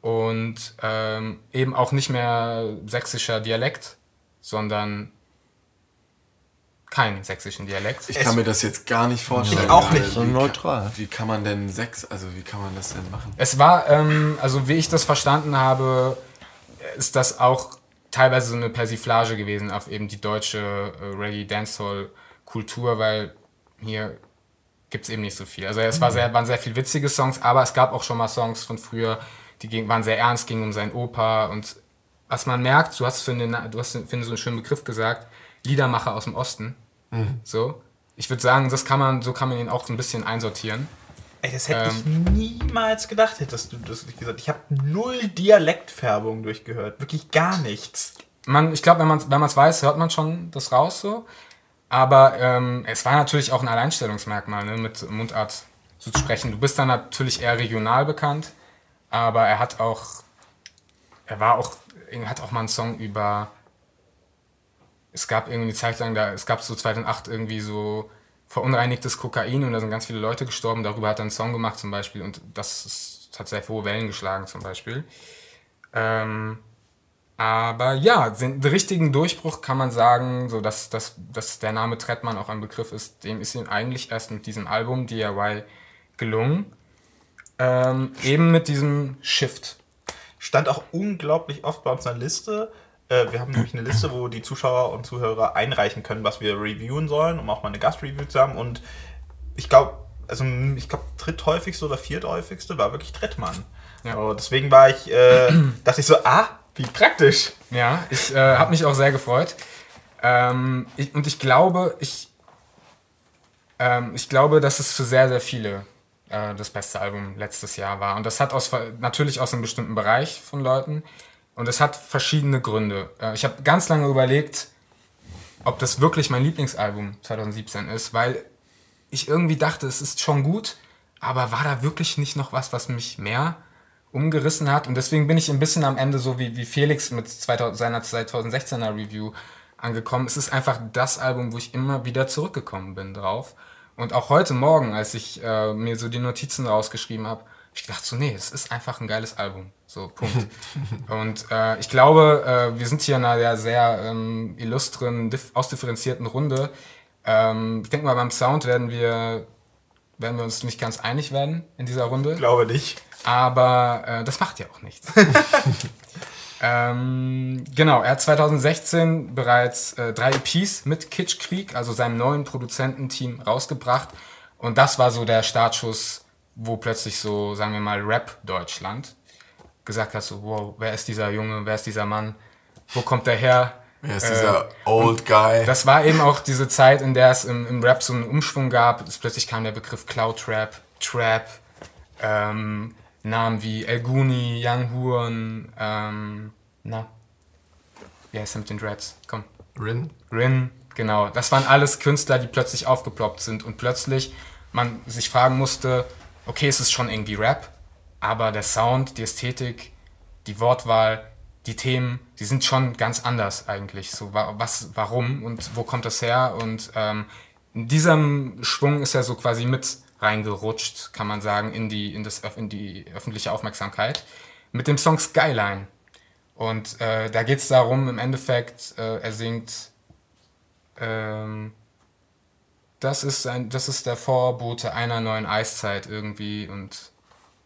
und ähm, eben auch nicht mehr sächsischer Dialekt, sondern keinen sächsischen Dialekt. Ich kann mir das jetzt gar nicht vorstellen. Ich auch Äh, nicht. So wie neutral. Kann, wie kann man denn Sex, also wie kann man das denn machen? Es war, ähm, also wie ich das verstanden habe, ist das auch teilweise so eine Persiflage gewesen auf eben die deutsche äh, Reggae-Dancehall-Kultur, weil hier gibt es eben nicht so viel. Also es war sehr, waren sehr viel witzige Songs, aber es gab auch schon mal Songs von früher, die ging, waren sehr ernst, gingen um seinen Opa und was man merkt, du hast für, eine, du hast für so einen schönen Begriff gesagt, Liedermacher aus dem Osten. So. Ich würde sagen, das kann man, so kann man ihn auch so ein bisschen einsortieren. Ey, das hätte Ähm. ich niemals gedacht, hättest du das nicht gesagt. Ich habe null Dialektfärbung durchgehört. Wirklich gar nichts. man, ich glaube, wenn man wenn es weiß, hört man schon das raus so. Aber ähm, es war natürlich auch ein Alleinstellungsmerkmal, ne, mit Mundart zu sprechen. Du bist dann natürlich eher regional bekannt, aber er hat auch, er war auch, er hat auch mal einen Song über, es gab irgendwie eine Zeit lang, da, es gab so 2008 irgendwie so verunreinigtes Kokain und da sind ganz viele Leute gestorben. Darüber hat er einen Song gemacht zum Beispiel und das ist, hat sehr hohe Wellen geschlagen zum Beispiel. Ähm, aber ja, den richtigen Durchbruch kann man sagen, so dass, dass, dass der Name Trettmann auch ein Begriff ist, dem ist ihm eigentlich erst mit diesem Album DIY gelungen. Ähm, eben mit diesem Shift. Stand auch unglaublich oft bei uns Liste. Äh, wir haben nämlich eine Liste, wo die Zuschauer und Zuhörer einreichen können, was wir reviewen sollen, um auch mal eine Gastreview zu haben. Und ich glaube, also ich glaube, dritthäufigste oder vierthäufigste war wirklich Trettmann. Ja. So, deswegen war ich, äh, dachte ich so, ah, wie praktisch. Ja, ich äh, habe mich auch sehr gefreut. Ähm, ich, und ich glaube, ich, ähm, ich glaube, dass es für sehr, sehr viele äh, das beste Album letztes Jahr war. Und das hat aus, natürlich aus einem bestimmten Bereich von Leuten. Und es hat verschiedene Gründe. Äh, ich habe ganz lange überlegt, ob das wirklich mein Lieblingsalbum 2017 ist, weil ich irgendwie dachte, es ist schon gut, aber war da wirklich nicht noch was, was mich mehr umgerissen hat? Und deswegen bin ich ein bisschen am Ende so wie, wie Felix mit 2000, seiner 2016er Review angekommen. Es ist einfach das Album, wo ich immer wieder zurückgekommen bin drauf. Und auch heute Morgen, als ich äh, mir so die Notizen rausgeschrieben habe, habe ich gedacht so, nee, es ist einfach ein geiles Album. So, Punkt. und äh, ich glaube, äh, wir sind hier in einer sehr ähm, illustren, ausdifferenzierten Runde. Ähm, ich denke mal, beim Sound werden wir, werden wir uns nicht ganz einig werden in dieser Runde. Glaube nicht. Aber äh, das macht ja auch nichts. ähm, genau, er hat 2016 bereits äh, drei EPs mit Kitschkrieg, also seinem neuen Produzententeam, rausgebracht. Und das war so der Startschuss, wo plötzlich so, sagen wir mal, Rap Deutschland gesagt hat, so, wow, wer ist dieser Junge, wer ist dieser Mann, wo kommt der her? Wer ist dieser äh, Old Guy? Das war eben auch diese Zeit, in der es im, im Rap so einen Umschwung gab. Es plötzlich kam der Begriff Cloud Rap, Trap, ähm, Namen wie El Guni, Young Huren, ähm, na, wie heißt er mit den Dreads? Komm. Rin. Rin, genau. Das waren alles Künstler, die plötzlich aufgeploppt sind und plötzlich man sich fragen musste, okay, es ist schon irgendwie Rap, aber der Sound, die Ästhetik, die Wortwahl, die Themen, die sind schon ganz anders eigentlich. So, was, warum und wo kommt das her? Und ähm, in diesem Schwung ist er so quasi mit reingerutscht, kann man sagen, in die, in das, in die öffentliche Aufmerksamkeit mit dem Song Skyline. Und äh, da geht es darum, im Endeffekt, äh, er singt, ähm, das, ist ein, das ist der Vorbote einer neuen Eiszeit irgendwie und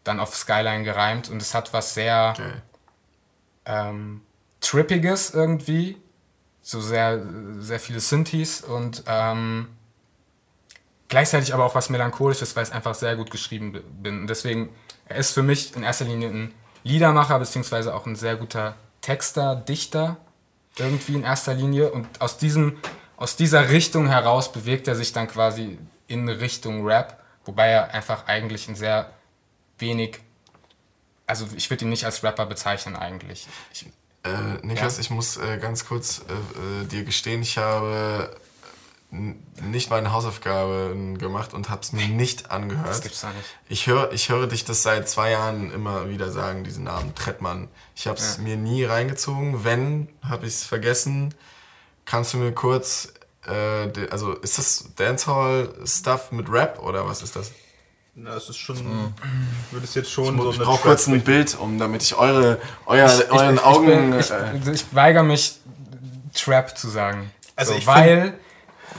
dann auf Skyline gereimt und es hat was sehr okay. ähm, Trippiges irgendwie, so sehr, sehr viele Synthes und ähm, gleichzeitig aber auch was Melancholisches, weil es einfach sehr gut geschrieben bin. Und deswegen, er ist für mich in erster Linie ein Liedermacher, beziehungsweise auch ein sehr guter Texter, Dichter, irgendwie in erster Linie. Und aus, diesem, aus dieser Richtung heraus bewegt er sich dann quasi in Richtung Rap, wobei er einfach eigentlich ein sehr wenig, also ich würde ihn nicht als Rapper bezeichnen eigentlich. Ich, äh, Niklas, ja. ich muss äh, ganz kurz äh, äh dir gestehen, ich habe nicht meine Hausaufgaben gemacht und habe es mir nicht angehört. Das gibt's da nicht. Ich höre ich höre dich das seit zwei Jahren immer wieder sagen, diesen Namen Trettmann. Ich habe es ja. mir nie reingezogen. Wenn, habe ich es vergessen. Kannst du mir kurz, äh, also ist das Dancehall-Stuff mit Rap oder was ist das? Na, es ist schon, mhm. würde es jetzt schon ich so Ich brauche kurz ein Bild, um damit ich eure, euer, ich, euren ich, Augen... Ich, bin, äh, ich, weigere mich, Trap zu sagen. Also so, weil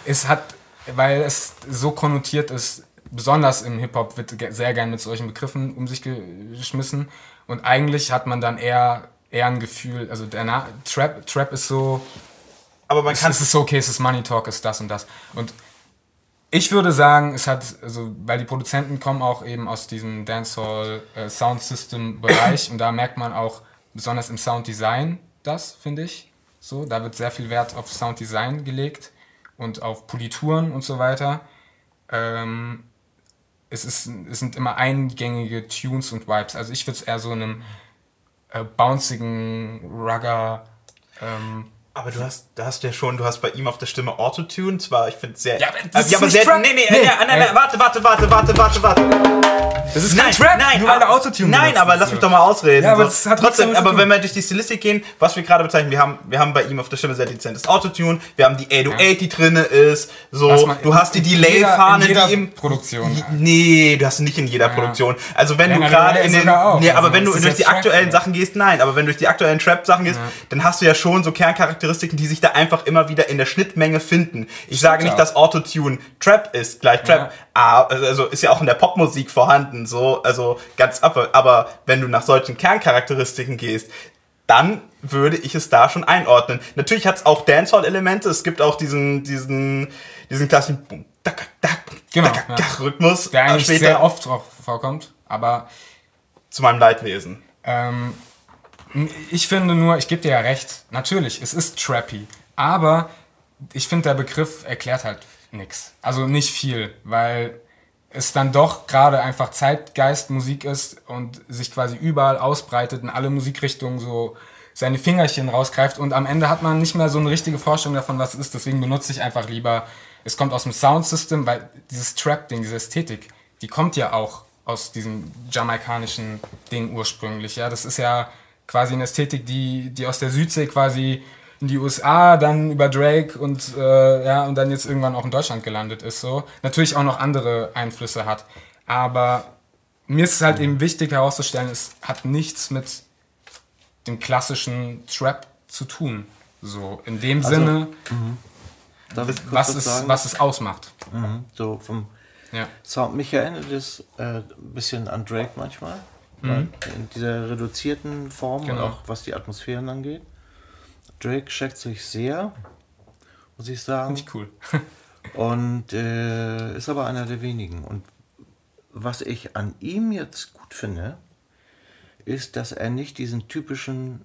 es hat, weil es so konnotiert ist, besonders im Hip-Hop wird sehr gern mit solchen Begriffen um sich geschmissen. Und eigentlich hat man dann eher, eher ein Gefühl, also der Na Trap, Trap ist so. Aber man kann. Es ist so, okay, es ist Money Talk, ist das und das. Und ich würde sagen, es hat, also, weil die Produzenten kommen auch eben aus diesem Dancehall äh, Sound System Bereich und da merkt man auch besonders im Sound Design das, finde ich. So, da wird sehr viel Wert auf Sound Design gelegt und auf Polituren und so weiter. Ähm, es, ist, es sind immer eingängige Tunes und Vibes. Also ich würde es eher so einem äh, bouncigen Rugger ähm, aber du hast, da hast ja schon, du hast bei ihm auf der Stimme Autotune, zwar, ich finde sehr. Ja, das äh, ja, aber sehr. Trap. Nee, nee, nee, ja, nein, nein, warte, warte, warte, warte, warte, warte. Das ist kein nein, Trap, nein, nur weil er Autotune Nein, aber lass mich doch mal ausreden. Ja, aber so. das hat trotzdem, aber wenn wir durch die Stilistik gehen, was wir gerade bezeichnen, wir haben, wir haben bei ihm auf der Stimme sehr dezentes Autotune, wir haben die 808, ja. die drinne ist, so, du hast die Delay-Fahne, die im. Produktion. Nee, du hast nicht in jeder ja. Produktion. Also wenn ja, du gerade in den. Nee, aber also, wenn du durch die aktuellen Sachen gehst, nein, aber wenn du durch die aktuellen Trap-Sachen gehst, dann hast du ja schon so Kerncharakteristiken, die sich da einfach immer wieder in der Schnittmenge finden. Ich sage nicht, dass Autotune Trap ist, gleich Trap. Ja. Also ist ja auch in der Popmusik vorhanden, so, also ganz ab. Aber wenn du nach solchen Kerncharakteristiken gehst, dann würde ich es da schon einordnen. Natürlich hat es auch Dancehall-Elemente. Es gibt auch diesen, diesen, diesen klassischen genau, ja. Rhythmus. Der eigentlich später. sehr oft vorkommt, aber zu meinem Leidwesen. Ähm, ich finde nur, ich gebe dir ja recht, natürlich, es ist trappy. Aber ich finde, der Begriff erklärt halt nichts. Also nicht viel, weil es dann doch gerade einfach Zeitgeistmusik ist und sich quasi überall ausbreitet, in alle Musikrichtungen so seine Fingerchen rausgreift und am Ende hat man nicht mehr so eine richtige Vorstellung davon, was es ist. Deswegen benutze ich einfach lieber, es kommt aus dem Soundsystem, weil dieses Trap-Ding, diese Ästhetik, die kommt ja auch aus diesem jamaikanischen Ding ursprünglich. Ja, das ist ja quasi eine Ästhetik, die, die aus der Südsee quasi in die USA, dann über Drake und äh, ja und dann jetzt irgendwann auch in Deutschland gelandet ist. So natürlich auch noch andere Einflüsse hat, aber mir ist es halt eben wichtig herauszustellen, es hat nichts mit dem klassischen Trap zu tun. So in dem Also, Sinne, kurz was es, sagen? was es ausmacht. Mhm. So vom Ja. Sound. Mich erinnert es äh, ein bisschen an Drake manchmal. Weil In dieser reduzierten Form und Genau. auch was die Atmosphären angeht. Drake schätzt sich sehr, muss ich sagen. Finde ich cool. Und äh, ist aber einer der wenigen. Und was ich an ihm jetzt gut finde, ist, dass er nicht diesen typischen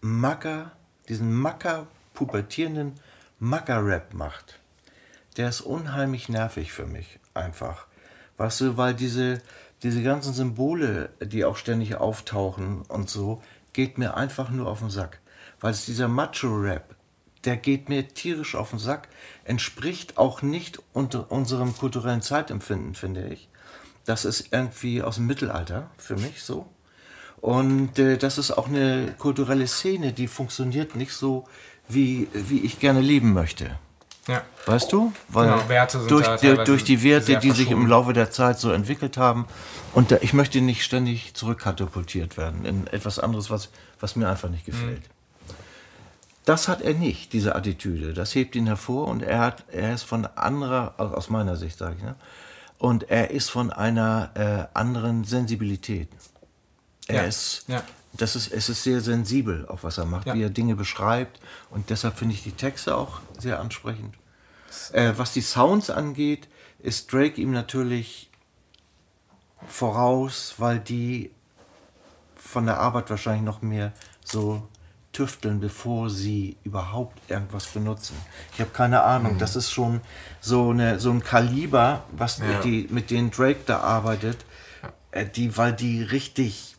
Macker, diesen Macker, pubertierenden Macker-Rap macht. Der ist unheimlich nervig für mich, einfach. Weißt du, weil diese, diese ganzen Symbole, die auch ständig auftauchen und so, geht mir einfach nur auf den Sack. Weil es dieser Macho-Rap, der geht mir tierisch auf den Sack, entspricht auch nicht unter unserem kulturellen Zeitempfinden, finde ich. Das ist irgendwie aus dem Mittelalter für mich so. Und äh, das ist auch eine kulturelle Szene, die funktioniert nicht so, wie, wie ich gerne leben möchte. Ja. Weißt du? Weil Genau, Werte sind durch, die, durch die Werte, die sich im. Laufe der Zeit so entwickelt haben. Und da, ich möchte nicht ständig zurückkatapultiert werden in etwas anderes, was, was mir einfach nicht gefällt. Das hat er nicht, diese Attitüde. Das hebt ihn hervor und er, hat, er ist von anderer, also aus meiner Sicht sage ich, ne? und er ist von einer äh, anderen Sensibilität. Er Ja, ist, ja. Das ist, es ist sehr sensibel, auch was er macht, Ja. wie er Dinge beschreibt. Und deshalb finde ich die Texte auch sehr ansprechend. Äh, was die Sounds angeht, ist Drake ihm natürlich voraus, weil die von der Arbeit wahrscheinlich noch mehr so tüfteln, bevor sie überhaupt irgendwas benutzen. Ich habe keine Ahnung. Das ist schon so, eine, so ein Kaliber, was Ja. die, mit denen Drake da arbeitet, äh, die, weil die richtig,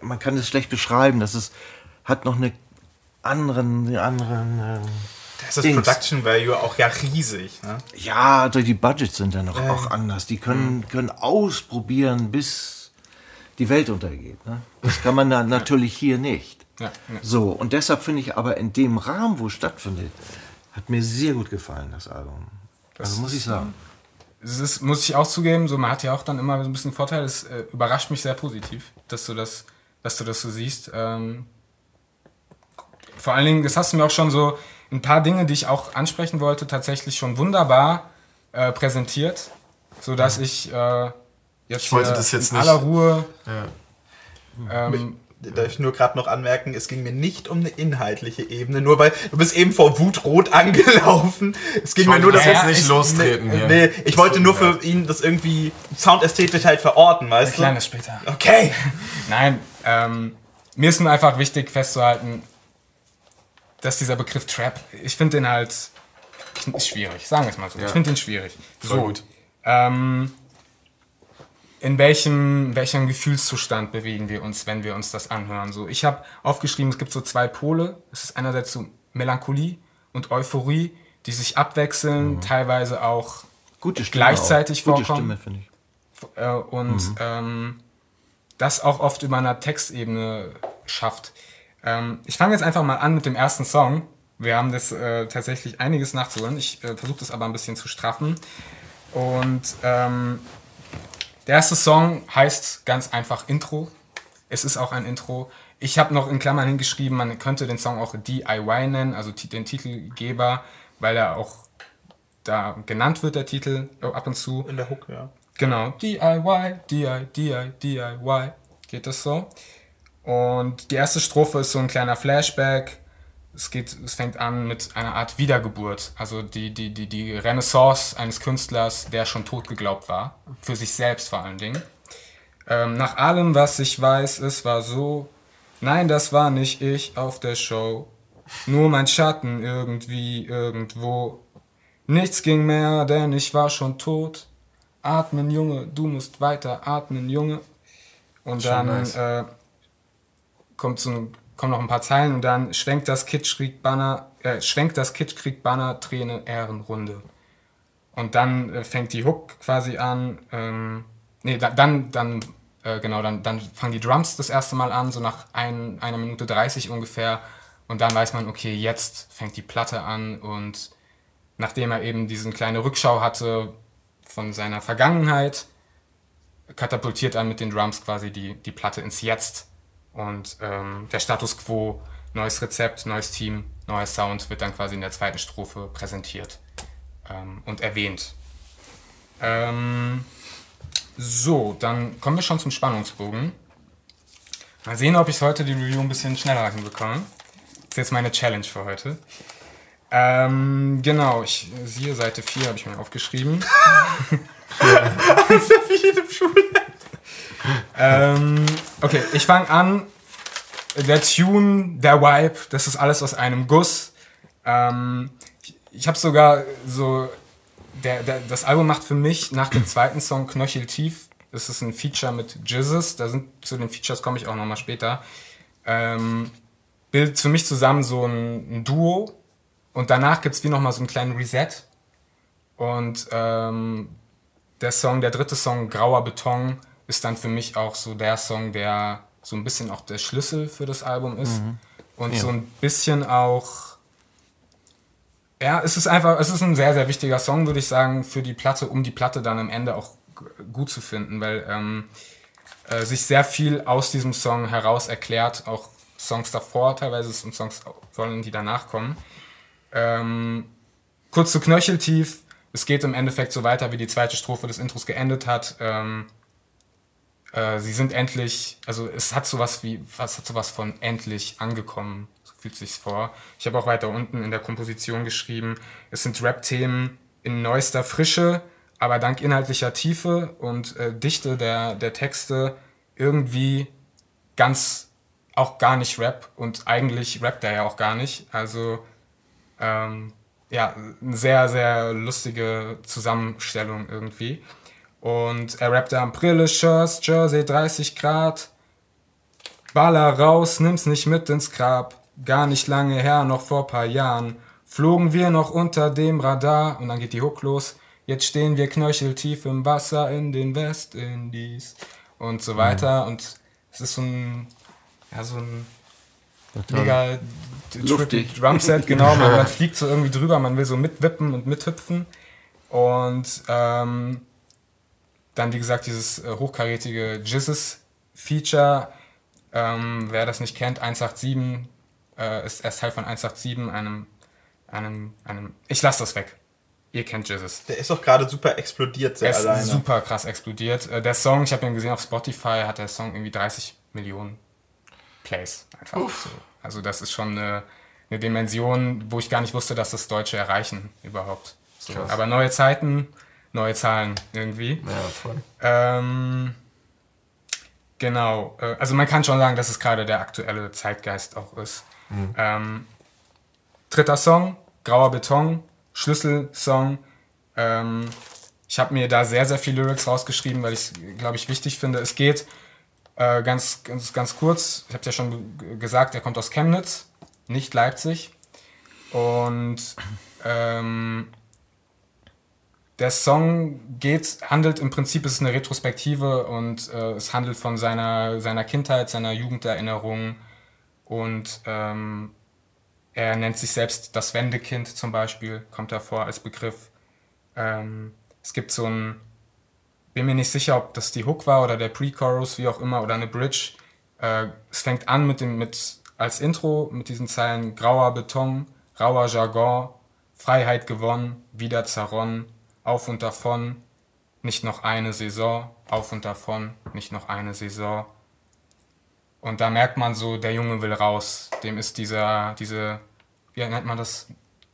man kann es schlecht beschreiben, das ist, hat noch eine anderen, eine anderen, ähm, Das ist Dings. Production Value auch ja riesig. Ne? ja, die Budgets sind dann auch, auch anders. Die können, können ausprobieren, bis die Welt untergeht. Ne? Das kann man dann natürlich hier nicht. Ja, ja. So, und deshalb finde ich aber in dem Rahmen, wo es stattfindet, hat mir sehr gut gefallen, das Album. also muss ich sagen. Es ist, muss ich auch zugeben, so man hat ja auch dann immer so ein bisschen Vorteil. Es äh, überrascht mich sehr positiv, dass du das, dass du das so siehst. Ähm, vor allen Dingen, das hast du mir auch schon so ein paar Dinge, die ich auch ansprechen wollte, tatsächlich schon wunderbar äh, präsentiert, so dass ich äh, jetzt, Ich wollte das jetzt in nicht- aller Ruhe Ja. ähm, Darf ich nur gerade noch anmerken, es ging mir nicht um eine inhaltliche Ebene, nur weil du bist eben vor Wut rot angelaufen. Es ging mir wollte nur, dass das jetzt nicht lostreten Nee, hier. nee ich Das wollte nur für ihn das irgendwie soundästhetisch halt verorten, weißt du? kleines später. Okay. Nein, ähm, mir ist nur einfach wichtig festzuhalten, dass dieser Begriff Trap, ich finde den halt schwierig, sagen wir es mal so. Ja. Ich finde den schwierig. Voll gut. Ähm, in welchem, welchem Gefühlszustand bewegen wir uns, wenn wir uns das anhören? So, ich habe aufgeschrieben, es gibt so zwei Pole. Es ist einerseits so Melancholie und Euphorie, die sich abwechseln, teilweise auch Gute Stimme. Gleichzeitig auch. Gute vorkommen. Stimme, finde ich. äh, und ähm, das auch oft über einer Textebene schafft. Ähm, ich fange jetzt einfach mal an mit dem ersten Song. Wir haben das äh, tatsächlich einiges nachzuholen. Ich äh, versuche das aber ein bisschen zu straffen. Und ähm, der erste Song heißt ganz einfach Intro. Es ist auch ein Intro. Ich habe noch in Klammern hingeschrieben, man könnte den Song auch DIY nennen, also den Titelgeber, weil er auch da genannt wird, der Titel, äh, ab und zu. In der Hook, ja. Genau, DIY, DIY, DIY, DIY, geht das so. Und die erste Strophe ist so ein kleiner Flashback. Es, geht, es fängt an mit einer Art Wiedergeburt, also die, die, die, die Renaissance eines Künstlers, der schon tot geglaubt war, für sich selbst vor allen Dingen. Ähm, nach allem, was ich weiß, es war so, nein, das war nicht ich auf der Show, nur mein Schatten irgendwie, irgendwo. Nichts ging mehr, denn ich war schon tot. Atmen, Junge, du musst weiter atmen, Junge. Und dann nice. äh, kommt so ein, kommen noch ein paar Zeilen und dann schwenkt das Kitschkrieg-Banner, äh, schwenkt das Kitschkrieg-Banner, Träne, Ehrenrunde. Und dann äh, fängt die Hook quasi an. Ähm, nee, da, dann, dann, äh, genau, dann, dann fangen die Drums das erste Mal an, so nach ein, einer Minute 30 ungefähr. Und dann weiß man, okay, jetzt fängt die Platte an und nachdem er eben diesen kleine Rückschau hatte von seiner Vergangenheit, katapultiert er mit den Drums quasi die, die Platte ins Jetzt. Und ähm, der Status quo, neues Rezept, neues Team, neuer Sound wird dann quasi in der zweiten Strophe präsentiert ähm, und erwähnt. Ähm, so, dann kommen wir schon zum Spannungsbogen. Mal sehen, ob ich heute die Review ein bisschen schneller hinbekomme. Das ist jetzt meine Challenge für heute. Ähm, genau, ich siehe Seite 4 habe ich mir aufgeschrieben. Das ist wie jedem Schule. ähm, okay, ich fange an. Der Tune, der Vibe, das ist alles aus einem Guss. Ähm, ich ich habe sogar so. Der, der, das Album macht für mich nach dem zweiten Song Knöcheltief. Das ist ein Feature mit Jizzes. Da sind zu den Features komme ich auch nochmal später. Ähm, bildet für mich zusammen so ein, ein Duo. Und danach gibt es wie nochmal so einen kleinen Reset. Und ähm, der Song, der dritte Song, Grauer Beton, ist dann für mich auch so der Song, der so ein bisschen auch der Schlüssel für das Album ist. Und so ein bisschen auch. Ja, es ist einfach, es ist ein sehr, sehr wichtiger Song, würde ich sagen, für die Platte, um die Platte dann am Ende auch gut zu finden, weil ähm, äh, sich sehr viel aus diesem Song heraus erklärt, auch Songs davor teilweise und Songs sollen, die danach kommen. Ähm, kurz zu Knöcheltief. Es geht im Endeffekt so weiter, wie die zweite Strophe des Intros geendet hat. Ähm, äh, sie sind endlich, also es hat sowas wie, was hat sowas von endlich angekommen, so fühlt sich's vor. Ich habe auch weiter unten in der Komposition geschrieben, es sind Rap-Themen in neuester Frische, aber dank inhaltlicher Tiefe und äh, Dichte der, der Texte irgendwie ganz auch gar nicht Rap und eigentlich rappt er ja auch gar nicht. Also ähm, ja, eine sehr, sehr lustige Zusammenstellung irgendwie. Und er rappte am Brille, Shirts, Jersey 30 Grad. Baller raus, nimm's nicht mit ins Grab. Gar nicht lange her, noch vor paar Jahren, flogen wir noch unter dem Radar. Und dann geht die Hook los. Jetzt stehen wir knöcheltief im Wasser in den Westindies. Und so weiter. Und es ist so ein, ja, so ein mega Luftig. Drumset, genau. Man, man fliegt so irgendwie drüber, man will so mitwippen und mithüpfen. Und ähm, dann, wie gesagt, dieses äh, hochkarätige Jizzes-Feature. Ähm, wer das nicht kennt, 187 äh, ist erst Teil von 187, einem, einem, einem. Ich lasse das weg. Ihr kennt Jizzes. Der ist doch gerade super explodiert, sehr Er ist alleine. super krass explodiert. Äh, Der Song, ich habe ihn gesehen auf Spotify, hat der Song irgendwie 30 Millionen Plays. Einfach so. Also das ist schon eine, eine Dimension, wo ich gar nicht wusste, dass das Deutsche erreichen überhaupt. So. Aber neue Zeiten, neue Zahlen irgendwie. Ja, voll. Ähm, genau. Äh, also man kann schon sagen, dass es gerade der aktuelle Zeitgeist auch ist. Ähm, dritter Song, Grauer Beton, Schlüsselsong. Ähm, ich habe mir da sehr, sehr viele Lyrics rausgeschrieben, weil ich es, glaube ich, wichtig finde. Es geht äh, ganz, ganz, ganz kurz, ich habe ja schon gesagt, er kommt aus Chemnitz, nicht Leipzig. Und ähm, der Song geht, handelt im Prinzip, es ist eine Retrospektive und äh, es handelt von seiner, seiner Kindheit, seiner Jugenderinnerung und ähm, er nennt sich selbst das Wendekind zum Beispiel, kommt da vor als Begriff. Ähm, es gibt so ein, bin mir nicht sicher, ob das die Hook war oder der Pre-Chorus, wie auch immer, oder eine Bridge. Äh, es fängt an mit dem, mit, als Intro mit diesen Zeilen grauer Beton, rauer Jargon, Freiheit gewonnen, wieder zerronnen, auf und davon, nicht noch eine Saison, auf und davon, nicht noch eine Saison. Und da merkt man so, der Junge will raus. Dem ist dieser, diese, wie nennt man das?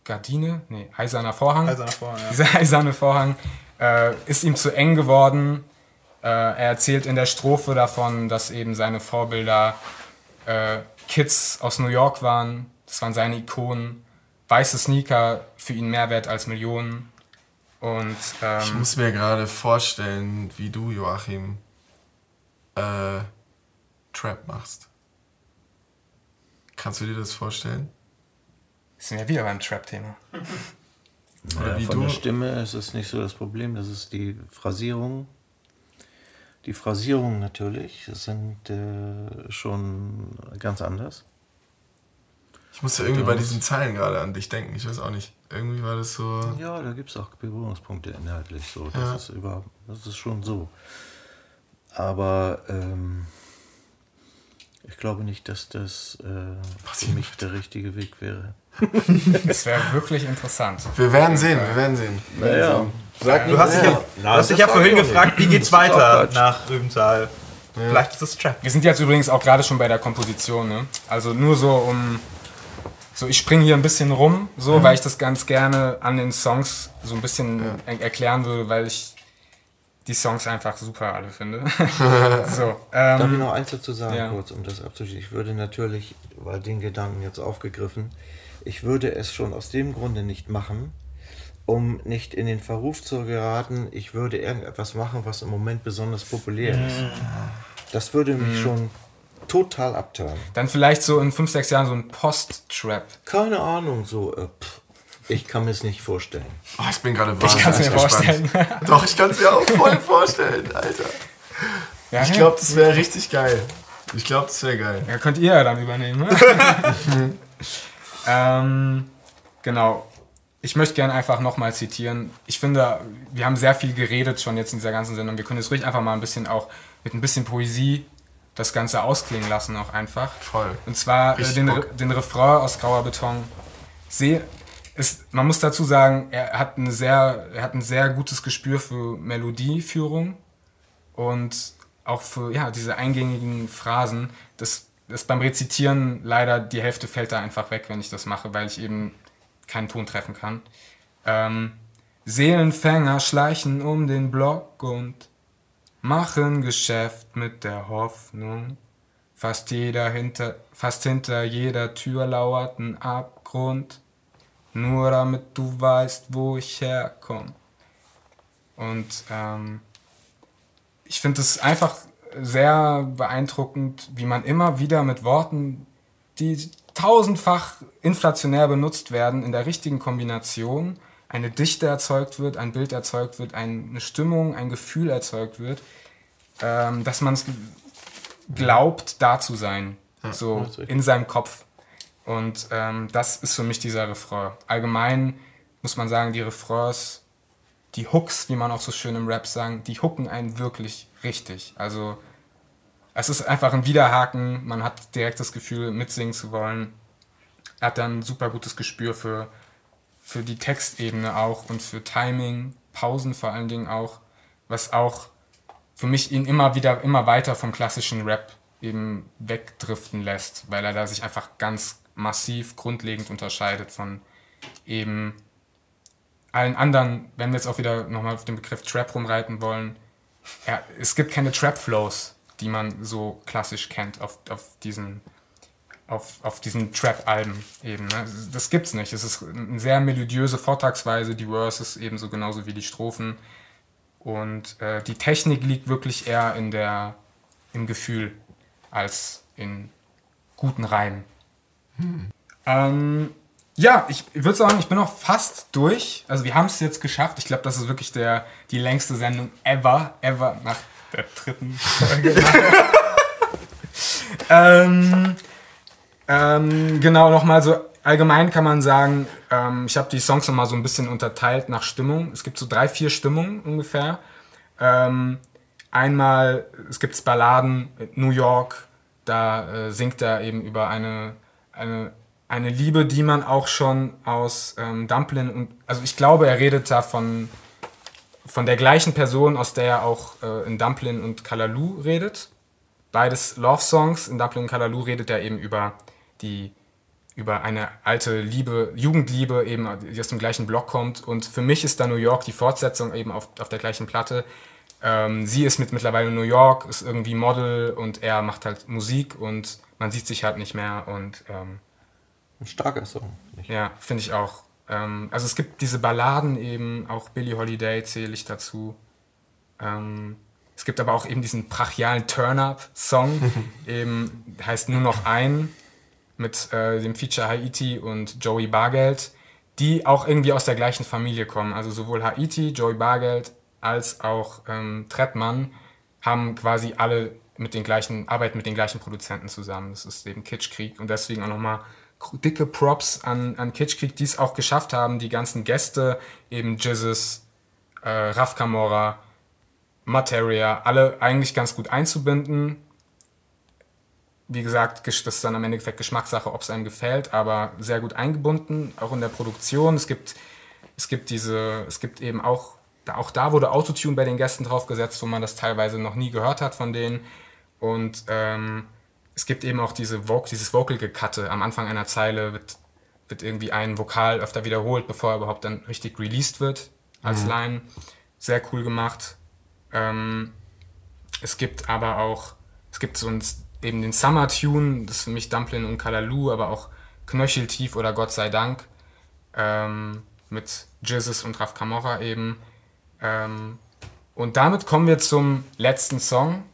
Gardine? Nee, eiserner Vorhang. Eiserner Vorhang, ja. Dieser eiserne Vorhang äh, ist ihm zu eng geworden. Äh, er erzählt in der Strophe davon, dass eben seine Vorbilder äh, Kids aus New York waren. Das waren seine Ikonen. Weiße Sneaker für ihn mehr wert als Millionen. Und Ich ähm, muss mir gerade vorstellen, wie du, Joachim, äh, Trap machst. Kannst du dir das vorstellen? sind wir wieder beim Trap-Thema. Oder Ja, wie von du? der Stimme ist es nicht so das Problem, das ist die Phrasierung. Die Phrasierung natürlich, sind äh, schon ganz anders. Ich musste irgendwie bei diesen Zeilen gerade an dich denken. Ich weiß auch nicht. Irgendwie war das so. Ja, da gibt es auch Berührungspunkte inhaltlich so. Das Ja. ist überhaupt, das ist schon so. Aber ähm, ich glaube nicht, dass das äh, für mich der richtige Weg wäre. Das wäre wirklich interessant. Wir werden sehen, wir werden sehen. Naja. Sag Du hast dich ja, du hast dich ja vorhin gefragt, wie geht's weiter nach Rübenthal? Vielleicht ist es Trap. Wir sind jetzt übrigens auch gerade schon bei der Komposition, ne? Also nur so um. So, ich springe hier ein bisschen rum, so, weil ich das ganz gerne an den Songs so ein bisschen er erklären würde, weil ich die Songs einfach super alle finde. so, Darf ich ähm, noch eins dazu sagen, ja. kurz, um das abzuschließen? Ich würde natürlich, weil den Gedanken jetzt aufgegriffen, ich würde es schon aus dem Grunde nicht machen, um nicht in den Verruf zu geraten, ich würde irgendetwas machen, was im Moment besonders populär ist. Das würde mich schon total abtören. dann vielleicht so in 5, 6 Jahren so ein Post-Trap. Keine Ahnung, so, äh, pff, ich kann mir es nicht vorstellen. Oh, ich bin gerade Ich wahnsinnig kann es mir gespannt. vorstellen. Doch, ich kann es mir auch voll vorstellen, Alter. ja, Ich glaube, das wäre richtig geil. Ich glaube, das wäre geil. Ja, könnt ihr ja dann übernehmen. Ne? ähm, genau. Ich möchte gerne einfach nochmal zitieren. Ich finde, wir haben sehr viel geredet schon jetzt in dieser ganzen Sendung. Wir können jetzt ruhig einfach mal ein bisschen auch mit ein bisschen Poesie das Ganze ausklingen lassen, auch einfach. Voll. Und zwar äh, den. Re- den Refrain aus Grauer Beton. Seh, ist, man muss dazu sagen, er hat, eine sehr, er hat ein sehr gutes Gespür für Melodieführung und auch für ja, diese eingängigen Phrasen. Das ist beim Rezitieren leider, die Hälfte fällt da einfach weg, wenn ich das mache, weil ich eben keinen Ton treffen kann. Ähm, Seelenfänger schleichen um den Block und machen Geschäft mit der Hoffnung. Fast jeder hinter, fast hinter jeder Tür lauert ein Abgrund. Nur damit du weißt, wo ich herkomme. Und ähm, ich finde es einfach sehr beeindruckend, wie man immer wieder mit Worten, die tausendfach inflationär benutzt werden, in der richtigen Kombination eine Dichte erzeugt wird, ein Bild erzeugt wird, eine Stimmung, ein Gefühl erzeugt wird, ähm, dass man es glaubt, da zu sein, so ist richtig. in seinem Kopf. Und ähm, das ist für mich dieser Refrain. Allgemein muss man sagen, die Refrains, die Hooks, wie man auch so schön im Rap sagt, die hooken einen wirklich richtig. Also es ist einfach ein Widerhaken, man hat direkt das Gefühl, mitsingen zu wollen. Er hat dann ein super gutes Gespür für, für die Textebene auch und für Timing, Pausen vor allen Dingen auch, was auch für mich ihn immer wieder, immer weiter vom klassischen Rap eben wegdriften lässt, weil er da sich einfach ganz massiv grundlegend unterscheidet von eben allen anderen, wenn wir jetzt auch wieder nochmal auf den Begriff Trap rumreiten wollen, ja, es gibt keine Trap-Flows, die man so klassisch kennt auf, auf diesen, auf, auf diesen Trap-Alben eben. Ne? Das gibt's nicht. Es ist eine sehr melodiöse Vortragsweise, die Verses ebenso genauso wie die Strophen. Und äh, die Technik liegt wirklich eher in der, im Gefühl als in guten Reimen. Ähm, ja, ich würde sagen, ich bin auch fast durch. Also wir haben es jetzt geschafft. Ich glaube, das ist wirklich der, die längste Sendung ever, ever nach der dritten Folge. ähm, ähm, genau, nochmal so allgemein kann man sagen, ähm, ich habe die Songs nochmal so ein bisschen unterteilt nach Stimmung. Es gibt so drei, vier Stimmungen ungefähr. Ähm, einmal, es gibt Balladen, New York, da äh, singt er eben über eine, eine, eine Liebe, die man auch schon aus ähm, Dumplin und, also ich glaube, er redet da von, von der gleichen Person, aus der er auch äh, in Dumplin und Kalalu redet. Beides Love-Songs. In Dumplin und Kalalu redet er eben über die über eine alte Liebe, Jugendliebe eben, die aus dem gleichen Block kommt. Und für mich ist da New York die Fortsetzung eben auf, auf der gleichen Platte. Ähm, sie ist mit mittlerweile New York, ist irgendwie Model und er macht halt Musik und man sieht sich halt nicht mehr und ähm, Ein starker Song. Ja, finde ich auch. Ähm, also es gibt diese Balladen eben, auch Billie Holiday zähle ich dazu. Ähm, es gibt aber auch eben diesen brachialen Turn-Up-Song, eben heißt nur noch ein, mit äh, dem Feature Haiti und Joey Bargeld, die auch irgendwie aus der gleichen Familie kommen. Also sowohl Haiti, Joey Bargeld als auch ähm, Trettmann haben quasi alle mit den gleichen, arbeiten mit den gleichen Produzenten zusammen. Das ist eben Kitschkrieg und deswegen auch nochmal dicke Props an, an Kitschkrieg, die es auch geschafft haben, die ganzen Gäste, eben Jizzes, äh, Raf Kamora, Materia, alle eigentlich ganz gut einzubinden. Wie gesagt, das ist dann am Endeffekt Geschmackssache, ob es einem gefällt, aber sehr gut eingebunden, auch in der Produktion. Es gibt, es gibt diese, es gibt eben auch, auch da wurde Autotune bei den Gästen draufgesetzt, wo man das teilweise noch nie gehört hat von denen. Und ähm, es gibt eben auch diese Voc dieses Vocal-Gekatte. Am Anfang einer Zeile wird, wird irgendwie ein Vokal öfter wiederholt, bevor er überhaupt dann richtig released wird als mhm. Line. Sehr cool gemacht. Ähm, es gibt aber auch, es gibt so ein, eben den Summer Tune, das ist für mich Dumplin und Kalalu, aber auch Knöcheltief oder Gott sei Dank ähm, mit Jizzes und Raf Camorra eben. Ähm, und damit kommen wir zum letzten Song.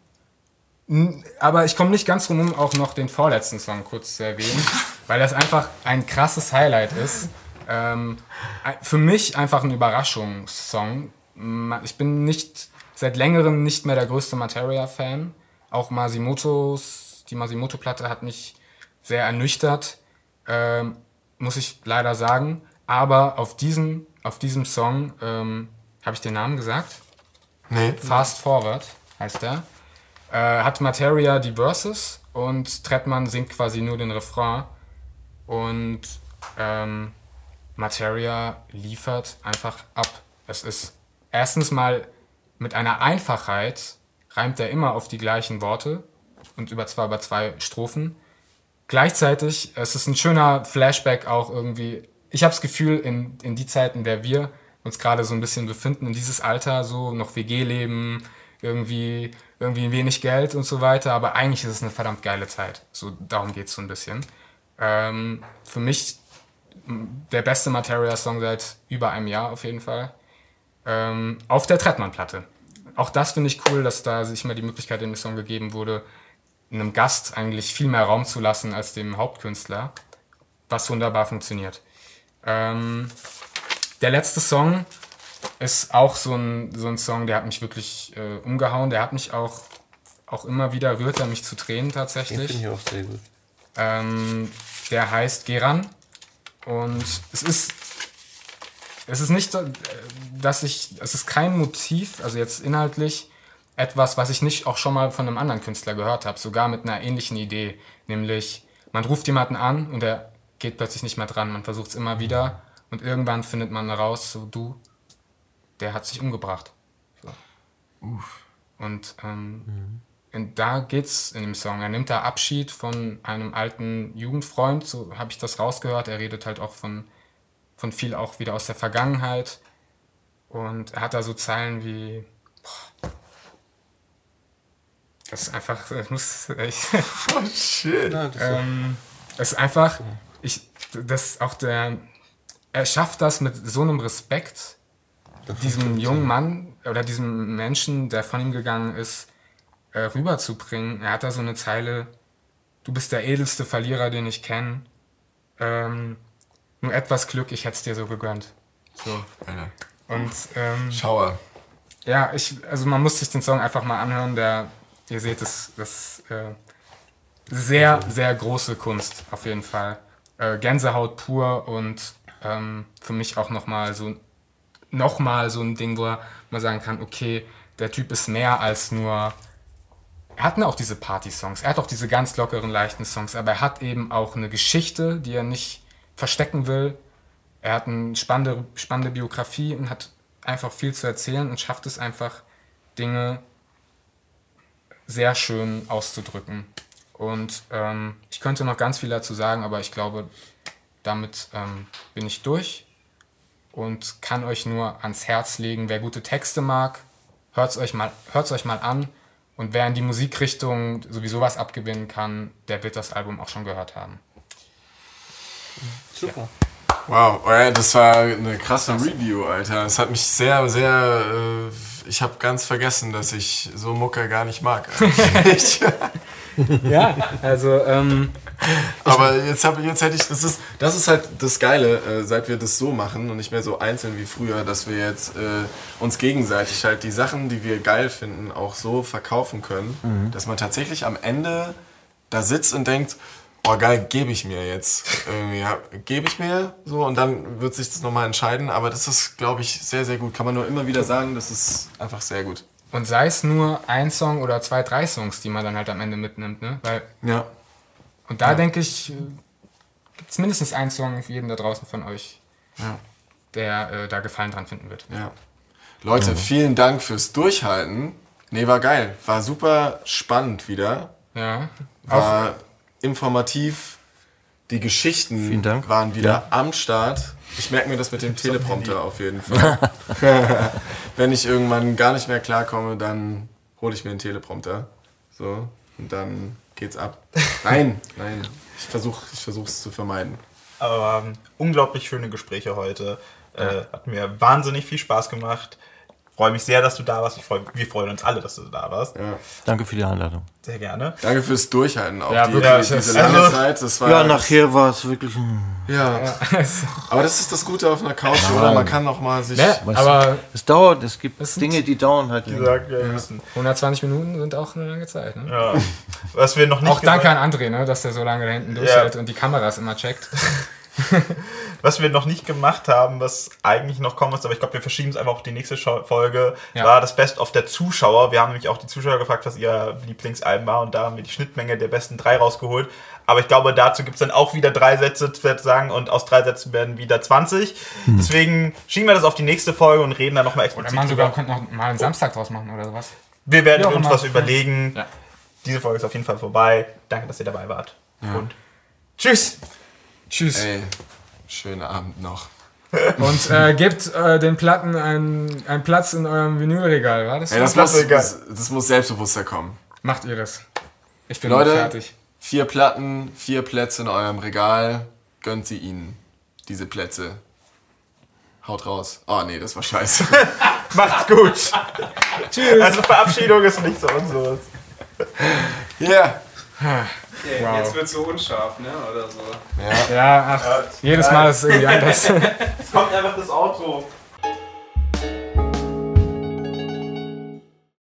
Aber ich komme nicht ganz drum um, auch noch den vorletzten Song kurz zu erwähnen, weil das einfach ein krasses Highlight ist. Ähm, für mich einfach ein Überraschungssong. Ich bin nicht seit längerem nicht mehr der größte Materia-Fan. Auch Masimotos, die Masimoto-Platte hat mich sehr ernüchtert, ähm, muss ich leider sagen. Aber auf diesem, auf diesem Song, ähm, habe ich den Namen gesagt? Nee. Fast Forward heißt der. Äh, hat Materia die Verses und Trettmann singt quasi nur den Refrain. Und ähm, Materia liefert einfach ab. Es ist erstens mal mit einer Einfachheit reimt er immer auf die gleichen Worte und über zwar über zwei Strophen. Gleichzeitig, es ist ein schöner Flashback auch irgendwie. Ich habe das Gefühl, in, in die Zeiten, in der wir uns gerade so ein bisschen befinden, in dieses Alter, so noch WG-Leben, irgendwie, irgendwie wenig Geld und so weiter, aber eigentlich ist es eine verdammt geile Zeit. So, darum geht es so ein bisschen. Ähm, für mich der beste Materia-Song seit über einem Jahr auf jeden Fall ähm, auf der Trettmann-Platte. Auch das finde ich cool, dass da sich mal die Möglichkeit in dem Song gegeben wurde, einem Gast eigentlich viel mehr Raum zu lassen als dem Hauptkünstler, was wunderbar funktioniert. Ähm, der letzte Song ist auch so ein, so ein Song, der hat mich wirklich äh, umgehauen. Der hat mich auch, auch immer wieder, rührt er mich zu Tränen tatsächlich. Den finde ich auch sehr gut. Ähm, der heißt Geran. Und es ist es ist nicht, äh, dass ich, es ist kein Motiv, also jetzt inhaltlich, etwas, was ich nicht auch schon mal von einem anderen Künstler gehört habe, sogar mit einer ähnlichen Idee. Nämlich, man ruft jemanden an und er geht plötzlich nicht mehr dran, man versucht es immer wieder und irgendwann findet man heraus, so du, der hat sich umgebracht. So. Und ähm, mhm. Und da geht's in dem Song. Er nimmt da Abschied von einem alten Jugendfreund, so habe ich das rausgehört. Er redet halt auch von von viel auch wieder aus der Vergangenheit. Und er hat da so Zeilen wie. Boah, das ist einfach. Das muss echt. Oh shit. Ja, das ähm, es ist einfach. Ich, das auch der. Er schafft das mit so einem Respekt, diesem jungen Mann oder diesem Menschen, der von ihm gegangen ist, äh, rüberzubringen. Er hat da so eine Zeile: Du bist der edelste Verlierer, den ich kenne. Ähm, nur etwas Glück, ich hätte es dir so gegönnt. So. Alter. Und, ähm, Schauer. Ja, ich, also man muss sich den Song einfach mal anhören. Der, ihr seht, das, das äh, sehr, sehr große Kunst auf jeden Fall. Äh, Gänsehaut pur und ähm, für mich auch nochmal so, noch mal so ein Ding, wo man sagen kann, okay, der Typ ist mehr als nur. Er hat auch diese Party-Songs, er hat auch diese ganz lockeren, leichten Songs, aber er hat eben auch eine Geschichte, die er nicht verstecken will. Er hat eine spannende, spannende Biografie und hat einfach viel zu erzählen und schafft es einfach, Dinge sehr schön auszudrücken. Und ähm, ich könnte noch ganz viel dazu sagen, aber ich glaube, damit ähm, bin ich durch und kann euch nur ans Herz legen, wer gute Texte mag, hört es euch, mal, euch mal an. Und wer in die Musikrichtung sowieso was abgewinnen kann, der wird das Album auch schon gehört haben. Super. Wow, oh das war eine krasse Review, Alter. Es hat mich sehr, sehr. Äh, ich habe ganz vergessen, dass ich so Mucke gar nicht mag. ja, also. Ähm, Aber jetzt, hab, jetzt hätte ich. Das ist, das ist halt das Geile, äh, seit wir das so machen und nicht mehr so einzeln wie früher, dass wir jetzt äh, uns gegenseitig halt die Sachen, die wir geil finden, auch so verkaufen können, mhm. dass man tatsächlich am Ende da sitzt und denkt oh geil, gebe ich mir jetzt. Irgendwie, ja, gebe ich mir so und dann wird sich das nochmal entscheiden. Aber das ist, glaube ich, sehr, sehr gut. Kann man nur immer wieder sagen, das ist einfach sehr gut. Und sei es nur ein Song oder zwei, drei Songs, die man dann halt am Ende mitnimmt, ne? Weil, Ja. und da denke ich, gibt es mindestens einen Song für jeden da draußen von euch, Ja. der äh, da Gefallen dran finden wird. Ja. Leute, vielen Dank fürs Durchhalten. Nee, war geil. War super spannend wieder. Ja. War informativ. Die Geschichten Vielen Dank. waren wieder am Start. Ich merke mir das mit dem Teleprompter auf jeden Fall. Wenn ich irgendwann gar nicht mehr klarkomme, dann hole ich mir einen Teleprompter. So, und dann geht's ab. Nein, nein. Ich versuche ich es zu vermeiden. Aber ähm, unglaublich schöne Gespräche heute. Äh, hat mir wahnsinnig viel Spaß gemacht. Freue mich sehr, dass du da warst. Ich freu, wir freuen uns alle, dass du da warst. Ja. Danke für die Einladung. Sehr gerne. Danke fürs Durchhalten auch. Ja, die, wirklich. diese lange Also- Zeit. Das war Ja, nachher war es wirklich ein. Ja. Aber das ist das Gute auf einer Couch, oder? Man kann noch mal sich. Weißt Aber du, es dauert, es gibt Dinge, die dauern halt. Gesagt, wir müssen. 120 Minuten sind auch eine lange Zeit. Ne? Ja. Was wir noch nicht Auch danke an André, ne, dass der so lange da hinten durchhält und die Kameras immer checkt. Was wir noch nicht gemacht haben, was eigentlich noch kommen muss, aber ich glaube, wir verschieben es einfach auf die nächste Folge, Ja. war das Best of der Zuschauer. Wir haben nämlich auch die Zuschauer gefragt, was ihr Lieblingsalben war und da haben wir die Schnittmenge der besten drei rausgeholt. Aber ich glaube, dazu gibt es dann auch wieder drei Sätze zu sagen und aus drei Sätzen werden wieder 20. Deswegen schieben wir das auf die nächste Folge und reden dann nochmal Oder explizit man sogar drüber. könnte noch mal einen Samstag draus machen oder sowas. Wir werden auch uns was überlegen. Ja. Diese Folge ist auf jeden Fall vorbei. Danke, dass ihr dabei wart. Und tschüss! Tschüss. Ey, schönen Abend noch. Und äh, gebt äh, den Platten einen, einen Platz in eurem Vinylregal, war das? Ey, das, Das muss, das, das muss selbstbewusster kommen. Macht ihr das? Ich bin Leute, fertig. vier Platten, vier Plätze in eurem Regal. Gönnt sie ihnen, diese Plätze. Haut raus. Oh nee, das war scheiße. Macht's gut! Tschüss! Also Verabschiedung ist nicht so unseres. Yeah. Okay, Wow. Jetzt wird so unscharf, ne? Oder so. Ja. Ja, ach, jedes Mal ist es irgendwie anders. Es kommt einfach das Auto.